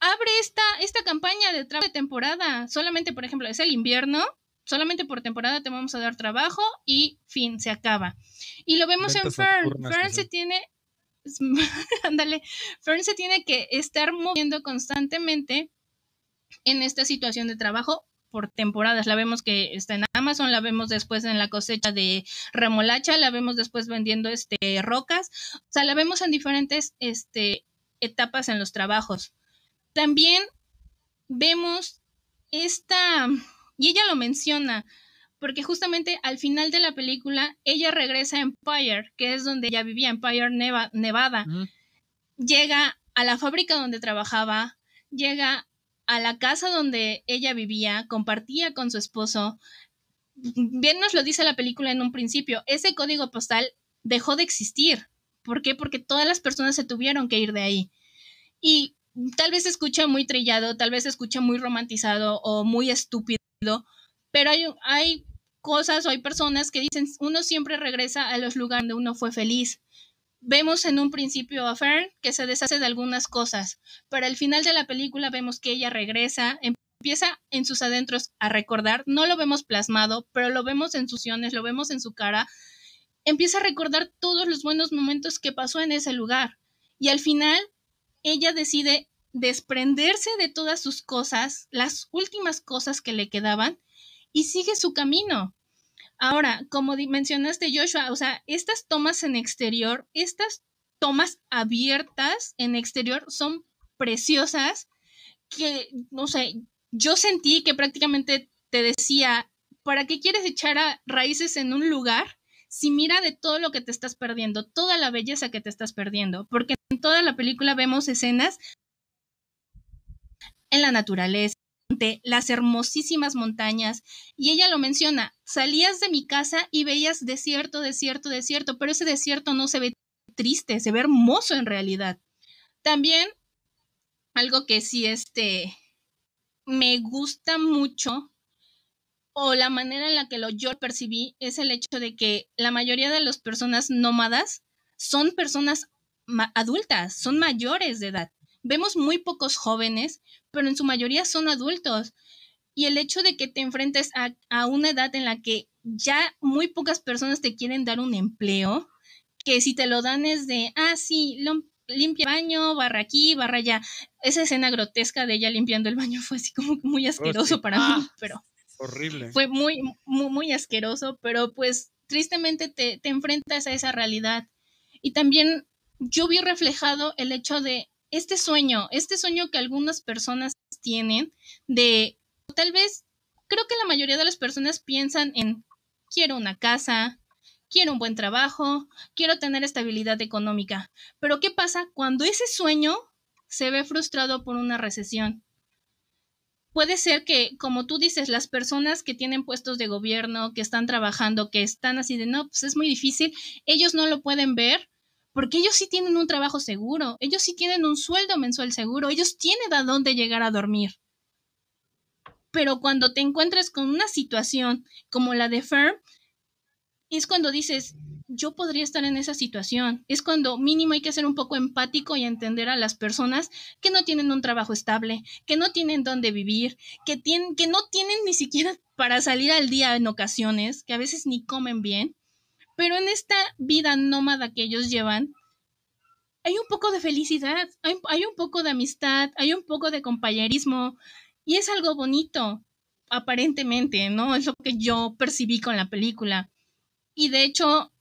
abre esta, esta campaña de trabajo de temporada. Solamente, por ejemplo, es el invierno. Solamente por temporada te vamos a dar trabajo y fin, se acaba. Y lo vemos en Fern. Fern se tiene. *laughs* Ándale. Fern se tiene que estar moviendo constantemente en esta situación de trabajo por temporadas. La vemos que está en Amazon, la vemos después en la cosecha de remolacha, la vemos después vendiendo este rocas, o sea, la vemos en diferentes este, etapas en los trabajos. También vemos esta, y ella lo menciona, porque justamente al final de la película ella regresa a Empire, que es donde ella vivía, Empire, Nevada. Llega a la fábrica donde trabajaba, llega a la casa donde ella vivía, compartía con su esposo. Bien nos lo dice la película en un principio, ese código postal dejó de existir. ¿Por qué? Porque todas las personas se tuvieron que ir de ahí. Y tal vez se escucha muy trillado, tal vez se escucha muy romantizado o muy estúpido, pero hay, hay cosas o hay personas que dicen, uno siempre regresa a los lugares donde uno fue feliz. Vemos en un principio a Fern que se deshace de algunas cosas, pero al final de la película vemos que ella regresa, empieza en sus adentros a recordar, no lo vemos plasmado, pero lo vemos en sus siones, lo vemos en su cara, empieza a recordar todos los buenos momentos que pasó en ese lugar y al final ella decide desprenderse de todas sus cosas, las últimas cosas que le quedaban, y sigue su camino. Ahora, como mencionaste Joshua, o sea, estas tomas en exterior, estas tomas abiertas en exterior son preciosas que, no sé, yo sentí que prácticamente te decía, ¿para qué quieres echar raíces en un lugar si mira de todo lo que te estás perdiendo, toda la belleza que te estás perdiendo? Porque en toda la película vemos escenas en la naturaleza, las hermosísimas montañas. Y ella lo menciona, salías de mi casa y veías desierto, desierto, desierto, pero ese desierto no se ve triste, se ve hermoso en realidad. También, algo que sí, este, me gusta mucho, o la manera en la que lo yo percibí, es el hecho de que la mayoría de las personas nómadas son personas adultas, son mayores de edad. Vemos muy pocos jóvenes, pero en su mayoría son adultos. Y el hecho de que te enfrentes a, a una edad en la que ya muy pocas personas te quieren dar un empleo, que si te lo dan es de, ah, sí, lo, limpia el baño, barra aquí, barra allá. Esa escena grotesca de ella limpiando el baño *laughs* fue así como muy asqueroso para mí, ah, pero... Horrible. Fue muy, muy, muy asqueroso, pero pues tristemente te, te enfrentas a esa realidad. Y también yo vi reflejado el hecho de este sueño, este sueño que algunas personas tienen de tal vez, creo que la mayoría de las personas piensan en quiero una casa, quiero un buen trabajo, quiero tener estabilidad económica. Pero ¿qué pasa cuando ese sueño se ve frustrado por una recesión? Puede ser que, como tú dices, las personas que tienen puestos de gobierno, que están trabajando, que están así de, no, pues es muy difícil, ellos no lo pueden ver porque ellos sí tienen un trabajo seguro, ellos sí tienen un sueldo mensual seguro, ellos tienen a dónde llegar a dormir. Pero cuando te encuentras con una situación como la de Firm, es cuando dices, yo podría estar en esa situación. Es cuando mínimo hay que ser un poco empático y entender a las personas que no tienen un trabajo estable, que no tienen dónde vivir, que, no tienen ni siquiera para salir al día en ocasiones, que a veces ni comen bien. Pero en esta vida nómada que ellos llevan, hay un poco de felicidad, hay, un poco de amistad, hay un poco de compañerismo y es algo bonito, aparentemente, ¿no? Es lo que yo percibí con la película y de hecho,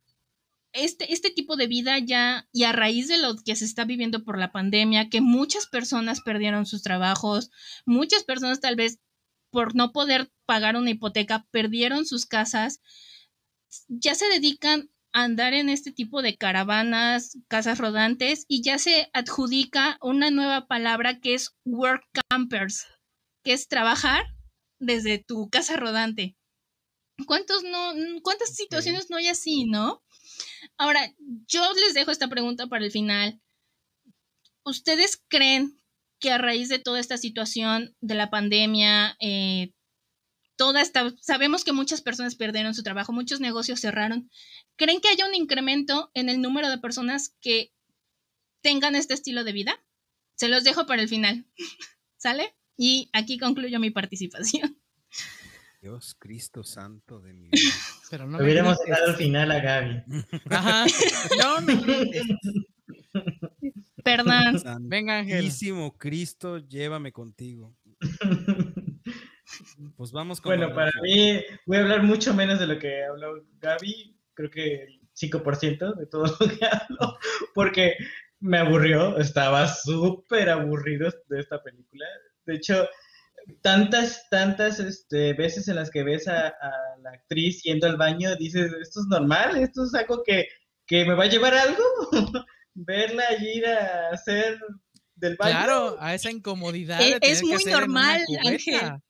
este, este tipo de vida ya, y a raíz de lo que se está viviendo por la pandemia, que muchas personas perdieron sus trabajos, muchas personas tal vez por no poder pagar una hipoteca perdieron sus casas, ya se dedican a andar en este tipo de caravanas, casas rodantes, y ya se adjudica una nueva palabra que es work campers, que es trabajar desde tu casa rodante. ¿Cuántos no, cuántas situaciones no hay así, no? Ahora, yo les dejo esta pregunta para el final. ¿Ustedes creen que a raíz de toda esta situación de la pandemia, eh, toda esta, sabemos que muchas personas perdieron su trabajo, muchos negocios cerraron, ¿creen que haya un incremento en el número de personas que tengan este estilo de vida? Se los dejo para el final. *laughs* ¿Sale? Y aquí concluyo mi participación. Dios Cristo Santo de mi *laughs* vida. Pero no Hubiéramos dejado al final a Gaby. Ajá. No me Perdón. Venga, Ángel. Cristo, llévame contigo. *laughs* Pues vamos con. Bueno, para mí, voy a hablar mucho menos de lo que habló Gaby. Creo que el 5% de todo lo que hablo. Porque me aburrió. Estaba súper aburrido de esta película. De hecho, tantas, tantas este, veces en las que ves a, la actriz yendo al baño, dices, esto es normal, esto es algo que, me va a llevar algo, *laughs* verla ir a hacer del baño. Claro, a esa incomodidad. E, es, muy normal, Ángel.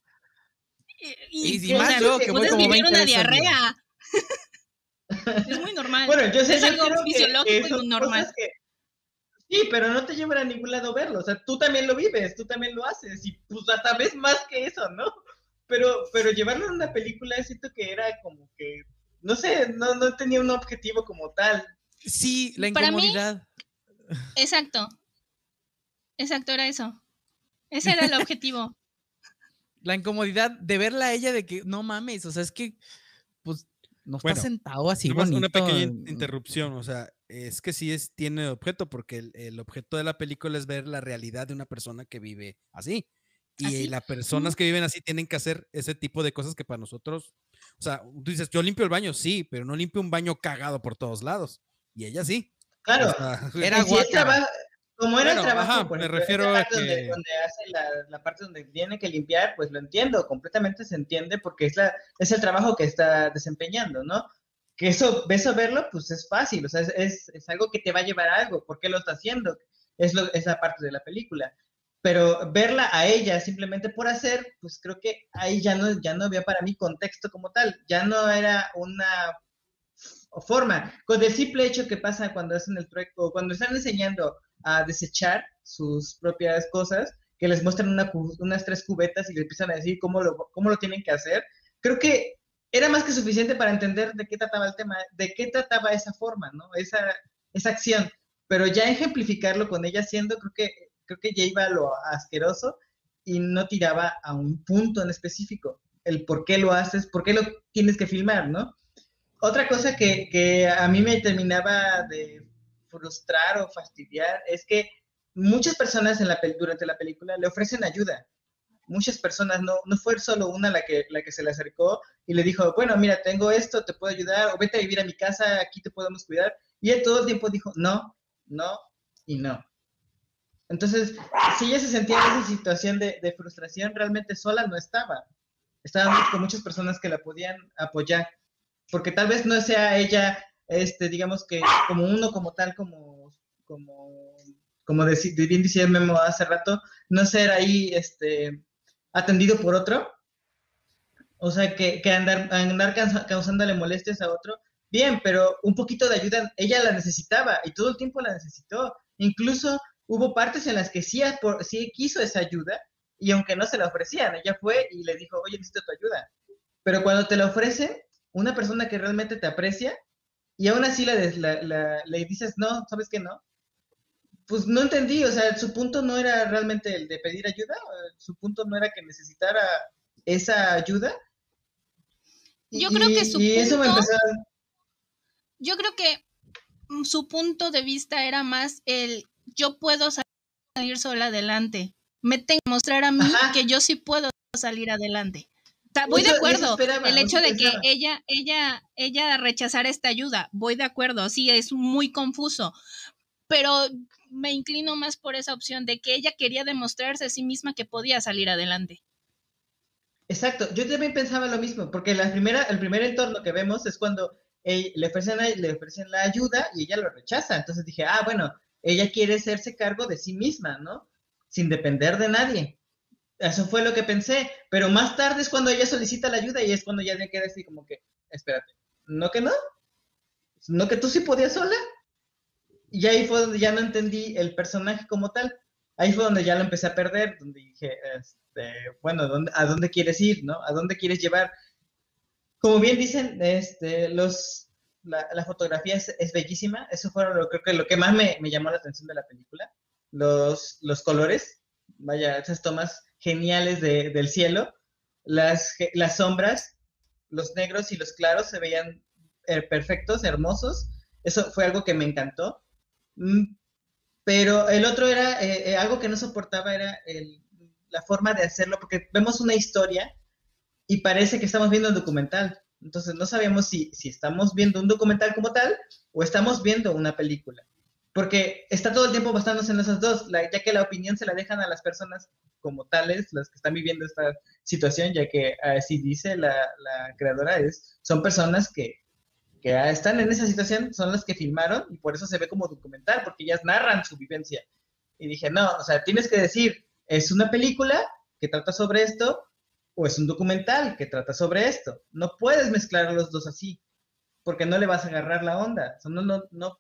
Y, y, más yo, que voy como una diarrea. *laughs* es muy normal. Bueno, yo sé es algo fisiológico y normal. Sí, pero no te llevan a ningún lado verlo. O sea, tú también lo vives, tú también lo haces. Y pues hasta vez más que eso, ¿no? Pero, pero llevarlo en una película siento que era como que, no sé, no, no tenía un objetivo como tal. Sí, la incomodidad. exacto. Exacto, era eso. Ese era el *laughs* objetivo. La incomodidad de verla a ella de que no mames, o sea, es que pues no está sentado así bonito. Una pequeña interrupción, o sea, es que sí es, tiene objeto, porque el, objeto de la película es ver la realidad de una persona que vive así. Y las personas que viven así tienen que hacer ese tipo de cosas que para nosotros, o sea, tú dices, yo limpio el baño, sí, pero no limpio un baño cagado por todos lados. Y ella sí. Claro. *laughs* era como era el trabajo, me refiero a que... donde, hace la, parte donde tiene que limpiar, pues lo entiendo, completamente se entiende porque es, la, es el trabajo que está desempeñando, ¿no? que eso, eso verlo, pues es fácil, o sea, es, es, algo que te va a llevar a algo, ¿por qué lo está haciendo? Es lo, esa parte de la película. Pero verla a ella simplemente por hacer, pues creo que ahí ya no, ya no había para mí contexto como tal, ya no era una forma. Con el simple hecho que pasa cuando hacen el trueco, cuando están enseñando a desechar sus propias cosas, que les muestran una, unas tres cubetas y les empiezan a decir cómo lo, cómo lo tienen que hacer, creo que era más que suficiente para entender de qué trataba el tema, de qué trataba esa forma, ¿no? Esa, esa acción, pero ya ejemplificarlo con ella haciendo, creo que, creo que ya iba a lo asqueroso y no tiraba a un punto en específico, el por qué lo haces, por qué lo tienes que filmar, ¿no? Otra cosa que, que a mí me terminaba de frustrar o fastidiar es que muchas personas en la, durante la película le ofrecen ayuda. Muchas personas, no, no fue solo una la que, la que se le acercó y le dijo, bueno, mira, tengo esto, te puedo ayudar, o vete a vivir a mi casa, aquí te podemos cuidar. Y él todo el tiempo dijo, no, no y no. Entonces, si ella se sentía en esa situación de, de frustración, realmente sola no estaba. Estaba con muchas personas que la podían apoyar. Porque tal vez no sea ella, este, digamos que como uno, como tal, como, como como bien decía Memo hace rato, no ser ahí este, atendido por otro. O sea, que, que andar, andar causándole molestias a otro. Bien, pero un poquito de ayuda, ella la necesitaba y todo el tiempo la necesitó. Incluso hubo partes en las que sí, sí quiso esa ayuda y aunque no se la ofrecían, ella fue y le dijo, oye, necesito tu ayuda. Pero cuando te la ofrece una persona que realmente te aprecia y aún así le, le dices, no, ¿sabes qué no? pues no entendí, o sea, su punto no era realmente el de pedir ayuda, su punto no era que necesitara esa ayuda. Yo creo que su punto, Yo creo que su punto de vista era más el yo puedo salir sola adelante. Me tengo que mostrar a mí que yo sí puedo salir adelante. Voy de acuerdo. el hecho de que ella, ella, ella rechazara esta ayuda, voy de acuerdo. Sí, es muy confuso. Pero me inclino más por esa opción de que ella quería demostrarse a sí misma que podía salir adelante. Exacto, yo también pensaba lo mismo, porque la primera, el primer entorno que vemos es cuando le, ofrecen, le ofrecen la ayuda y ella lo rechaza. Entonces dije, ah, bueno, ella quiere hacerse cargo de sí misma, ¿no? Sin depender de nadie. Eso fue lo que pensé, pero más tarde es cuando ella solicita la ayuda y es cuando ya me queda así como que, espérate, ¿no que no? ¿No que tú sí podías sola? Y ahí fue donde ya no entendí el personaje como tal. Ahí fue donde ya lo empecé a perder, donde dije, este, bueno, ¿a dónde quieres ir, no? ¿A dónde quieres llevar? Como bien dicen, este, los, la, fotografía es, bellísima. Eso fue lo, creo que lo que más me, me, llamó la atención de la película. Los, los colores, vaya, esas tomas geniales de, del cielo. Las, las sombras, los negros y los claros se veían eh, perfectos, hermosos. Eso fue algo que me encantó. Mm, pero el otro era, eh, eh, algo que no soportaba era la forma de hacerlo, porque vemos una historia y parece que estamos viendo un documental. Entonces no sabemos si, si estamos viendo un documental como tal o estamos viendo una película. Porque está todo el tiempo basándose en esas dos, ya que la opinión se la dejan a las personas como tales, las que están viviendo esta situación, ya que así dice la, la creadora, es, son personas que que están en esa situación son las que filmaron y por eso se ve como documental, porque ellas narran su vivencia. Y dije, no, o sea, tienes que decir, ¿es una película que trata sobre esto o es un documental que trata sobre esto? No puedes mezclar los dos así, porque no le vas a agarrar la onda. no, no, no,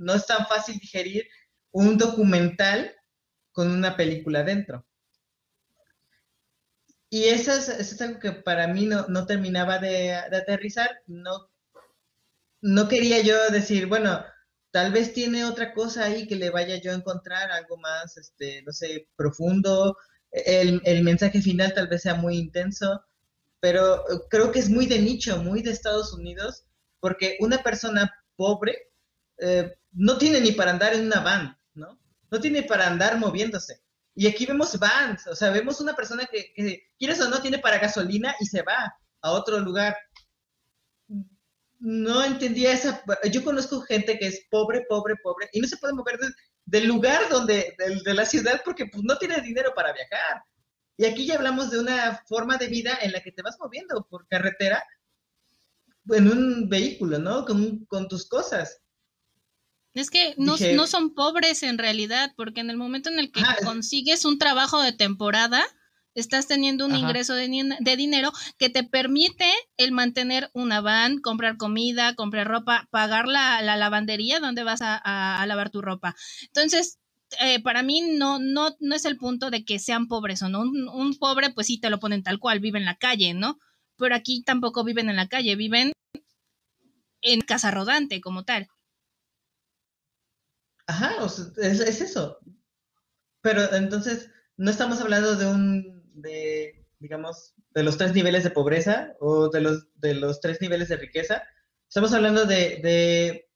no es tan fácil digerir un documental con una película dentro. Y eso es, algo que para mí no, no terminaba de, aterrizar, no no quería yo decir, bueno, tal vez tiene otra cosa ahí que le vaya yo a encontrar, algo más, este, no sé, profundo. El, mensaje final tal vez sea muy intenso, pero creo que es muy de nicho, muy de Estados Unidos, porque una persona pobre eh, no tiene ni para andar en una van, ¿no? No tiene para andar moviéndose. Y aquí vemos vans, o sea, vemos una persona que, que quieres o no, tiene para gasolina y se va a otro lugar no entendía esa. Yo conozco gente que es pobre, pobre, pobre y no se puede mover del lugar donde, de, la ciudad porque pues, no tiene dinero para viajar. Y aquí ya hablamos de una forma de vida en la que te vas moviendo por carretera en un vehículo, ¿no? Con, con tus cosas. Es que no, no, son pobres en realidad, porque en el momento en el que consigues un trabajo de temporada, estás teniendo un ingreso de, dinero que te permite el mantener una van, comprar comida, comprar ropa, pagar la, lavandería donde vas a, lavar tu ropa. Entonces, eh, para mí no, no, no es el punto de que sean pobres o no. Un, pobre, pues sí te lo ponen tal cual, vive en la calle, ¿no? Pero aquí tampoco viven en la calle, viven en casa rodante como tal. Ajá, es, eso. Pero entonces, no estamos hablando de un, digamos, de los tres niveles de pobreza o de los, de los tres niveles de riqueza. Estamos hablando de, de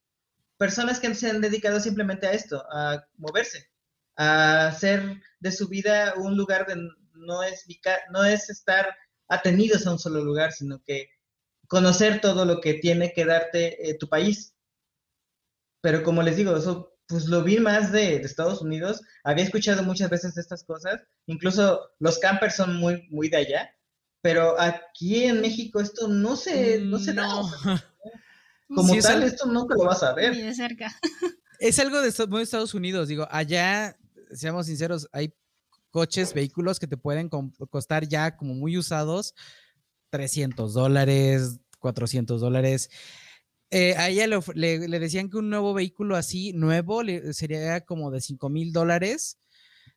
personas que se han dedicado simplemente a esto, a moverse, a hacer de su vida un lugar de no es, no es estar atenidos a un solo lugar, sino que conocer todo lo que tiene que darte eh, tu país. Pero como les digo, eso pues lo vi más de, Estados Unidos. Había escuchado muchas veces estas cosas. Incluso los campers son muy, muy de allá. Pero aquí en México esto no se, no se da. *laughs* Como tal, esto nunca lo vas a ver. de cerca. *laughs* Es algo de muy Estados Unidos. Digo, allá, seamos sinceros, hay coches, vehículos que te pueden costar ya como muy usados 300 dólares, 400 dólares. Eh, a ella le, decían que un nuevo vehículo así, nuevo, sería como de 5 mil dólares.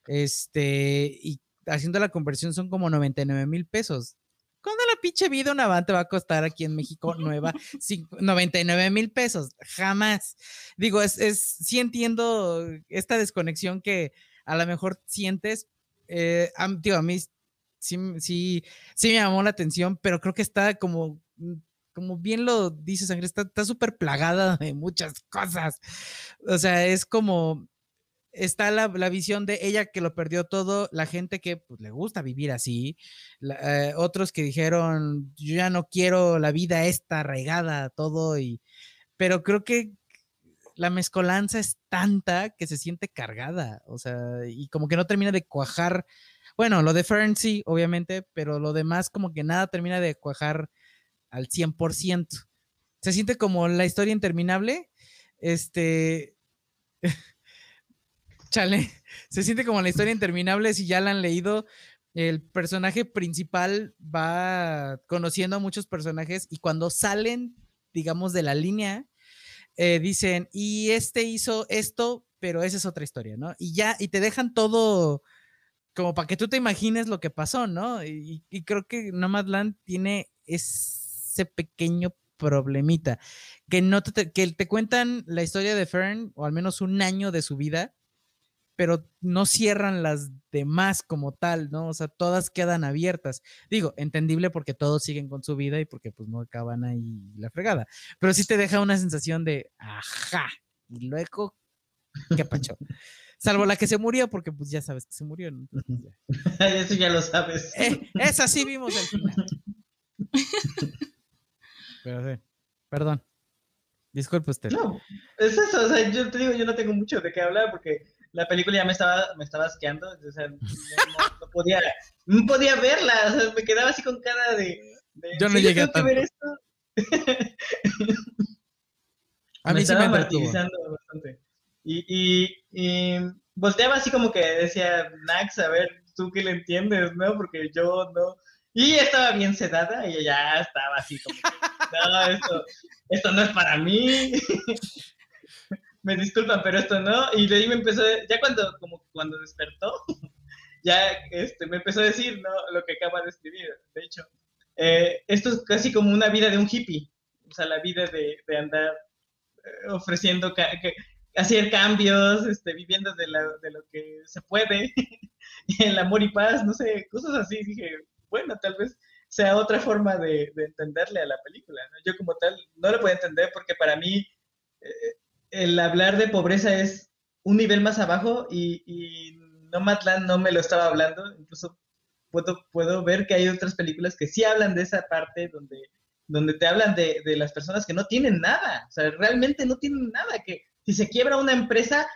Este, y haciendo la conversión son como 99 mil pesos. ¿Cuándo la pinche vida una van te va a costar aquí en México nueva *laughs* 99 mil pesos? Jamás. Digo, es, es, sí entiendo esta desconexión que a lo mejor sientes. Eh, a, a mí sí, sí, sí me llamó la atención, pero creo que está como como bien lo dice Sangre, está súper plagada de muchas cosas. O sea, es como, está la, visión de ella que lo perdió todo, la gente que pues, le gusta vivir así, eh, otros que dijeron, yo ya no quiero la vida esta arraigada, todo, y, pero creo que la mezcolanza es tanta que se siente cargada, o sea, y como que no termina de cuajar. Bueno, lo de Fern sí, obviamente, pero lo demás como que nada termina de cuajar al 100%. Se siente como la historia interminable. Este. *laughs* Chale, se siente como la historia interminable si ya la han leído. El personaje principal va conociendo a muchos personajes y cuando salen, digamos, de la línea, eh, dicen, y este hizo esto, pero esa es otra historia, ¿no? Y ya, y te dejan todo como para que tú te imagines lo que pasó, ¿no? Y, creo que Nomadland tiene es pequeño problemita, que, no te, que te cuentan la historia de Fern, o al menos un año de su vida, pero no cierran las demás como tal, ¿no? O sea, todas quedan abiertas. Digo, entendible porque todos siguen con su vida y porque pues no acaban ahí la fregada, pero sí te deja una sensación de, ajá, y luego, ¿qué pacho? Salvo la que se murió, porque pues ya sabes que se murió. *laughs* Eso ya lo sabes. Eh, esa sí vimos el final. *laughs* Pero sí, perdón. Disculpe usted. No, es eso, o sea, yo te digo, yo no tengo mucho de qué hablar porque la película ya me estaba, me estaba asqueando, o sea, *laughs* no, podía, no podía verla, o sea, me quedaba así con cara de... yo no llegué a tanto. ver esto? *laughs* a mí me sí estaba me martirizando bastante. Y, y, y volteaba así como que decía, Nax, a ver, tú qué le entiendes, ¿no? Porque yo no, y estaba bien sedada y ya estaba así como, no, esto, esto no es para mí. *laughs* me disculpan, pero esto no. Y de ahí me empezó, ya cuando, como cuando despertó, *laughs* ya este, me empezó a decir, ¿no? Lo que acaba de escribir, de hecho. Eh, esto es casi como una vida de un hippie, o sea, la vida de, de andar eh, ofreciendo, hacer cambios, este, viviendo de, la, de lo que se puede, *laughs* el amor y paz, no sé, cosas así. Dije, bueno, tal vez sea otra forma de, entenderle a la película. Yo como tal no lo puedo entender porque para mí eh, el hablar de pobreza es un nivel más abajo y, y Nomadland no me lo estaba hablando. Incluso puedo, puedo ver que hay otras películas que sí hablan de esa parte donde, donde te hablan de, las personas que no tienen nada. O sea, realmente no tienen nada. Que si se quiebra una empresa,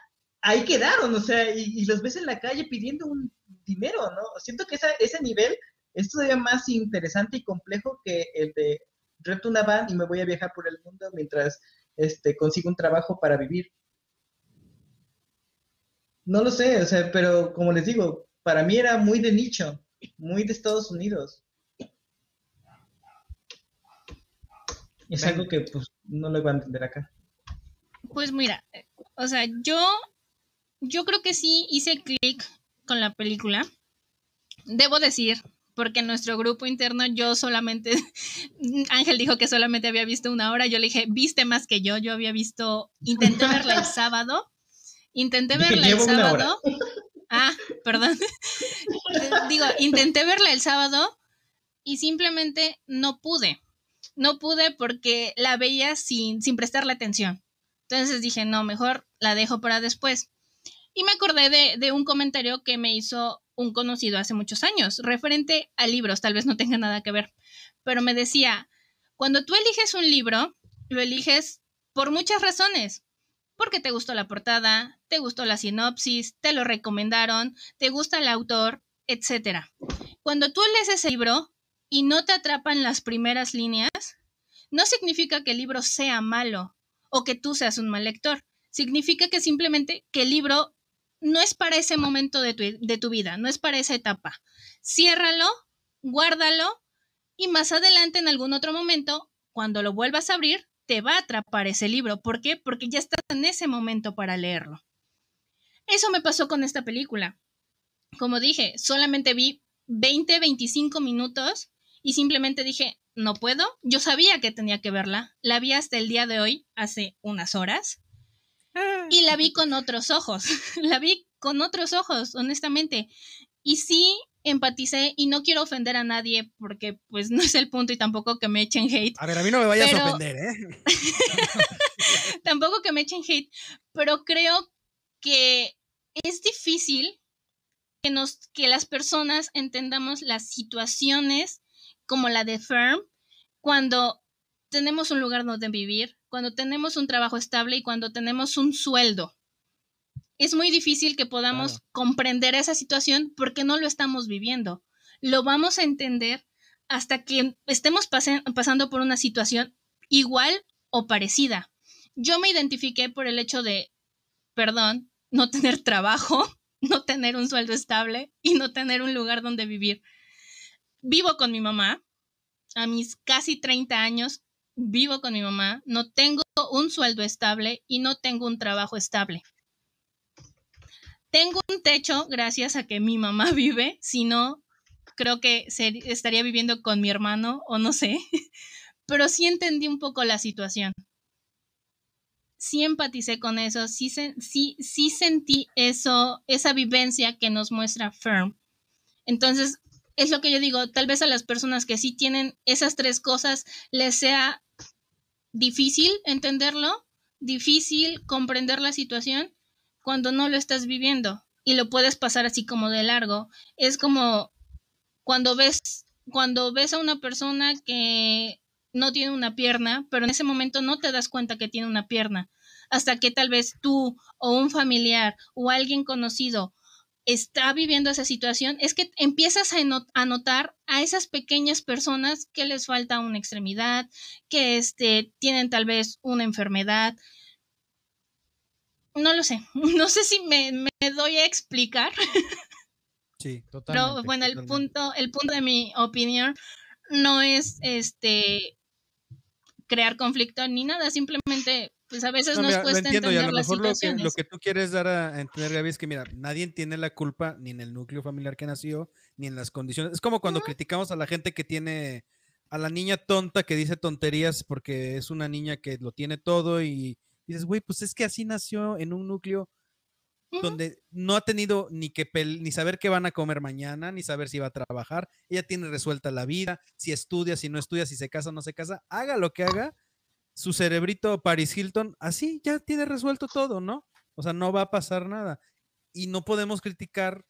ahí quedaron. O sea, y, los ves en la calle pidiendo un dinero, ¿no? Siento que ese nivel es todavía más interesante y complejo que el de rento una van y me voy a viajar por el mundo mientras este, consigo un trabajo para vivir. No lo sé, o sea, pero como les digo, para mí era muy de nicho, muy de Estados Unidos. Es algo que pues no lo iba a entender acá. Pues mira, o sea, yo, yo creo que sí hice clic con la película. Debo decir porque en nuestro grupo interno yo solamente, *laughs* Ángel dijo que solamente había visto una hora, yo le dije, viste más que yo, yo había visto, intenté verla el sábado Intenté verla el sábado. Ah, perdón. *laughs* Digo, intenté verla el sábado y simplemente no pude. No pude porque la veía sin, sin prestarle atención. Entonces dije, no, mejor la dejo para después. Y me acordé de, de un comentario que me hizo un conocido hace muchos años, referente a libros, tal vez no tenga nada que ver, pero me decía, cuando tú eliges un libro, lo eliges por muchas razones. Porque te gustó la portada, te gustó la sinopsis, te lo recomendaron, te gusta el autor, etc. Cuando tú lees ese libro y no te atrapan las primeras líneas, no significa que el libro sea malo o que tú seas un mal lector. Significa que simplemente que el libro no es para ese momento de tu, de tu vida, no es para esa etapa. Ciérralo, guárdalo y más adelante en algún otro momento, cuando lo vuelvas a abrir, te va a atrapar ese libro. ¿Por qué? Porque ya estás en ese momento para leerlo. Eso me pasó con esta película. Como dije, solamente vi 20, 25 minutos y simplemente dije, no puedo. Yo sabía que tenía que verla. La vi hasta el día de hoy, hace unas horas. *laughs* Y la vi con otros ojos. *laughs* la vi con otros ojos, honestamente. Y sí empaticé y no quiero ofender a nadie porque pues *laughs* no es el punto y tampoco que me echen hate. A ver, a mí no me vayas Pero- a ofender, ¿eh? tampoco que me echen hate, pero creo que es difícil que nos que las personas entendamos las situaciones como la de Firm cuando tenemos un lugar donde vivir, cuando tenemos un trabajo estable y cuando tenemos un sueldo. Es muy difícil que podamos Claro. comprender esa situación porque no lo estamos viviendo. Lo vamos a entender hasta que estemos pase- pasando por una situación igual o parecida. Yo me identifiqué por el hecho de, perdón, no tener *laughs* trabajo, no tener un sueldo estable y no tener un lugar donde vivir. Vivo con mi mamá, a mis casi 30 años, vivo con mi mamá, no tengo un sueldo estable y no tengo un trabajo estable. Tengo un techo gracias a que mi mamá *laughs* vive, si no, creo que estaría viviendo con mi hermano o no sé, *laughs* pero sí entendí un poco la situación. Sí empaticé con eso, sí, se- sí, sí sentí esa vivencia que nos muestra Firm. Entonces, es lo que yo digo, tal vez a las personas que sí tienen esas tres cosas les sea difícil entenderlo, difícil comprender la situación cuando no lo estás viviendo y lo puedes pasar así como de largo. Es como cuando ves cuando ves a una persona que no tiene una pierna, pero en ese momento no te das cuenta que tiene una pierna, hasta que tal vez tú o un familiar o alguien conocido está viviendo esa situación, es que empiezas a, no- a notar a esas pequeñas personas que les falta una extremidad, que este, tienen tal vez una enfermedad. No lo sé, *laughs* no sé si me, me doy a explicar, Sí. pero Totalmente. bueno, el totalmente. punto, el punto de mi opinión no es este crear conflicto ni nada, simplemente pues a veces No, nos mira, cuesta entiendo a entender lo las mejor lo que, situaciones. lo que tú quieres dar a entender, Gaby, es que mira, nadie tiene la culpa ni en el núcleo familiar que nació, ni en las condiciones. Es como cuando criticamos a la gente que tiene, a la niña tonta que dice tonterías porque es una niña que lo tiene todo y dices, güey, pues es que así nació en un núcleo donde no ha tenido ni que pel- ni saber qué van a comer mañana, ni saber si va a trabajar. Ella tiene resuelta la vida, si estudia, si no estudia, si se casa o no se casa, haga lo que haga, su cerebrito Paris Hilton, así ya tiene resuelto todo, ¿no? O sea, no va a pasar nada. Y no podemos criticar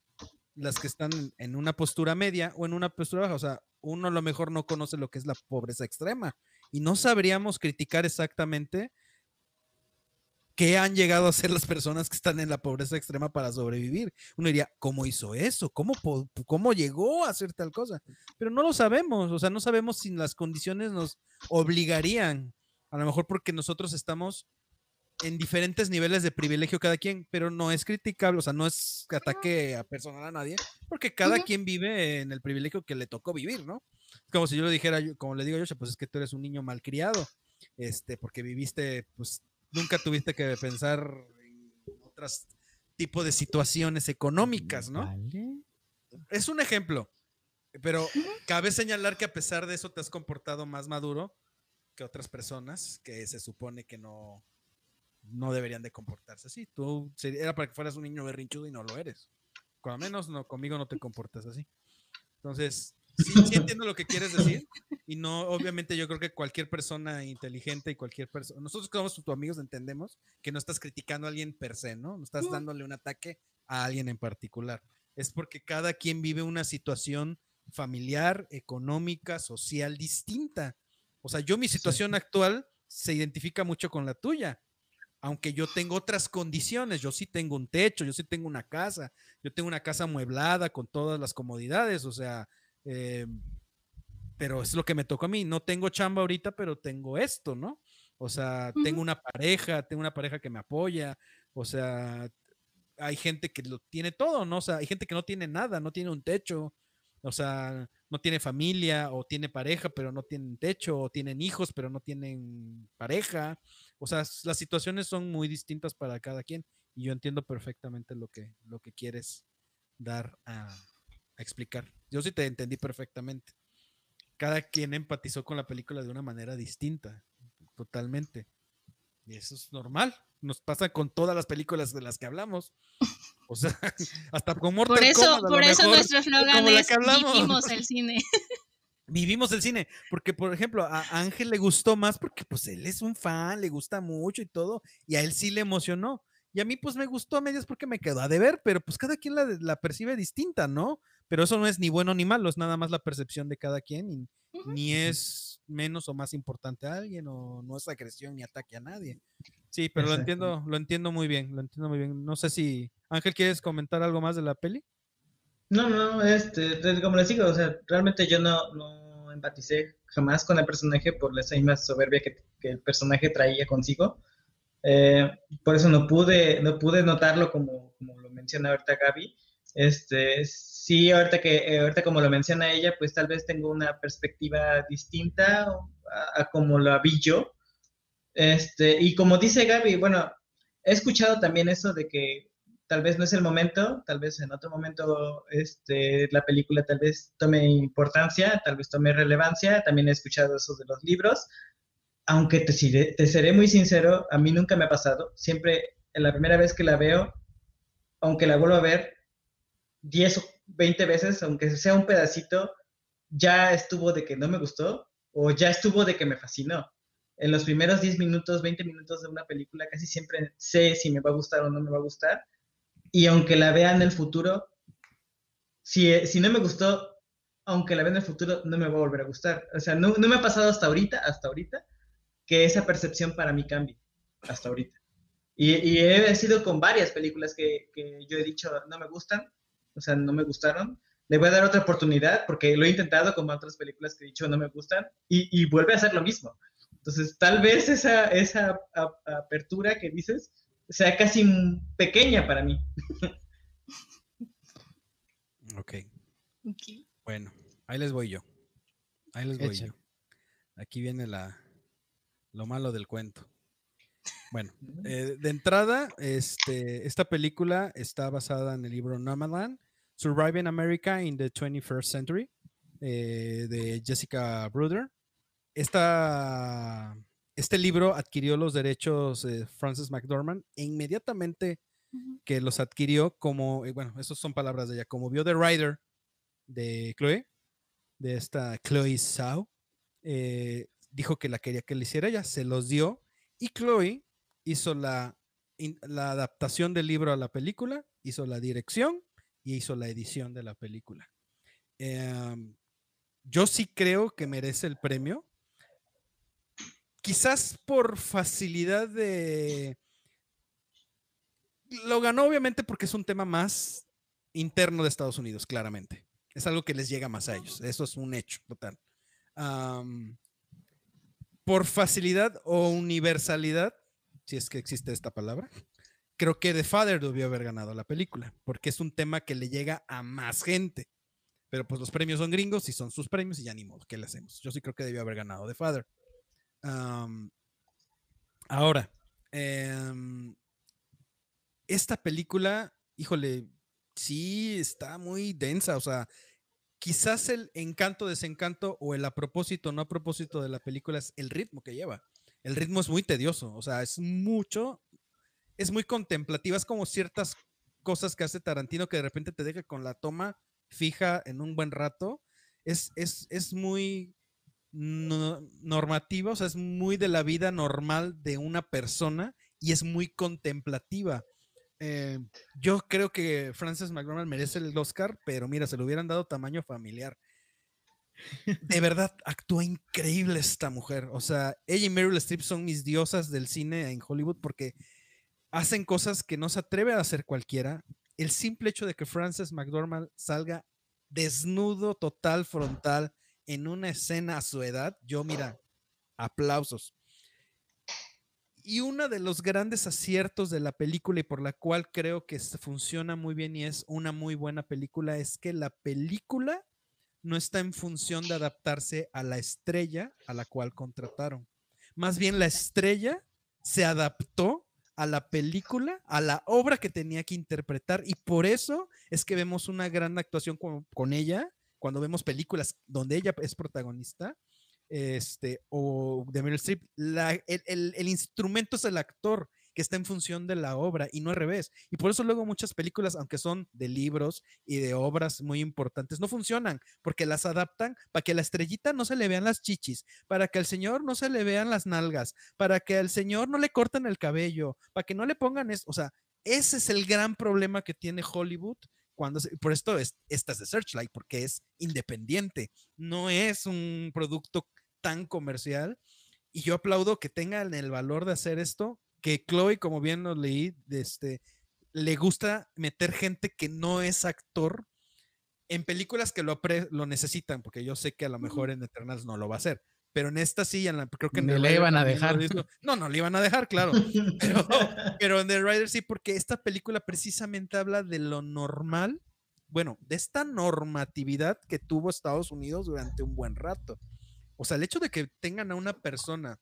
las que están en- una postura media o en una postura baja. O sea, uno a lo mejor no conoce lo que es la pobreza extrema y no sabríamos criticar exactamente qué han llegado a ser las personas que están en la pobreza extrema para sobrevivir. Uno diría, ¿cómo hizo eso? ¿Cómo, cómo llegó a hacer tal cosa? Pero no lo sabemos, o sea, no sabemos si las condiciones nos obligarían, a lo mejor porque nosotros estamos en diferentes niveles de privilegio cada quien, pero no es criticable, o sea, no es ataque a personal a nadie, porque cada quien vive en el privilegio que le tocó vivir, ¿no? Como si yo le dijera, como le digo yo, pues es que tú eres un niño malcriado, este, porque viviste, pues nunca tuviste que pensar en otros tipo de situaciones económicas, ¿no? Vale. Es un ejemplo, pero cabe señalar que a pesar de eso te has comportado más maduro que otras personas que se supone que no, no deberían de comportarse así. Tú era para que fueras un niño berrinchudo y no lo eres. Con menos no, conmigo no te comportas así. Entonces, sí, sí entiendo lo que quieres decir. Y no, obviamente yo creo que cualquier persona inteligente y cualquier persona, nosotros que somos tus amigos entendemos que no estás criticando a alguien per se, ¿no? No estás dándole un ataque a alguien en particular. Es porque cada quien vive una situación familiar, económica, social distinta. O sea, yo mi situación actual se identifica mucho con la tuya aunque yo tengo otras condiciones, yo sí tengo un techo, yo sí tengo una casa, yo tengo una casa amueblada con todas las comodidades, o sea, eh, pero es lo que me tocó a mí, no tengo chamba ahorita, pero tengo esto, ¿no? O sea, tengo una pareja, tengo una pareja que me apoya, o sea, hay gente que lo tiene todo, ¿no? O sea, hay gente que no tiene nada, no tiene un techo, o sea, no tiene familia o tiene pareja, pero no tienen techo, o tienen hijos, pero no tienen pareja. O sea, las situaciones son muy distintas para cada quien y yo entiendo perfectamente lo que, lo que quieres dar a, explicar. Yo sí te entendí perfectamente. Cada quien empatizó con la película de una manera distinta, totalmente. Y eso es normal. Nos pasa con todas las películas de las que hablamos. O sea, *laughs* hasta con Mortal Por eso, Kombat, por eso mejor, nuestro eslogan es vivimos el cine. *laughs* vivimos el cine, porque por ejemplo a Ángel le gustó más porque pues él es un fan, le gusta mucho y todo, y a él sí le emocionó. Y a mí pues me gustó a medias porque me quedó a deber, pero pues cada quien la, la percibe distinta, ¿no? Pero eso no es ni bueno ni malo, es nada más la percepción de cada quien y ni es menos o más importante a alguien o no es agresión ni ataque a nadie. Sí, pero lo entiendo, lo entiendo muy bien, lo entiendo muy bien. No sé si Ángel quieres comentar algo más de la peli. No, no, este, te- como les digo, o sea, realmente yo no, no empaticé jamás con el personaje por la misma soberbia que, que el personaje traía consigo. Eh, por eso no pude, no pude notarlo como, como lo menciona ahorita Gaby. Este, sí, ahorita que, eh, ahorita como lo menciona ella, pues tal vez tengo una perspectiva distinta a, a como la vi yo. Este, y como dice Gaby, bueno, he escuchado también eso de que tal vez no es el momento, tal vez en otro momento este, la película tal vez tome importancia, tal vez tome relevancia, también he escuchado eso de los libros, aunque te, te seré muy sincero, a mí nunca me ha pasado, siempre en la primera vez que la veo, aunque la vuelvo a ver 10 o 20 veces, aunque sea un pedacito, ya estuvo de que no me gustó o ya estuvo de que me fascinó. En los primeros 10 minutos, 20 minutos de una película casi siempre sé si me va a gustar o no me va a gustar y aunque la vea en el futuro, si, si no me gustó, aunque la vea en el futuro, no me va a volver a gustar. O sea, no, no me ha pasado hasta ahorita, hasta ahorita, que esa percepción para mí cambie, hasta ahorita. Y, he sido con varias películas que, que yo he dicho no me gustan, o sea, no me gustaron. Le voy a dar otra oportunidad porque lo he intentado con otras películas que he dicho no me gustan y, y vuelve a hacer lo mismo. Entonces, tal vez esa, esa a- apertura que dices sea casi pequeña para mí. *laughs* Ok, Ok. bueno, ahí les voy yo. Ahí les voy yo. Aquí viene la, lo malo del cuento. Bueno, eh, de entrada, este, esta película está basada en el libro Nomadland, Surviving America in the 21st Century, eh, de Jessica Bruder. Esta, este libro adquirió los derechos de Frances McDormand e inmediatamente que los adquirió como, eh, bueno, esas son palabras de ella, como vio The Rider de Chloe, de esta Chloe Zhao, eh, dijo que la quería que le hiciera ella, se los dio y Chloe hizo la, la adaptación del libro a la película, hizo la dirección y hizo la edición de la película. Em, yo sí creo que merece el premio. Quizás por facilidad de... Lo ganó obviamente porque es un tema más interno de Estados Unidos, claramente. Es algo que les llega más a ellos. Eso es un hecho total. Por facilidad o universalidad, si es que existe esta palabra, creo que The Father debió haber ganado la película, porque es un tema que le llega a más gente. Pero pues los premios son gringos y son sus premios y ya ni modo, ¿qué le hacemos? Yo sí creo que debió haber ganado The Father. Ahora, em, esta película, híjole, sí está muy densa, o sea, quizás el encanto, desencanto o el a propósito, no a propósito de la película es el ritmo que lleva. El ritmo es muy tedioso, o sea, es mucho es muy contemplativa, es como ciertas cosas que hace Tarantino que de repente te deja con la toma fija en un buen rato. Es, es, es muy normativa, o sea, es muy de la vida normal de una persona y es muy contemplativa. Eh, yo creo que Frances McDormand merece el Oscar, pero mira, se le hubieran dado tamaño familiar. De verdad, actúa increíble esta mujer. O sea, ella y Meryl Streep son mis diosas del cine en Hollywood porque hacen cosas que no se atreve a hacer cualquiera. El simple hecho de que Frances McDormand salga desnudo, total, frontal, en una escena a su edad, yo mira, aplausos. Y uno de los grandes aciertos de la película y por la cual creo que funciona muy bien y es una muy buena película es que la película no está en función de adaptarse a la estrella a la cual contrataron. Más bien la estrella se adaptó a la película, a la obra que tenía que interpretar y por eso es que vemos una gran actuación con, ella cuando vemos películas donde ella es protagonista este, o de Meryl Streep, el, instrumento es el actor que está en función de la obra y no al revés. Y por eso luego muchas películas, aunque son de libros y de obras muy importantes, no funcionan porque las adaptan para que a la estrellita no se le vean las chichis, para que al señor no se le vean las nalgas, para que al señor no le corten el cabello, para que no le pongan eso. O sea, ese es el gran problema que tiene Hollywood cuando por esto es, esta es de Searchlight, porque es independiente, no es un producto tan comercial. Y yo aplaudo que tengan el valor de hacer esto, que Chloe, como bien lo leí, este, le gusta meter gente que no es actor en películas que lo, lo necesitan, porque yo sé que a lo mejor en Eternals no lo va a hacer. Pero en esta sí, creo que en le iban a dejar. No, no le iban a dejar, claro. *laughs* Pero, pero en The Rider sí, porque esta película precisamente habla de lo normal, bueno, de esta normatividad que tuvo Estados Unidos durante un buen rato. O sea, el hecho de que tengan a una persona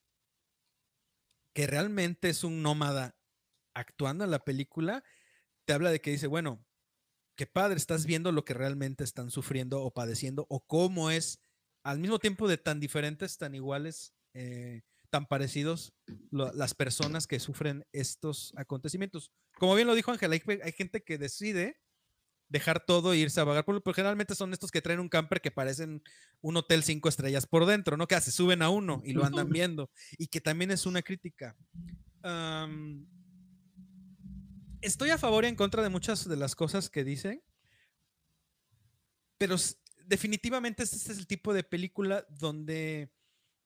que realmente es un nómada actuando en la película, te habla de que dice, bueno, qué padre, estás viendo lo que realmente están sufriendo o padeciendo o cómo es al mismo tiempo de tan diferentes, tan iguales, eh, tan parecidos las personas que sufren estos acontecimientos. Como bien lo dijo Ángela, hay, gente que decide dejar todo e irse a vagar, porque generalmente son estos que traen un camper que parecen un hotel cinco estrellas por dentro, ¿no? Que se suben a uno y lo andan viendo, y que también es una crítica. estoy a favor y en contra de muchas de las cosas que dicen, pero definitivamente este es el tipo de película donde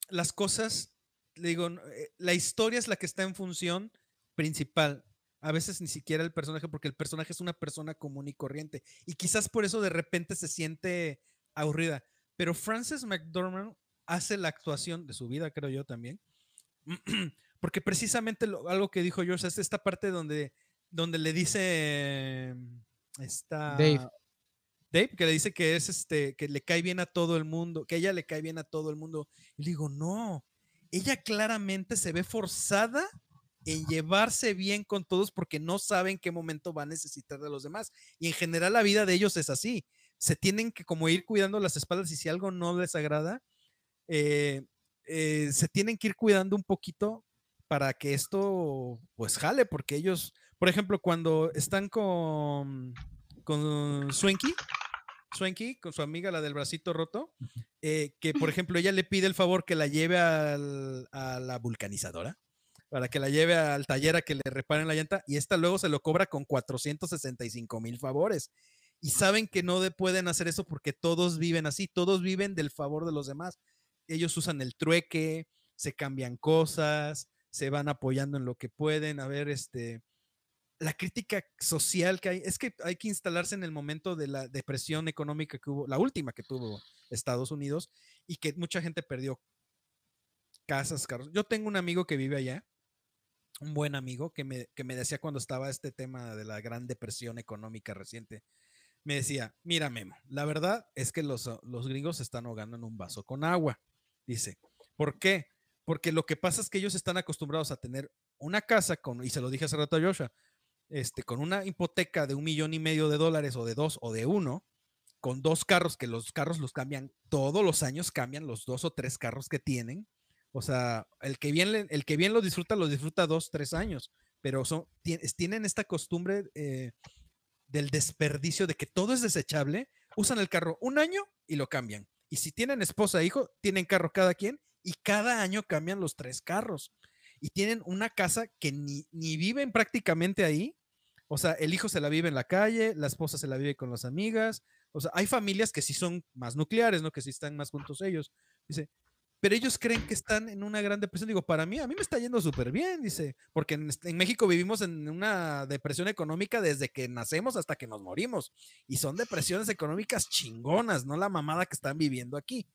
las cosas, le digo, eh, la historia es la que está en función principal a veces ni siquiera el personaje, porque el personaje es una persona común y corriente. Y quizás por eso de repente se siente aburrida. Pero Frances McDormand hace la actuación de su vida, creo yo también. *clears throat* Porque precisamente algo que dijo George es esta parte donde, donde le dice esta Dave. Dave, que le dice que es este, que le cae bien a todo el mundo, que ella le cae bien a todo el mundo. Y le digo, no, ella claramente se ve forzada en llevarse bien con todos porque no saben qué momento va a necesitar de los demás. Y en general la vida de ellos es así. Se tienen que como ir cuidando las espaldas y si algo no les agrada, eh, eh, se tienen que ir cuidando un poquito para que esto pues jale, porque ellos, por ejemplo, cuando están con, con Swanky, Swanky, con su amiga, la del bracito roto, eh, que por ejemplo ella le pide el favor que la lleve a la vulcanizadora para que la lleve al taller a que le reparen la llanta y esta luego se lo cobra con 465 mil favores. Y saben que no pueden hacer eso porque todos viven así, todos viven del favor de los demás. Ellos usan el trueque, se cambian cosas, se van apoyando en lo que pueden. A ver, este, la crítica social que hay, es que hay que instalarse en el momento de la depresión económica que hubo, la última que tuvo Estados Unidos y que mucha gente perdió casas, carros. Yo tengo un amigo que vive allá un buen amigo que me, decía cuando estaba este tema de la gran depresión económica reciente, me decía, mira Memo, la verdad es que los, los gringos se están ahogando en un vaso con agua. Dice, ¿por qué? Porque lo que pasa es que ellos están acostumbrados a tener una casa con, y se lo dije hace rato a Joshua, este, con una hipoteca de un millón y medio de dólares o de dos o de uno, con dos carros, que los carros los cambian todos los años, cambian los dos o tres carros que tienen, o sea, el que bien, el que bien lo disfruta, lo disfruta dos, tres años. pero son, tienen esta costumbre eh, del desperdicio de que todo es desechable, usan el carro un año y lo cambian. Y si tienen esposa e hijo, tienen carro cada quien y cada año cambian los tres carros. Y tienen una casa que ni, ni viven prácticamente ahí. O sea, el hijo se la vive en la calle, la esposa se la vive con las amigas. O sea, hay familias que sí son más nucleares, ¿no? Que sí están más juntos ellos. Dice, pero ellos creen que están en una gran depresión. Digo, para mí, a mí me está yendo súper bien, dice, porque en, en, México vivimos en una depresión económica desde que nacemos hasta que nos morimos. Y son depresiones económicas chingonas, no la mamada que están viviendo aquí.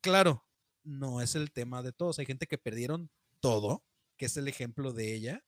Claro, no es el tema de todos. Hay gente que perdieron todo, que es el ejemplo de ella,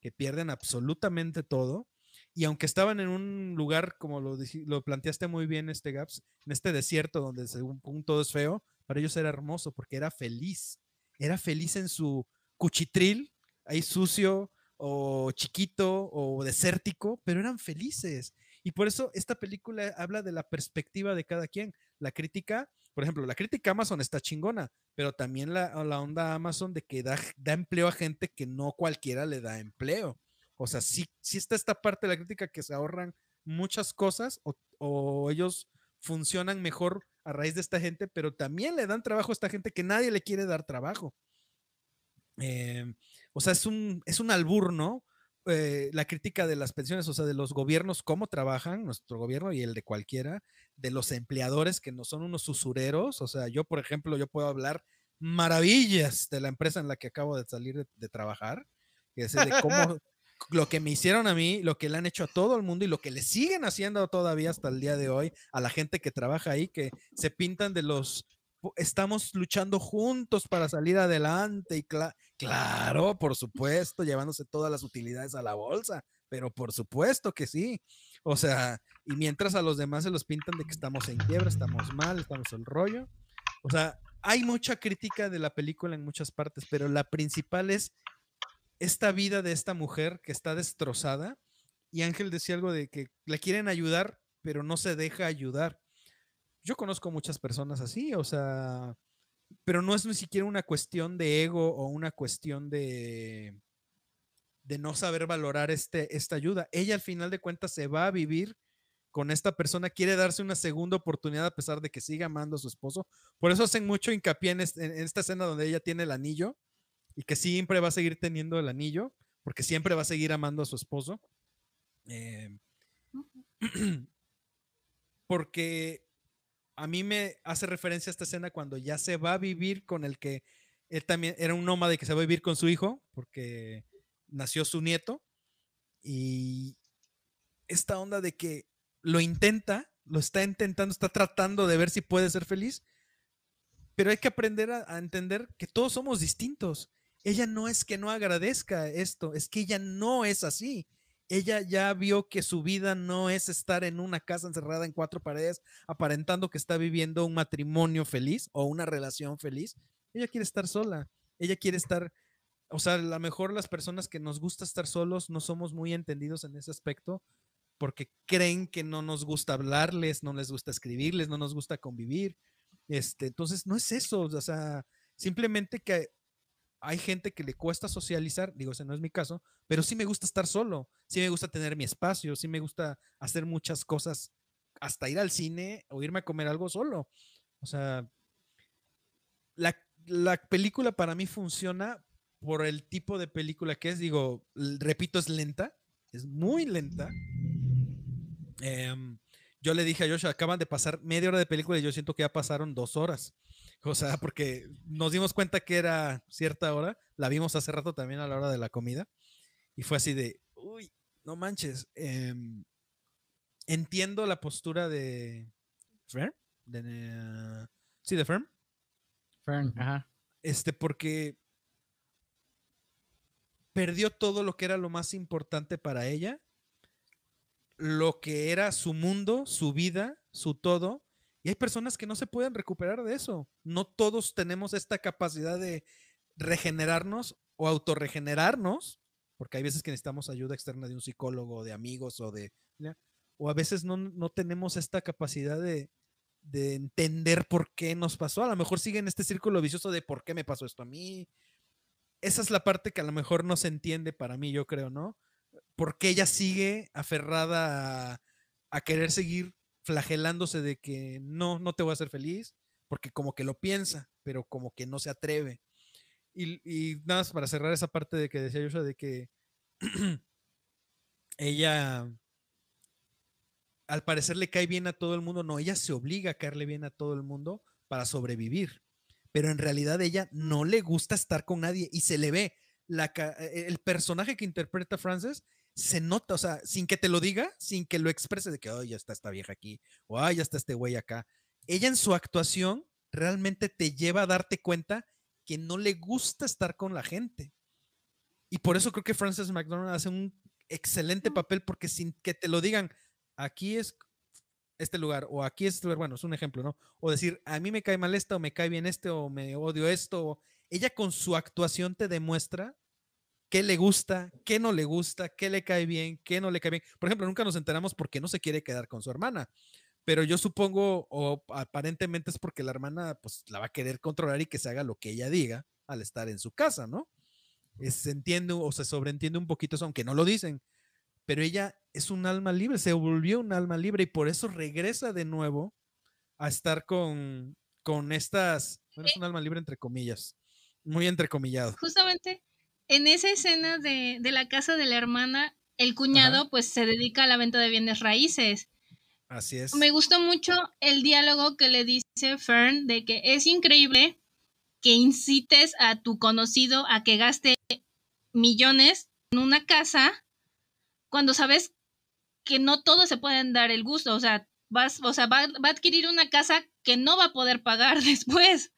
que pierden absolutamente todo. Y aunque estaban en un lugar, como lo, lo planteaste muy bien, este Gaps, en este desierto donde según todo es feo, para ellos era hermoso porque era feliz. Era feliz en su cuchitril, ahí sucio o chiquito o desértico, pero eran felices. Y por eso esta película habla de la perspectiva de cada quien. La crítica, por ejemplo, la crítica Amazon está chingona, pero también la, onda Amazon de que da, empleo a gente que no cualquiera le da empleo. O sea, sí, sí está esta parte de la crítica que se ahorran muchas cosas o ellos funcionan mejor a raíz de esta gente, pero también le dan trabajo a esta gente que nadie le quiere dar trabajo. Eh, o sea, es un, es un albur, ¿no? Eh, la crítica de las pensiones, o sea, de los gobiernos, cómo trabajan, nuestro gobierno y el de cualquiera, de los empleadores que no son unos usureros, o sea, yo, por ejemplo, yo puedo hablar maravillas de la empresa en la que acabo de salir de, de trabajar, que es de cómo, *laughs* *laughs* lo que me hicieron a mí, lo que le han hecho a todo el mundo y lo que le siguen haciendo todavía hasta el día de hoy a la gente que trabaja ahí, que se pintan de los estamos luchando juntos para salir adelante y cla claro, por supuesto, llevándose todas las utilidades a la bolsa, pero por supuesto que sí. O sea, y mientras a los demás se los pintan de que estamos en quiebra, estamos mal, estamos el rollo. O sea, hay mucha crítica de la película en muchas partes, pero la principal es esta vida de esta mujer que está destrozada. Y Ángel decía algo de que la quieren ayudar, pero no se deja ayudar. Yo conozco muchas personas así, o sea, pero no es ni siquiera una cuestión de ego o una cuestión de, de no saber valorar este, esta ayuda. Ella al final de cuentas se va a vivir con esta persona, quiere darse una segunda oportunidad a pesar de que siga amando a su esposo. Por eso hacen mucho hincapié en, en esta escena donde ella tiene el anillo y que siempre va a seguir teniendo el anillo, porque siempre va a seguir amando a su esposo. Eh, *clears throat* porque a mí me hace referencia a esta escena cuando ya se va a vivir con el que él también era un nómada que se va a vivir con su hijo, porque nació su nieto. Y esta onda de que lo intenta, lo está intentando, está tratando de ver si puede ser feliz, pero hay que aprender a, a entender que todos somos distintos ella no es que no agradezca esto, es que ella no es así. Ella ya vio que su vida no es estar en una casa encerrada en cuatro paredes, aparentando que está viviendo un matrimonio feliz o una relación feliz. Ella quiere estar sola. Ella quiere estar, o sea, a lo mejor las personas que nos gusta estar solos no somos muy entendidos en ese aspecto porque creen que no nos gusta hablarles, no les gusta escribirles, no nos gusta convivir. Este, entonces, no es eso, o sea, simplemente que hay gente que le cuesta socializar, digo, ese no es mi caso, pero sí me gusta estar solo, sí me gusta tener mi espacio, sí me gusta hacer muchas cosas, hasta ir al cine o irme a comer algo solo. O sea, la, la película para mí funciona por el tipo de película que es, digo, repito, es lenta, es muy lenta. Eh, yo le dije a Joshua, acaban de pasar media hora de película y yo siento que ya pasaron dos horas. O sea, porque nos dimos cuenta que era cierta hora, la vimos hace rato también a la hora de la comida, y fue así de, uy, no manches. Em, entiendo la postura de Fern, de, sí, de Fern. Fern, ajá. Este, porque perdió todo lo que era lo más importante para ella lo que era su mundo, su vida, su todo. Y hay personas que no se pueden recuperar de eso. No todos tenemos esta capacidad de regenerarnos o autorregenerarnos, porque hay veces que necesitamos ayuda externa de un psicólogo, de amigos o de... O a veces no, tenemos esta capacidad de, de entender por qué nos pasó. A lo mejor sigue en este círculo vicioso de por qué me pasó esto a mí. esa es la parte que a lo mejor no se entiende para mí, yo creo, ¿no? Porque ella sigue aferrada a, a querer seguir flagelándose de que no, no te voy a hacer feliz, porque como que lo piensa, pero como que no se atreve. Y, y nada más para cerrar esa parte de que decía Joshua, de que *clears throat* ella al parecer le cae bien a todo el mundo, no, ella se obliga a caerle bien a todo el mundo para sobrevivir, pero en realidad ella no le gusta estar con nadie y se le ve. La, e, el personaje que interpreta Frances se nota, o sea, sin que te lo diga, sin que lo exprese de que, oh, ya está esta vieja aquí, o ay, ya está este güey acá. Ella en su actuación realmente te lleva a darte cuenta que no le gusta estar con la gente. Y por eso creo que Frances McDormand hace un excelente papel porque sin que te lo digan, aquí es este lugar o aquí es este lugar, bueno, es un ejemplo, ¿no? O decir, a mí me cae mal esto o me cae bien este o me odio esto. Ella con su actuación te demuestra qué le gusta, qué no le gusta, qué le cae bien, qué no le cae bien. Por ejemplo, nunca nos enteramos por qué no se quiere quedar con su hermana, pero yo supongo, o aparentemente es porque la hermana pues la va a querer controlar y que se haga lo que ella diga al estar en su casa, ¿no? se entiende o se sobreentiende un poquito eso, aunque no lo dicen, pero ella es un alma libre, se volvió un alma libre y por eso regresa de nuevo a estar con, con estas, bueno, es un alma libre entre comillas, muy entrecomillado. Justamente en esa escena de, la casa de la hermana, el cuñado pues se dedica a la venta de bienes raíces. Así es. Me gustó mucho el diálogo que le dice Fern de que es increíble que incites a tu conocido a que gaste millones en una casa cuando sabes que no todos se pueden dar el gusto, o sea, vas, o sea, va, va a adquirir una casa que no va a poder pagar *laughs* después.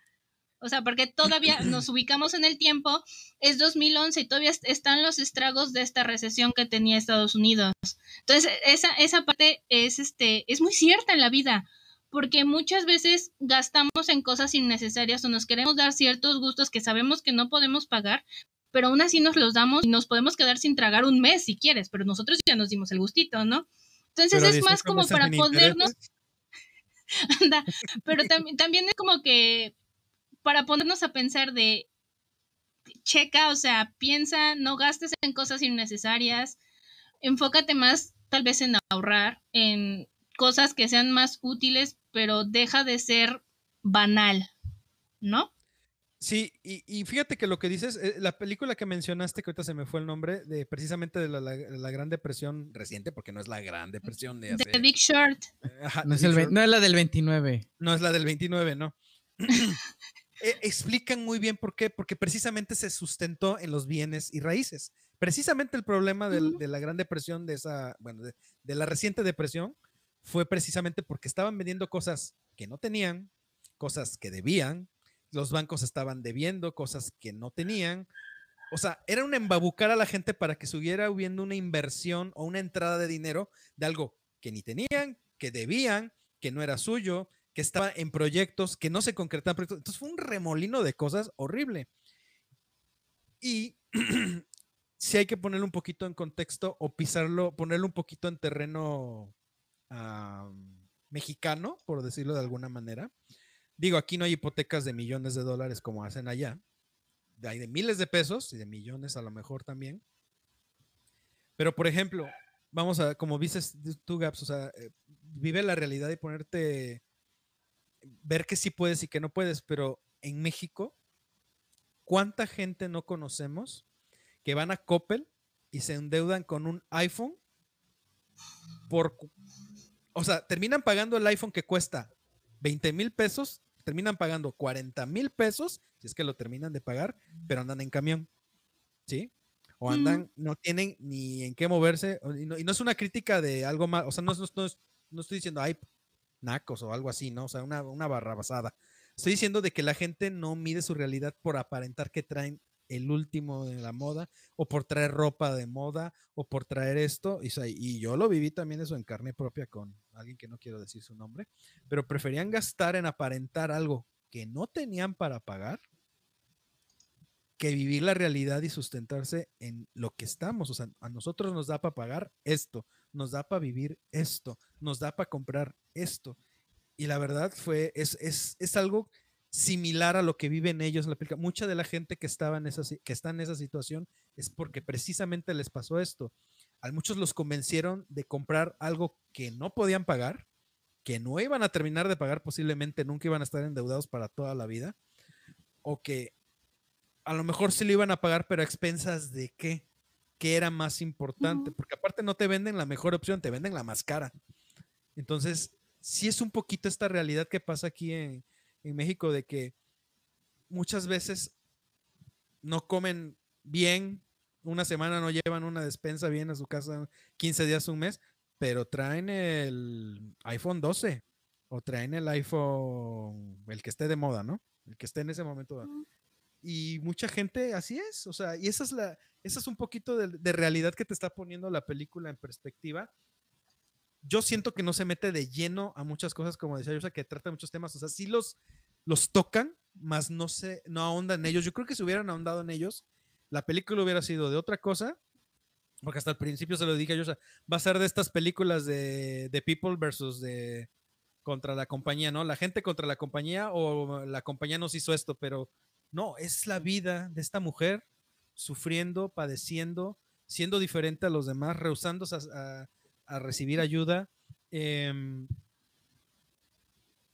O sea, porque todavía nos ubicamos en el tiempo, es 2011 y todavía están los estragos de esta recesión que tenía Estados Unidos. Entonces, esa, esa parte es, este, es muy cierta en la vida, porque muchas veces gastamos en cosas innecesarias o nos queremos dar ciertos gustos que sabemos que no podemos pagar, pero aún así nos los damos y nos podemos quedar sin tragar un mes si quieres, pero nosotros ya nos dimos el gustito, ¿no? Entonces es más como para podernos... *laughs* Anda, pero también es como que para ponernos a pensar de, checa, o sea, piensa, no gastes en cosas innecesarias, enfócate más tal vez en ahorrar, en cosas que sean más útiles, pero deja de ser banal, ¿no? Sí, y, fíjate que lo que dices, eh, la película que mencionaste, que ahorita se me fue el nombre, de precisamente de la, Gran Depresión reciente, porque no es la Gran Depresión de The Big Short. no, es no, es la del 29. No es la del 29, no. *laughs* Eh, explican muy bien por qué, porque precisamente se sustentó en los bienes y raíces. Precisamente el problema de la gran depresión, de esa, bueno, de, la reciente depresión, fue precisamente porque estaban vendiendo cosas que no tenían, cosas que debían, los bancos estaban debiendo cosas que no tenían. O sea, era un embabucar a la gente para que estuviera hubiendo una inversión o una entrada de dinero de algo que ni tenían, que debían, que no era suyo, que estaba en proyectos que no se concretaban. Entonces fue un remolino de cosas horrible. Y *clears throat* si hay que ponerlo un poquito en contexto o pisarlo, ponerlo un poquito en terreno mexicano, por decirlo de alguna manera. Digo, aquí no hay hipotecas de millones de dólares como hacen allá. Hay de miles de pesos y de millones a lo mejor también. Pero, por ejemplo, vamos a, como dices tú, Gaps, o sea, eh, vive la realidad y ponerte ver que sí puedes y que no puedes, pero en México, ¿cuánta gente no conocemos que van a Coppel y se endeudan con un iPhone por, o sea, terminan pagando el iPhone que cuesta 20 mil pesos, terminan pagando 40 mil pesos, si es que lo terminan de pagar, pero andan en camión, ¿sí? O andan, no tienen ni en qué moverse, y no, es una crítica de algo más, o sea, no, no, no estoy diciendo, ay, nacos o algo así, ¿no? O sea, una, una barra basada. Estoy diciendo de que la gente no mide su realidad por aparentar que traen el último de la moda o por traer ropa de moda o por traer esto. Y, y yo lo viví también eso en carne propia con alguien que no quiero decir su nombre, pero preferían gastar en aparentar algo que no tenían para pagar que vivir la realidad y sustentarse en lo que estamos. O sea, a nosotros nos da para pagar esto, nos da para vivir esto, nos da para comprar esto. Y la verdad fue, es, es, es algo, similar a lo que viven ellos en la película. Mucha de la gente que, estaba en esa, que está en esa situación es porque precisamente les pasó esto. A muchos los convencieron de comprar algo que no podían pagar, que no iban a terminar de pagar posiblemente, nunca iban a estar endeudados para toda la vida, o que a lo mejor sí lo iban a pagar, pero a expensas de qué, qué era más importante, porque aparte no te venden la mejor opción, te venden la más cara. Entonces, sí es un poquito esta realidad que pasa aquí en, en México de que muchas veces no comen bien, una semana no llevan una despensa bien a su casa, 15 días, un mes, pero traen el iPhone 12 o traen el iPhone, el que esté de moda, ¿no? El que esté en ese momento. Y mucha gente así es, o sea, y esa es la, esa es un poquito de, de realidad que te está poniendo la película en perspectiva yo siento que no se mete de lleno a muchas cosas, como decía yo, o sea, que trata muchos temas, o sea, sí los, los tocan, más no se, no ahondan en ellos. Yo creo que si hubieran ahondado en ellos, la película hubiera sido de otra cosa, porque hasta el principio se lo dije yo, o sea, va a ser de estas películas de, de People versus de contra la compañía, ¿no? La gente contra la compañía o la compañía nos hizo esto, pero no, es la vida de esta mujer sufriendo, padeciendo, siendo diferente a los demás, rehusándose a, recibir ayuda em,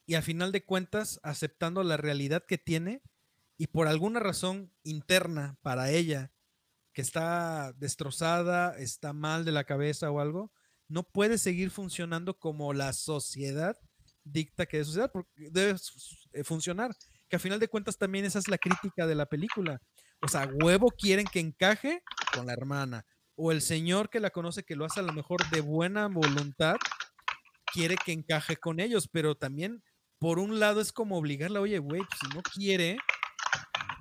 y al final de cuentas aceptando la realidad que tiene y por alguna razón interna para ella que está destrozada, está mal de la cabeza o algo, no puede seguir funcionando como la sociedad dicta que debe eh, funcionar. Que al final de cuentas también esa es la crítica de la película. O sea, huevo quieren que encaje con la hermana, o el señor que la conoce, que lo hace a lo mejor de buena voluntad, quiere que encaje con ellos, pero también por un lado es como obligarla, oye, güey, pues, si no quiere,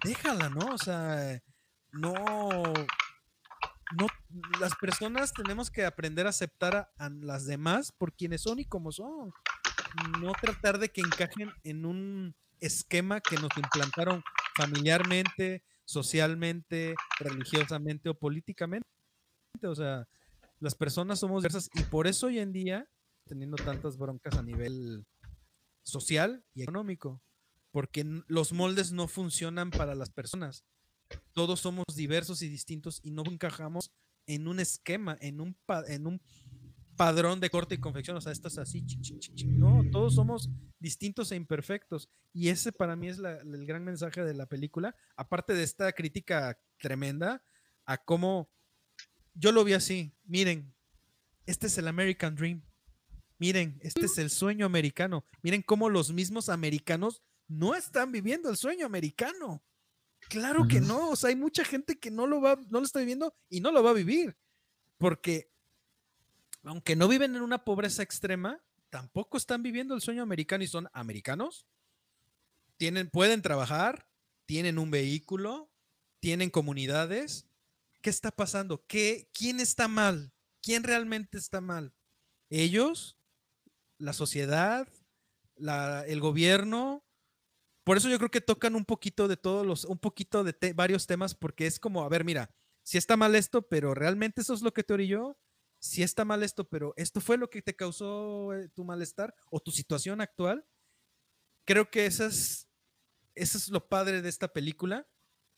déjala, ¿no? O sea, no, no, las personas tenemos que aprender a aceptar a, las demás por quienes son y como son. No tratar de que encajen en un esquema que nos implantaron familiarmente, socialmente, religiosamente o políticamente. O sea, las personas somos diversas y por eso hoy en día, teniendo tantas broncas a nivel social y económico, porque los moldes no funcionan para las personas. Todos somos diversos y distintos y no encajamos en un esquema, en un, en un padrón de corte y confección. O sea, estás así, no, todos somos distintos e imperfectos. Y ese para mí es el gran mensaje de la película, aparte de esta crítica tremenda a cómo yo lo vi así. Miren, este es el American Dream. Miren, este es el sueño americano. Miren cómo los mismos americanos no están viviendo el sueño americano. Claro que no, o sea, hay mucha gente que no lo va, no lo está viviendo y no lo va a vivir. Porque aunque no viven en una pobreza extrema, tampoco están viviendo el sueño americano y son americanos. Tienen, pueden trabajar, tienen un vehículo, tienen comunidades, ¿Qué está pasando? ¿Qué, ¿Quién está mal? ¿Quién realmente está mal? ¿Ellos? ¿La sociedad? ¿El gobierno? Por eso yo creo que tocan un poquito de todos los, un poquito de varios temas, porque es como, a ver, mira, si está mal esto, pero realmente eso es lo que te orilló, si está mal esto, pero esto fue lo que te causó eh, tu malestar o tu situación actual. Creo que eso es, eso es lo padre de esta película.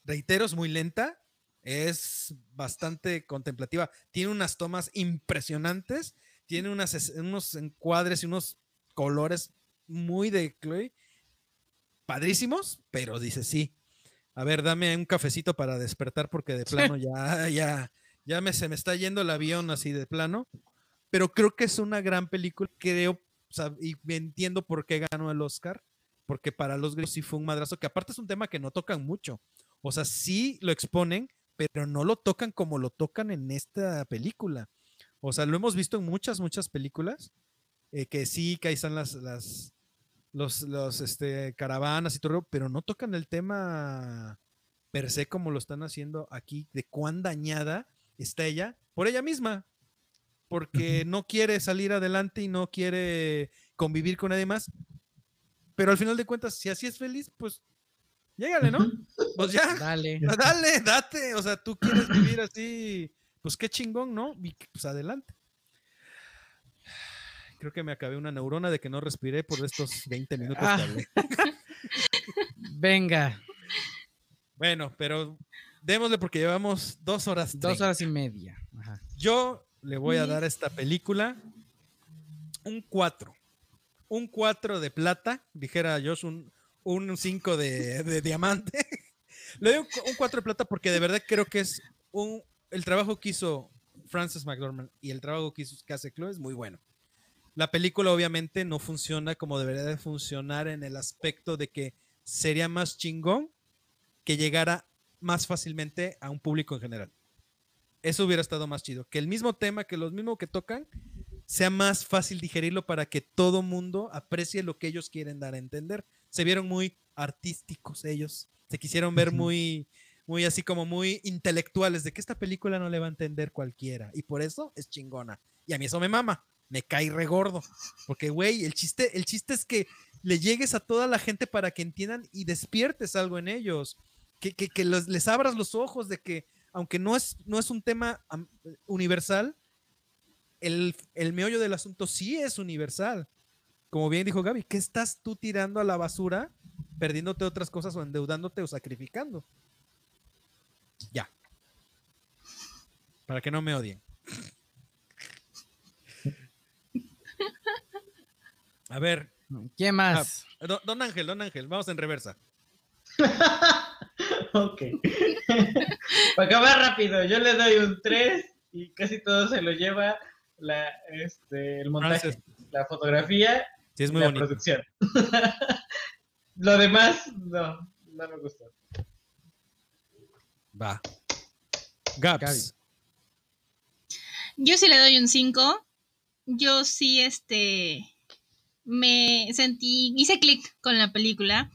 Reitero, es muy lenta, es bastante contemplativa. Tiene unas tomas impresionantes, tiene unos encuadres y unos colores muy de Chloe, padrísimos, pero dice sí. A ver, dame un cafecito para despertar porque de plano *laughs* ya, ya, ya me, se me está yendo el avión así de plano. Pero creo que es una gran película, creo, y entiendo por qué ganó el Oscar, porque para los gringos sí fue un madrazo, que aparte es un tema que no tocan mucho. O sea, sí lo exponen, pero no lo tocan como lo tocan en esta película. O sea, lo hemos visto en muchas, muchas películas, eh, que sí, que ahí están las, las los, los este, caravanas y todo, pero no tocan el tema per se como lo están haciendo aquí, de cuán dañada está ella por ella misma, porque no quiere salir adelante y no quiere convivir con nadie más. Pero al final de cuentas, si así es feliz, pues Llégale, ¿no? Pues ya. Dale. Dale, date. O sea, tú quieres vivir así, pues qué chingón, ¿no? Y pues adelante. Creo que me acabé una neurona de que no respiré por estos 20 minutos ah. que hablé. *laughs* Venga, Bueno, pero démosle porque llevamos dos horas. dos treinta. horas y media. Ajá. Yo le voy a dar a esta película un 4. Un 4 de plata, dijera Josh, un 5 de, de diamante. *laughs* le doy un un 4 de plata porque de verdad creo que es un, el trabajo que hizo Frances McDormand y el trabajo que, hizo, que hace Chloe es muy bueno. La película obviamente no funciona como debería de funcionar en el aspecto de que sería más chingón que llegara más fácilmente a un público en general. Eso hubiera estado más chido. Que el mismo tema, que los mismos que tocan, sea más fácil digerirlo para que todo mundo aprecie lo que ellos quieren dar a entender. Se vieron muy artísticos ellos. Se quisieron ver muy, muy así como muy intelectuales de que esta película no le va a entender cualquiera. Y por eso es chingona. Y a mí eso me mama. Me cae regordo. Porque, güey, el chiste, el chiste es que le llegues a toda la gente para que entiendan y despiertes algo en ellos. Que, que, que los- les abras los ojos de que, aunque no es, no es un tema universal, el, el meollo del asunto sí es universal. Como bien dijo Gaby, ¿qué estás tú tirando a la basura, perdiéndote otras cosas o endeudándote o sacrificando? Ya. Para que no me odien. A ver, ¿Quién más? don, don Ángel, don Ángel, vamos en reversa. *laughs* ok. *laughs* Para acabar rápido, yo le doy un 3 y casi todo se lo lleva la, este, el montaje, Frances. la fotografía Sí, es y muy la bonito. producción. *laughs* lo demás, no, no me gustó. Va. Gaps. Gaby. Yo sí le doy un 5. Yo sí, este, me sentí, hice clic con la película.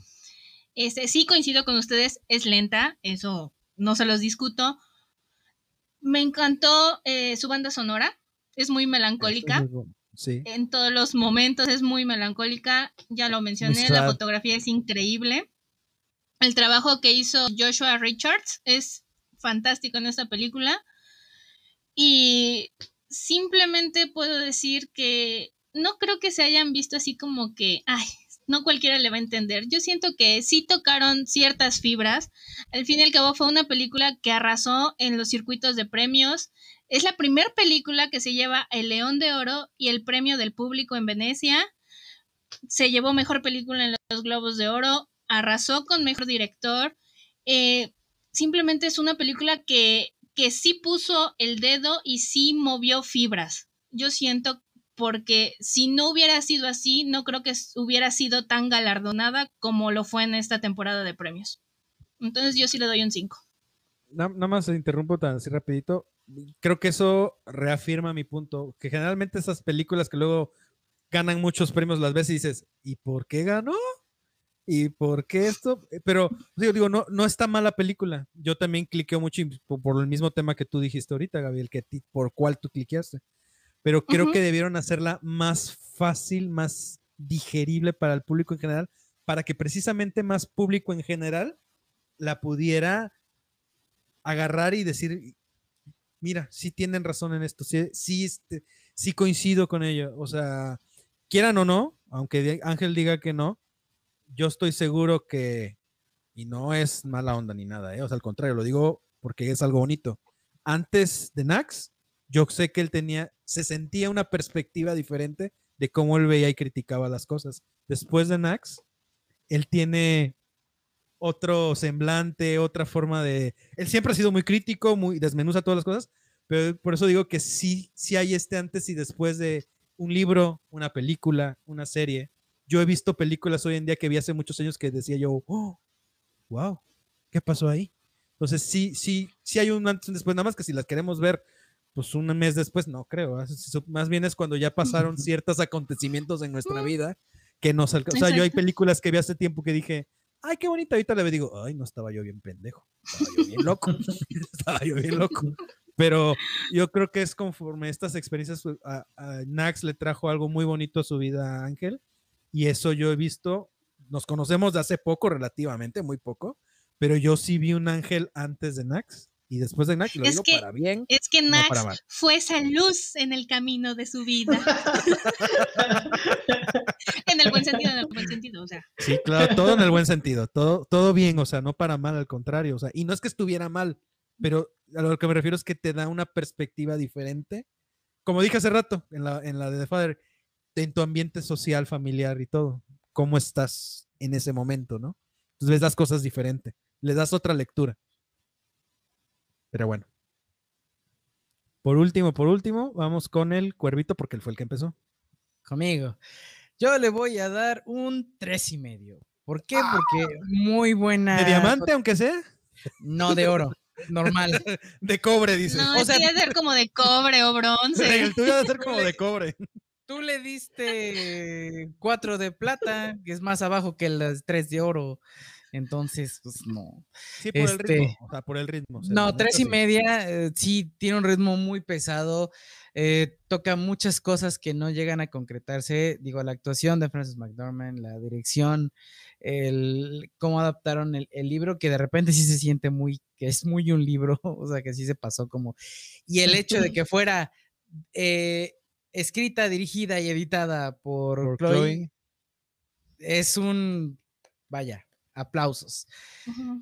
Este, sí coincido con ustedes, es lenta, eso no se los discuto. Me encantó eh, su banda sonora, es muy melancólica. Sí. En todos los momentos es muy melancólica, ya lo mencioné, la fotografía es increíble. El trabajo que hizo Joshua Richards es fantástico en esta película. Y simplemente puedo decir que no creo que se hayan visto así como que, ay, no cualquiera le va a entender. Yo siento que sí tocaron ciertas fibras. Al fin y al cabo fue una película que arrasó en los circuitos de premios. Es la primera película que se lleva el León de Oro y el premio del público en Venecia. Se llevó mejor película en los Globos de Oro, arrasó con mejor director. Eh, simplemente es una película que, que sí puso el dedo y sí movió fibras. Yo siento porque si no hubiera sido así, no creo que hubiera sido tan galardonada como lo fue en esta temporada de premios. Entonces yo sí le doy un 5. Na- Nada más interrumpo tan así rapidito. Creo que eso reafirma mi punto, que generalmente esas películas que luego ganan muchos premios las ves y dices, ¿y por qué ganó? ¿Y por qué esto? Eh, Pero digo, digo no, no está mala película. Yo también cliqueo mucho por, por el mismo tema que tú dijiste ahorita, Gabriel, que ti- por cuál tú cliqueaste. Pero creo que debieron hacerla más fácil, más digerible para el público en general, para que precisamente más público en general la pudiera agarrar y decir, mira, sí tienen razón en esto, sí, sí, este, sí coincido con ello. O sea, quieran o no, aunque Ángel diga que no, yo estoy seguro que, y no es mala onda ni nada, ¿eh? o sea, al contrario, lo digo porque es algo bonito. Antes de Nax, yo sé que él tenía, se sentía una perspectiva diferente de cómo él veía y criticaba las cosas. Después de Nax, él tiene otro semblante, otra forma de... Él siempre ha sido muy crítico, muy desmenuza todas las cosas, pero por eso digo que sí, sí hay este antes y después de un libro, una película, una serie. Yo he visto películas hoy en día que vi hace muchos años que decía yo, oh, wow, ¿qué pasó ahí? Entonces sí, sí, sí hay un antes y un después, nada más que si las queremos ver, pues un mes después, no creo. Más bien es cuando ya pasaron ciertos acontecimientos en nuestra vida que nos alcanzó. O sea, yo hay películas que vi hace tiempo que dije, ay, qué bonita. Ahorita le digo, ay, no estaba yo bien pendejo. Estaba yo bien loco. *laughs* estaba yo bien loco. Pero yo creo que es conforme estas experiencias, pues, a, a Nax le trajo algo muy bonito a su vida a Ángel. Y eso yo he visto, nos conocemos de hace poco, relativamente, muy poco. Pero yo sí vi un Ángel antes de Nax Y después de Knack, lo Es digo que- para bien. Es que No para mal. fue esa luz en el camino de su vida. *laughs* en el buen sentido, en el buen sentido, o sea. Sí, claro, todo en el buen sentido, todo, todo bien, o sea, no para mal, al contrario, o sea, y no es que estuviera mal, pero a lo que me refiero es que te da una perspectiva diferente, como dije hace rato, en la, en la de The Father, en tu ambiente social, familiar y todo, cómo estás en ese momento, ¿no? Entonces ves las cosas diferente, le das otra lectura. Pero bueno. Por último, por último, vamos con el cuervito porque él fue el que empezó. conmigo. Yo le voy a dar un tres y medio. ¿Por qué? Porque muy buena. ¿De diamante, aunque sea? No de oro. Normal. *laughs* De cobre, dice. No, o sea- que debe ser como de cobre o bronce. El tuyo debe ser *laughs* como de cobre. Tú le diste cuatro de plata, que es más abajo que las tres de oro. Entonces, pues no. Sí, por el Este, ritmo. O sea, por el ritmo. No, tres y sí. media, eh, sí, tiene un ritmo muy pesado. eh, toca muchas cosas que no llegan a concretarse. Digo, la actuación de Francis McDormand, la dirección, el cómo adaptaron el, el libro, que de repente sí se siente muy, que es muy un libro, *laughs* o sea, que sí se pasó como. Y el hecho de que fuera eh, escrita, dirigida y editada por, Por Chloe, Chloe. es un, vaya, aplausos.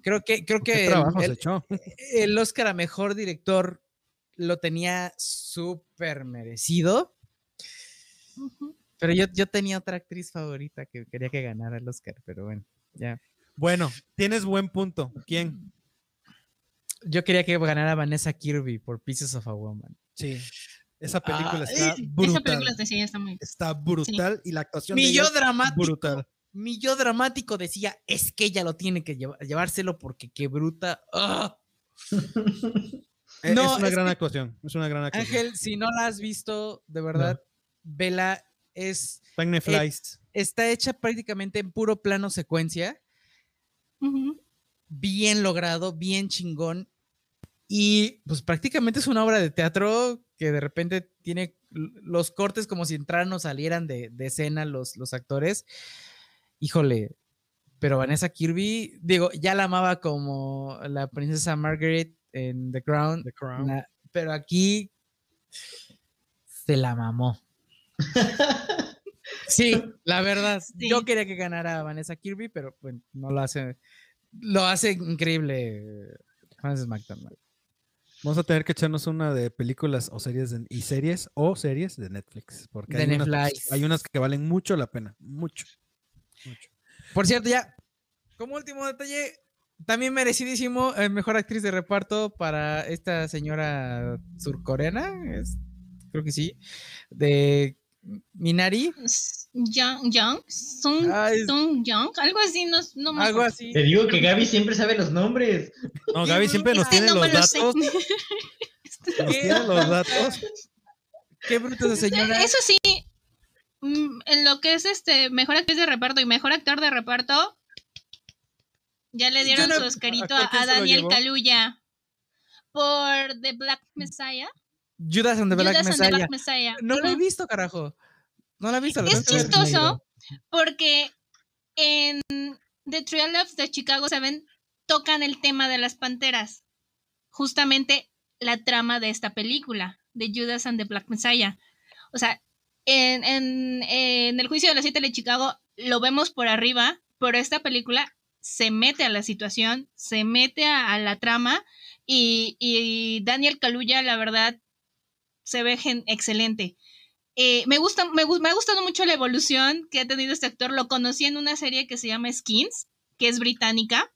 Creo que, creo ¿Qué que el- trabajo se el- echó? el Oscar a mejor director lo tenía súper merecido. Pero yo, yo tenía otra actriz favorita que quería que ganara el Oscar, pero bueno, ya. Bueno, tienes buen punto. ¿Quién? Yo quería que ganara Vanessa Kirby por Pieces of a Woman. Sí. Esa película Ay, está brutal. Esa película de sí está muy. Está brutal y la actuación de Mi ella yo es dramático, brutal. Mi yo dramático decía, es que ella lo tiene que lleva- llevárselo porque qué bruta. ¡Ah! Eh, No, es una es gran que- actuación. Es una gran actuación. Ángel, si no la has visto, de verdad, vela, es, Netflix. está hecha prácticamente en puro plano secuencia. Bien logrado, bien chingón. Y pues prácticamente es una obra de teatro que de repente tiene los cortes como si entraran o salieran de, de escena los, los actores. Híjole, pero Vanessa Kirby, digo, ya la amaba como la princesa Margaret en The Crown, The Crown. la- pero aquí se la mamó. *laughs* Sí, la verdad. Sí. Yo quería que ganara Vanessa Kirby, pero pues no lo hace. Lo hace increíble Frances McDormand. Vamos a tener que echarnos una de películas o series de- y series o series de Netflix. Porque De hay, unas, Netflix. hay unas que valen mucho la pena. Mucho. Mucho. Por cierto, ya, como último detalle, también merecidísimo eh, mejor actriz de reparto para esta señora surcoreana, es- creo que sí, de Minari. S- Young, Young, Sung, Ay, Sung Young, algo así, no, no me algo así. Te digo que Gaby siempre sabe los nombres. No, Gaby siempre nos tiene los datos. Nos tiene los datos. Qué bruta esa señora. Eso sí, en lo que es este mejor actriz de reparto y mejor actor de reparto, ya le dieron no- su Oscarito ¿a Daniel? Kaluuya por The Black Messiah. Judas and the Black Judas and the Messiah. Black Messiah. No lo he visto, carajo. No lo he visto. lo Es chistoso porque en The Trial of the Chicago Seven tocan el tema de las panteras. Justamente la trama de esta película, de Judas and the Black Messiah. O sea, en, en- en el juicio de las siete de Chicago lo vemos por arriba, pero esta película se mete a la situación, se mete a, a la trama y, y Daniel Kaluuya, la verdad, se ve gen- excelente. Eh, me, gusta, me, me ha gustado mucho la evolución que ha tenido este actor. Lo conocí en una serie que se llama Skins, que es británica.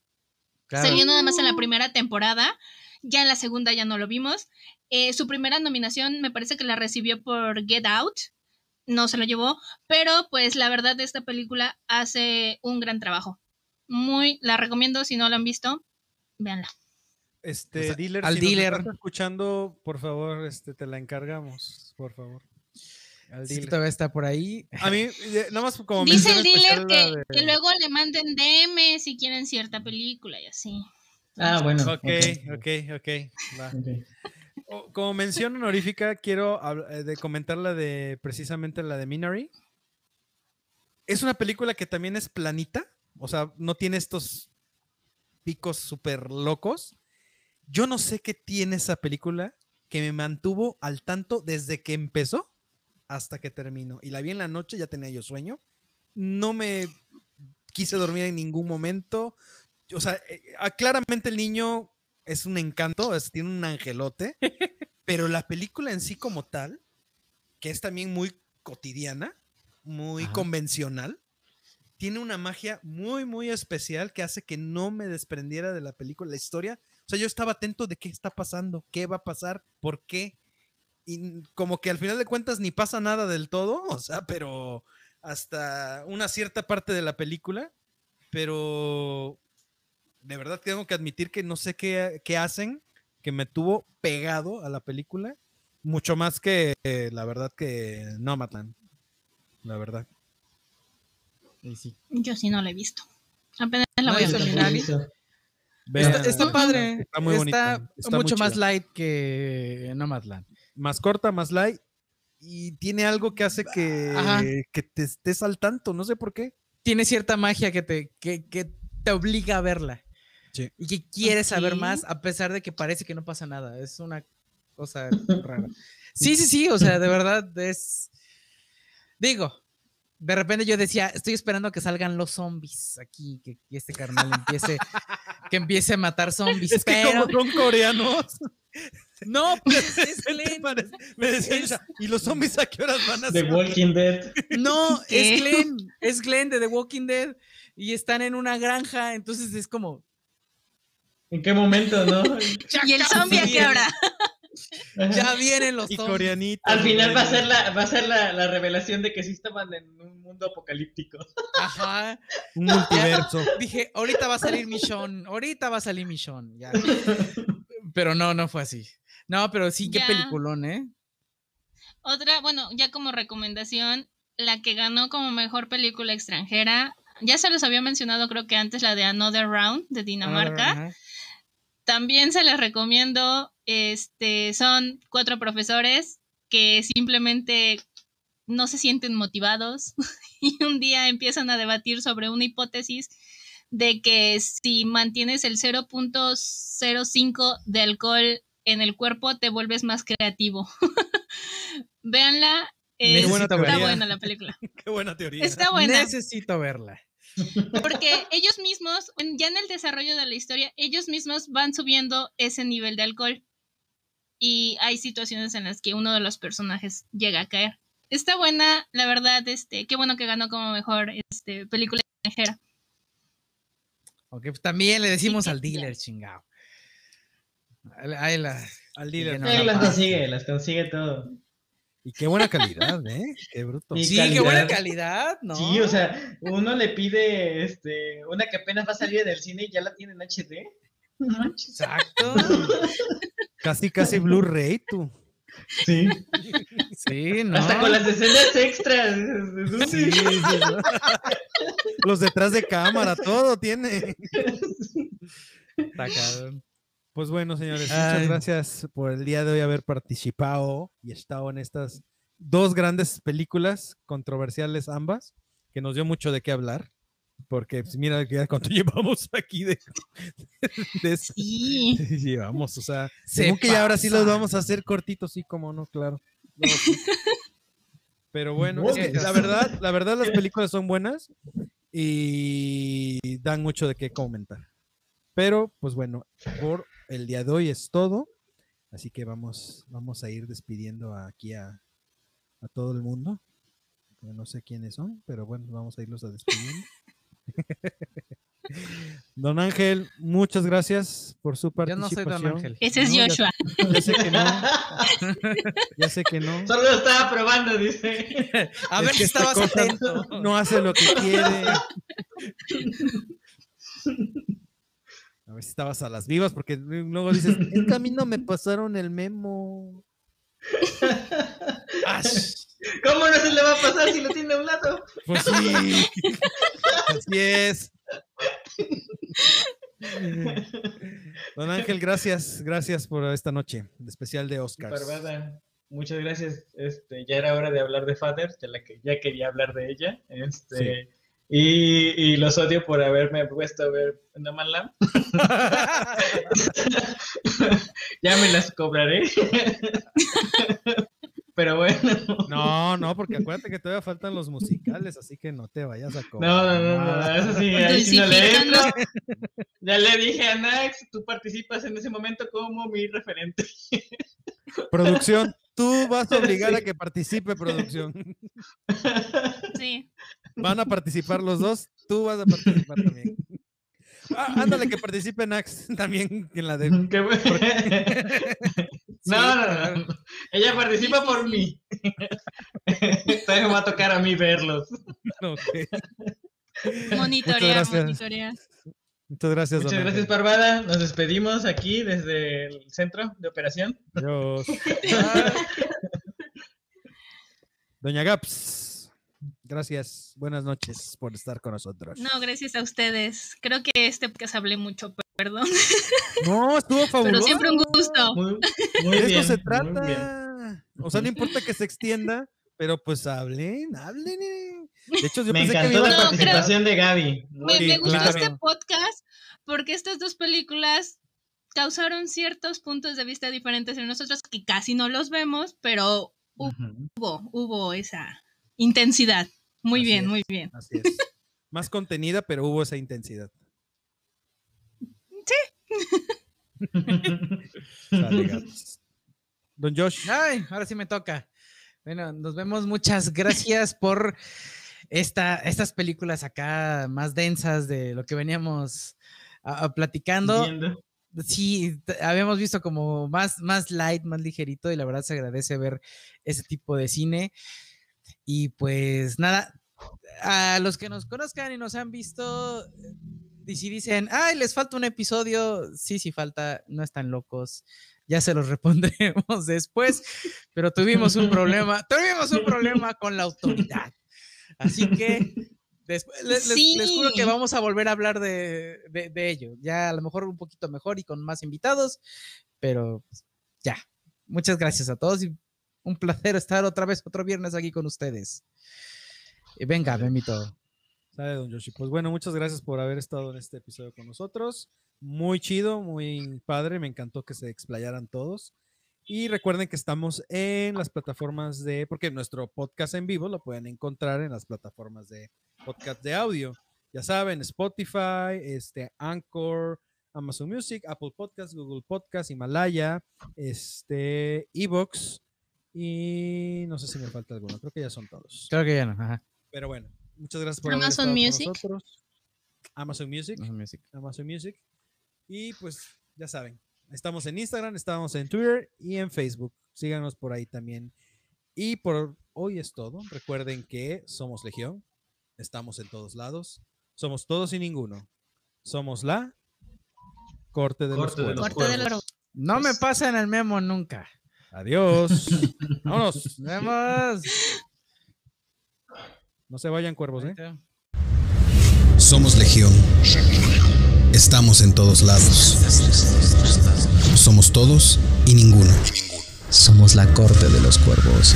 Claro. Salió nada más en la primera temporada. Ya en la segunda ya no lo vimos. Eh, su primera nominación me parece que la recibió por Get Out. No se lo llevó. Pero pues la verdad de esta película hace un gran trabajo. Muy, la recomiendo si no la han visto. Véanla. Este, O sea, dealer, al si nos dealer. estás escuchando, por favor, este, te la encargamos, por favor. Al Sí, dealer. todavía está por ahí. A mí, nada más como Dice el dealer que, la de- que luego le manden DM si quieren cierta película y así. Ah, bueno. Ok, ok, ok. va. ok. Como mención honorífica, quiero eh, de comentar la de precisamente la de Minari. Es una película que también es planita, o sea, no tiene estos picos súper locos. Yo no sé qué tiene esa película que me mantuvo al tanto desde que empezó hasta que terminó. Y la vi en la noche, ya tenía yo sueño. No me quise dormir en ningún momento. O sea, eh, ah, claramente el niño es un encanto, es- tiene un angelote, *laughs* pero la película en sí como tal, que es también muy cotidiana, muy Ajá. convencional, tiene una magia muy, muy especial que hace que no me desprendiera de la película, la historia. O sea, yo estaba atento de qué está pasando, qué va a pasar, por qué. Y como que al final de cuentas ni pasa nada del todo, o sea, pero hasta una cierta parte de la película, pero de verdad tengo que admitir que no sé qué, qué hacen, que me tuvo pegado a la película, mucho más que eh, la verdad que Nomadland, la verdad. Y sí. Yo sí no la he visto. Apenas la ¿No voy a? Hizo. Está, está padre. Está muy bonita, Está, mucho más light que Nomadland. más corta, más light, y tiene algo que hace que, Ajá. que te estés al tanto, no sé por qué. Tiene cierta magia que te, que, que te obliga a verla. Sí. Y que quieres saber más a pesar de que parece que no pasa nada. Es una cosa *laughs* rara. Sí, sí, sí. O sea, de verdad es. Digo, de repente yo decía, estoy esperando a que salgan los zombies aquí, que, que este carnal empiece, *laughs* que empiece a matar zombies. Es que pero como son coreanos, *laughs* no, pues es ¿qué te Glenn. me decía Es- ella, ¿y los zombies a qué horas van a The ser? Walking Dead. No, ¿Qué? es Glenn, es Glenn de The Walking Dead y están en una granja, entonces es como ¿En qué momento, no? *laughs* ¿Y el zombie a qué hora? *laughs* ya vienen los Y coreanitos. Al final va a ser la, va a ser la, la revelación de que sí estaban en un mundo apocalíptico. *laughs* Ajá. un multiverso. Dije, ahorita va a salir Michonne, ahorita va a salir Michonne, ya. Pero no, no fue así. No, pero sí, qué Ya. peliculón, ¿eh? Otra, bueno, ya como recomendación, la que ganó como mejor película extranjera, ya se los había mencionado creo que antes la de Another Round de Dinamarca. Ajá. También se les recomiendo, este, son cuatro profesores que simplemente no se sienten motivados *laughs* y un día empiezan a debatir sobre una hipótesis de que si mantienes el 0.05 de alcohol en el cuerpo te vuelves más creativo. *laughs* Véanla, es- Necesito está buena la película. *laughs* Qué buena teoría. Está buena. Necesito verla. Porque ellos mismos, ya en el desarrollo de la historia, ellos mismos van subiendo ese nivel de alcohol. Y hay situaciones en las que uno de los personajes llega a caer. Está buena, la verdad, este, qué bueno que ganó como mejor este, película extranjera. Ok, pues también le decimos Sí, al ya. dealer, chingado. Ahí la- Al dealer. No, Sí, no, las consigue, las consigue todo. Y qué buena calidad, ¿eh? Qué bruto. Y Sí, qué buena calidad. ¿no? Sí, o sea, uno le pide este, una que apenas va a salir del cine y ya la tiene en HD. *laughs* No. Exacto. *laughs* Casi, casi Blu-ray, tú. Sí. Sí, ¿no? Hasta con las escenas extras. Sí, sí, sí. Los detrás de cámara, todo tiene. *laughs* Está cabrón. Pues bueno, señores, Ay. muchas gracias por el día de hoy haber participado y estado en estas dos grandes películas controversiales ambas, que nos dio mucho de qué hablar, porque pues, mira cuánto *laughs* llevamos aquí de, de eso. Sí. *laughs* llevamos, o sea, Se según que ya ahora sí los vamos a hacer cortitos, sí, como no, claro. No, sí. *laughs* Pero bueno, es que la verdad, la verdad las películas son buenas y dan mucho de qué comentar. Pero, pues bueno, por el día de hoy es todo. Así que vamos, vamos a ir despidiendo aquí a, a todo el mundo. No sé quiénes son, pero bueno, vamos a irlos a despedir. *laughs* Don Ángel, muchas gracias por su Yo participación. no soy Don Ángel. Ese es No, Joshua. Ya sé que no, *laughs* ya sé que no. Solo lo estaba probando, dice. A Es ver que si esta estabas atento. No hace lo que quiere. *laughs* A ver si estabas a las vivas, porque luego dices, es que a mí no me pasaron el memo. *laughs* ¿Cómo no se le va a pasar si lo tiene a un lado? Pues sí. Así es. Don Ángel, gracias, gracias por esta noche, de especial de. Barbada, muchas gracias. Este, ya era hora de hablar de Father, de la que ya quería hablar de ella. Este, Y, y los odio por haberme puesto a ver No Man Land. *laughs* ya me las cobraré. Pero bueno. No, no, porque acuérdate que todavía faltan los musicales, así que no te vayas a No, cobrar. no, no, no, eso sí, ahí sí no le entro. Ya le dije a Nax, tú participas en ese momento como mi referente. Producción, tú vas a obligar a que participe producción. Sí. Van a participar los dos, tú vas a participar también. Ah, ándale, que participe Nax *laughs* también en la de. Qué bu- *laughs* No, no, no. Ella participa por mí. *laughs* Todavía me va a tocar a mí verlos. Ok. Monitorea, monitorea. Muchas gracias, Muchas gracias. Parvada. Nos despedimos aquí desde el centro de operación. Adiós. Doña Gaps, gracias. Buenas noches por estar con nosotros. No, gracias a ustedes. Creo que este podcast hablé mucho, perdón. *laughs* No, estuvo fabuloso. Pero siempre un gusto. Muy, muy De bien. esto se muy bien. trata. O sea, no importa que se extienda, pero pues hablen, hablen. De hecho, yo Me pensé encantó la No, creo- participación de Gaby. Me, Sí, me gustó claro. este podcast porque estas dos películas causaron ciertos puntos de vista diferentes en nosotros que casi no los vemos, pero hubo, hubo esa intensidad. Muy Así bien, es. muy bien. Así es. Más contenida, pero hubo esa intensidad. *laughs* Gaps. Don Josh. Ay, ahora sí me toca. Bueno, nos vemos. Muchas gracias por esta, estas películas acá más densas de lo que veníamos a- a platicando. Viendo. Sí, habíamos visto como más, más light, más ligerito y la verdad se agradece ver ese tipo de cine. Y pues nada, a los que nos conozcan y nos han visto, y si dicen, ay, les falta un episodio, sí, sí falta, no están locos, ya se los *laughs* respondremos después, pero tuvimos un problema, tuvimos un problema con la autoridad. Así que después, les, les- les juro que vamos a volver a hablar de, de- de ello, ya a lo mejor un poquito mejor y con más invitados, pero pues, ya. Muchas gracias a todos y un placer estar otra vez otro viernes aquí con ustedes. Y venga, Memito. Sale, don Yoshi. Pues bueno, muchas gracias por haber estado en este episodio con nosotros. Muy chido, muy padre. Me encantó que se explayaran todos. Y recuerden que estamos en las plataformas de, porque nuestro podcast en vivo lo pueden encontrar en las plataformas de podcast de audio. Ya saben, Spotify, este, Anchor, Amazon Music, Apple Podcast, Google Podcast, Himalaya, este, Evox y no sé si me falta alguno. Creo que ya son todos. Creo que ya no. Ajá. Pero bueno, muchas gracias por haber Amazon con Music. nosotros. Amazon Music, Amazon Music. Amazon Music. Y pues ya saben, estamos en Instagram, estamos en Twitter y en Facebook. Síganos por ahí también. Y por hoy es todo. Recuerden que somos Legión, estamos en todos lados, somos todos y ninguno. Somos la corte de Corte de los los cuervos. Corte de los No me pasen el memo nunca. Adiós. *laughs* Vámonos. Nos vemos. No se vayan cuervos, ¿eh? Somos Legión. Estamos en todos lados. Somos todos y ninguno. Somos la corte de los cuervos.